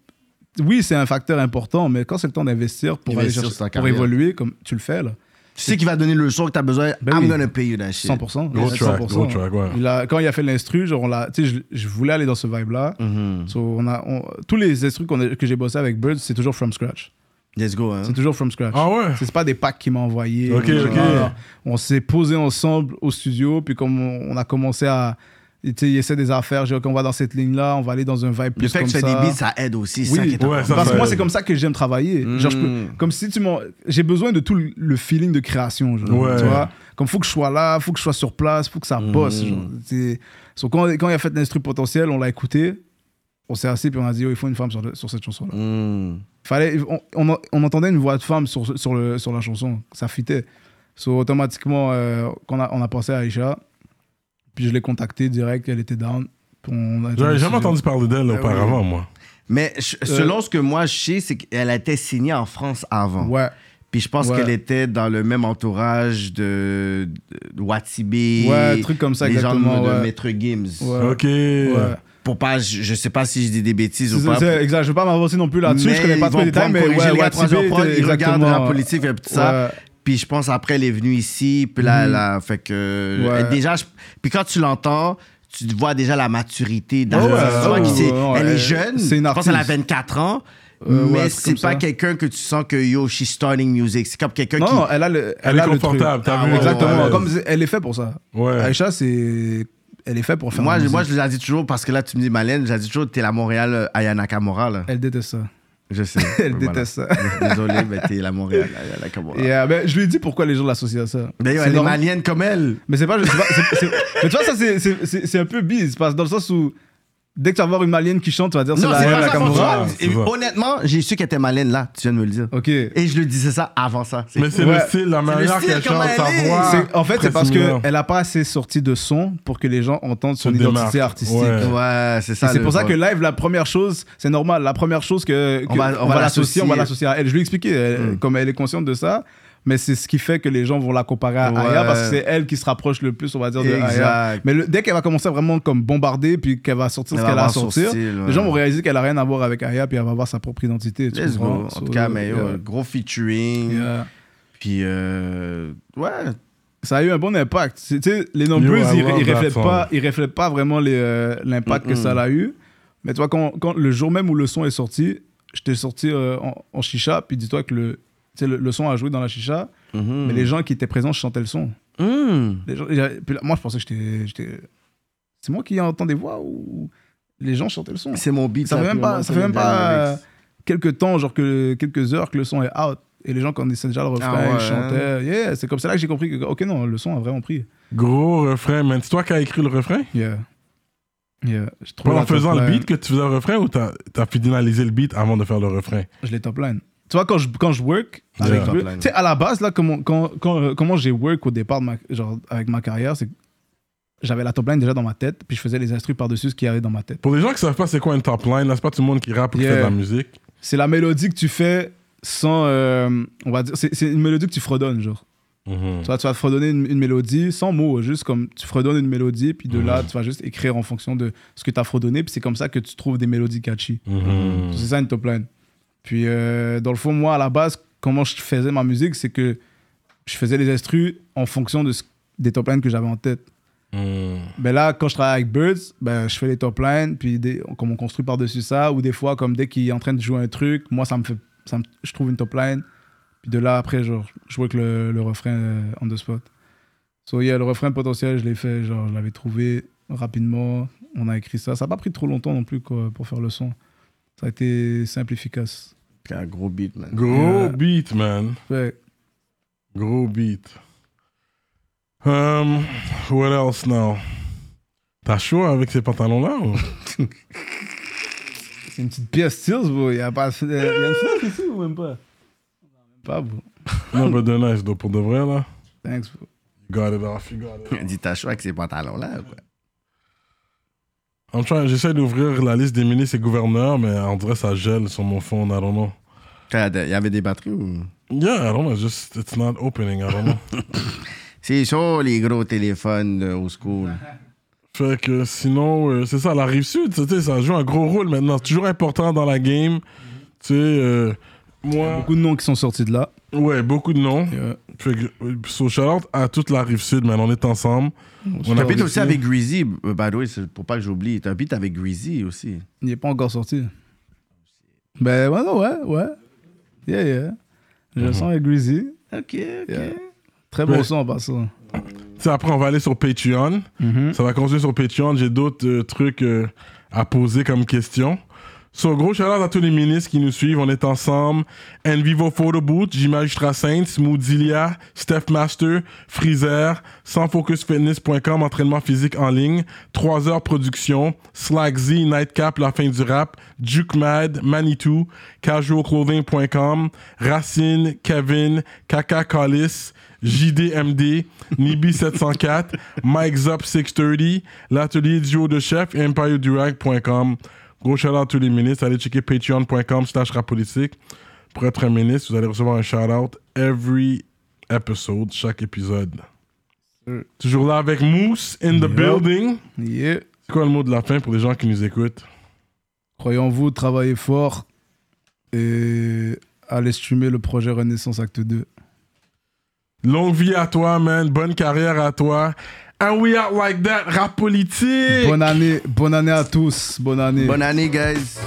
Oui, c'est un facteur important, mais quand c'est le temps d'investir pour, aller chercher- pour évoluer, comme tu le fais, là, Tu sais qu'il va donner le son que t'as besoin. Ben I'm oui. gonna pay you that shit. 100%. Gros ouais, track, 100%. gros track, ouais. Il a- quand il a fait l'instru, genre, on l'a- tu sais, je, je voulais aller dans ce vibe-là. Mhm. So, on a, on- tous les instrus qu'on que j'ai bossé avec Birds, c'est toujours from scratch. Let's go, hein. C'est toujours from scratch. Ah ouais? C'est pas des packs qu'il m'a envoyés. Ok, Genre, ok. ah, On s'est posé ensemble au studio, puis comme on, on a commencé à. Tu sais, il essaie des affaires, j'ai dit, OK, on va dans cette ligne-là, on va aller dans un vibe Le plus fait que tu fais ça. des beats, ça aide aussi. c'est Oui, ça qui est ouais, ça, Parce que moi, c'est comme ça que j'aime travailler. Genre, je peux- Mm. comme si tu m'en. J'ai besoin de tout le- le feeling de création. Genre, Ouais. Tu vois Comme faut que je sois là, faut que je sois sur place, faut que ça bosse. Mm. genre. C'est- So, quand, quand il a fait l'instru potentiel, on l'a écouté, on s'est assis, puis on a dit, oh, il faut une femme sur, le- sur cette chanson-là. Mhm. Fallait, on, on, on entendait une voix de femme sur, sur, le, sur la chanson. Ça fitait. So, automatiquement, euh, quand on a, on a pensé à Aïcha, puis je l'ai contactée direct, elle était down. Puis on a- J'avais jamais entendu parler d'elle auparavant, moi. Mais je- selon ce que moi je sais, c'est qu'elle a été signée en France avant. Ouais. Puis je pense Ouais. qu'elle était dans le même entourage de, de Watibé. Ouais, truc comme ça, les gens exactement. de ouais. Maître Gims. Ouais. Ok. Ouais. Pour pas, je, je sais pas si je dis des bêtises ou pas. exact, je veux pas m'avancer non plus là-dessus, Mais je connais pas ils trop les détails, mais ouais, Watibé était ils regardent la politique et tout ça. Puis je pense après, elle est venue ici. Puis là, elle a fait que. Ouais. elle- déjà, je- puis quand tu l'entends, tu vois déjà la maturité dans vois ouais, Elle est jeune. Je pense qu'elle a artiste. 24 ans. Euh, ouais, mais c'est pas quelqu'un que tu sens que yo, she's starting music. C'est comme quelqu'un qui. non, elle a le. Elle est a le confortable, t'as Ah, vu Exactement, ouais. comme elle est faite pour ça. Ouais. Aïcha, c'est. Elle est faite pour faire Moi, la moi, je l'ai dit toujours parce que là, tu me dis Malène, je l'ai dit toujours, t'es la Montréal euh, Aya Nakamura, là. Elle déteste ça. Je sais. Elle Voilà. déteste ça. Désolé, mais t'es la Montréal. Et, euh, ben, je lui ai dit pourquoi les gens l'associent à ça. D'ailleurs, C'est elle est malienne comme elle. Mais c'est pas. Mais tu vois, ça, c'est un peu bise. Parce que dans le sens où. Dès que tu vas voir une malienne qui chante, tu vas dire c'est Non, la c'est pas ça. François. Et. Honnêtement, j'ai su qu'elle était malienne là, tu viens de me le dire. Ok. Et je le disais ça avant ça. C'est- Mais c'est Ouais. le style, la manière style, qu'elle comment chante, sa elle est. voix. C'est- en fait, c'est très parce similaire. qu'elle a pas assez sorti de son pour que les gens entendent son Se identité démarque. artistique. Ouais. Ouais, c'est Et ça. c'est le pour ça que live, la première chose, c'est normal. La première chose que, On va- on va l'associer, on va l'associer. l'associer à elle. Je lui ai expliqué, elle- Mm. comme elle est consciente de ça. Mais c'est ce qui fait que les gens vont la comparer à Ouais. Aya parce que c'est elle qui se rapproche le plus, on va dire, de Aya. Mais le- dès qu'elle va commencer à vraiment comme bombarder, puis qu'elle va sortir Elle ce qu'elle a à sortir, style, ouais. les gens vont réaliser qu'elle a rien à voir avec Aya, puis elle va avoir sa propre identité. tu Let's go. En So, tout cas, mais yo, yeah. gros featuring. Yeah. Puis, euh, ouais. Ça a eu un bon impact. Tu sais, les I ils, that reflètent pas, ils reflètent pas vraiment euh, l'impact que ça a eu. Mais tu vois, quand, quand le jour même où le son est sorti, j'étais sorti euh, en, en chicha, puis dis-toi que le, sais, le, le son a joué dans la chicha, Mhm. mais les gens qui étaient présents chantaient le son. Les gens- puis là, moi, je pensais que j'étais, C'est moi qui entends des voix ou les gens chantaient le son? C'est mon beat. Ça fait même pas, ça fait même pas euh, quelques temps, genre que, quelques heures que le son est out. Et les gens connaissaient déjà le refrain, Ah ouais, ils chantaient. Yeah, c'est comme ça là que j'ai compris que, ok, non, le son a vraiment pris. Gros refrain, man. C'est toi qui as écrit le refrain? Yeah. Yeah. Je en faisant le beat que tu faisais le refrain ou t'as as finalisé le beat avant de faire le refrain? Je l'ai top line. Tu vois, quand je, quand je work, avec line. tu sais, à la base, là, comment, quand, quand, euh, comment j'ai work au départ, de ma, genre, avec ma carrière, c'est que j'avais la top line déjà dans ma tête, puis je faisais les instrus par-dessus ce qui avait dans ma tête. Pour les gens qui savent pas c'est quoi une top line, là, c'est pas tout le monde qui rappe ou qui Yeah. fait de la musique. C'est la mélodie que tu fais sans. euh, on va dire. C'est c'est une mélodie que tu fredonnes, genre. Mhm. Tu vois, tu vas fredonner une, une mélodie sans mots, juste comme tu fredonnes une mélodie, puis de là, Mhm. tu vas juste écrire en fonction de ce que tu as fredonné, puis c'est comme ça que tu trouves des mélodies catchy. Mhm. C'est ça une top line. Puis, euh, dans le fond, moi, à la base, comment je faisais ma musique, c'est que je faisais les instrus en fonction de ce- des top lines que j'avais en tête. Mhm. Ben là, quand je travaille avec Birds, ben, je fais les top lines, puis des- comme on construit par-dessus ça, ou des fois, comme dès qu'il est en train de jouer un truc, moi, ça me fait, ça me- je trouve une top line, puis de là, après, genre, je joue avec le, le refrain euh, on the spot. So, yeah, le refrain potentiel, je l'ai fait, genre, je l'avais trouvé rapidement, on a écrit ça. Ça n'a pas pris trop longtemps non plus, quoi, pour faire le son. Ça a été simple, efficace. C'est un gros beat, man. Gros Yeah. beat, man. Ouais. Gros beat. Um, what else now? T'as chaud avec ces pantalons-là ou? C'est une petite pièce Steels, bro. Il y a pas. Il y a une fenêtre ici ou même pas? Même pas, bro. non, but they're nice, though, pour de vrai, là. Thanks, bro. You got it off, you got it off. Dit, t'as chaud avec ces pantalons-là, quoi. I'm trying- J'essaie d'ouvrir la liste des ministres et gouverneurs, mais on dirait que ça gèle sur mon phone, I don't know. Il y avait des batteries ou... Yeah, I don't know, just, it's not opening, I don't know. C'est chaud, les gros téléphones de au school. Fait que sinon, euh, c'est ça, la rive sud, ça joue un gros rôle maintenant. C'est toujours important dans la game. Tu sais, euh, moi. Beaucoup de noms qui sont sortis de là. Ouais, beaucoup de noms. Yeah. Fait que, euh, so shout out à toute la rive sud, man. On est ensemble. On réussi. aussi avec Greasy, euh, by the way, c'est pour pas que j'oublie. Beat avec Greasy aussi. Il n'est pas encore sorti. Ben, ouais, ouais, ouais. Yeah, yeah. Je le sens avec Greasy. Ok, ok. Yeah. Très bon Ouais. son en passant. Tu sais, après, on va aller sur Patreon. Ça va continuer sur Patreon. J'ai d'autres euh, trucs euh, à poser comme questions. So, gros shout out à tous les ministres qui nous suivent. On est ensemble. Envivo Photo Booth, J Saints, Steph Master, Freezer, sansfocusfitness.com, entraînement physique en ligne, 3 heures production, Slack Z, Nightcap, la fin du rap, Juke Mad, Manitou, casualclothing.com, Racine, Kevin, Kaka Collis, JDMD, Nibi704, Mike Zop 630, l'atelier duo de chef et EmpireDurag.com. Gros shout out à tous les ministres. Allez checker patreon.com slash rapolitique. Pour être un ministre, vous allez recevoir un shout out every episode, chaque épisode. Toujours là avec Moose in the building. Yeah. C'est quoi le mot de la fin pour les gens qui nous écoutent? Croyez en vous, travaillez fort et allez streamer le projet Renaissance Acte 2. Longue vie à toi, man. Bonne carrière à toi. And we are like that, rap politique. Bonne année, bonne année à tous. Bonne année. Bonne année, guys.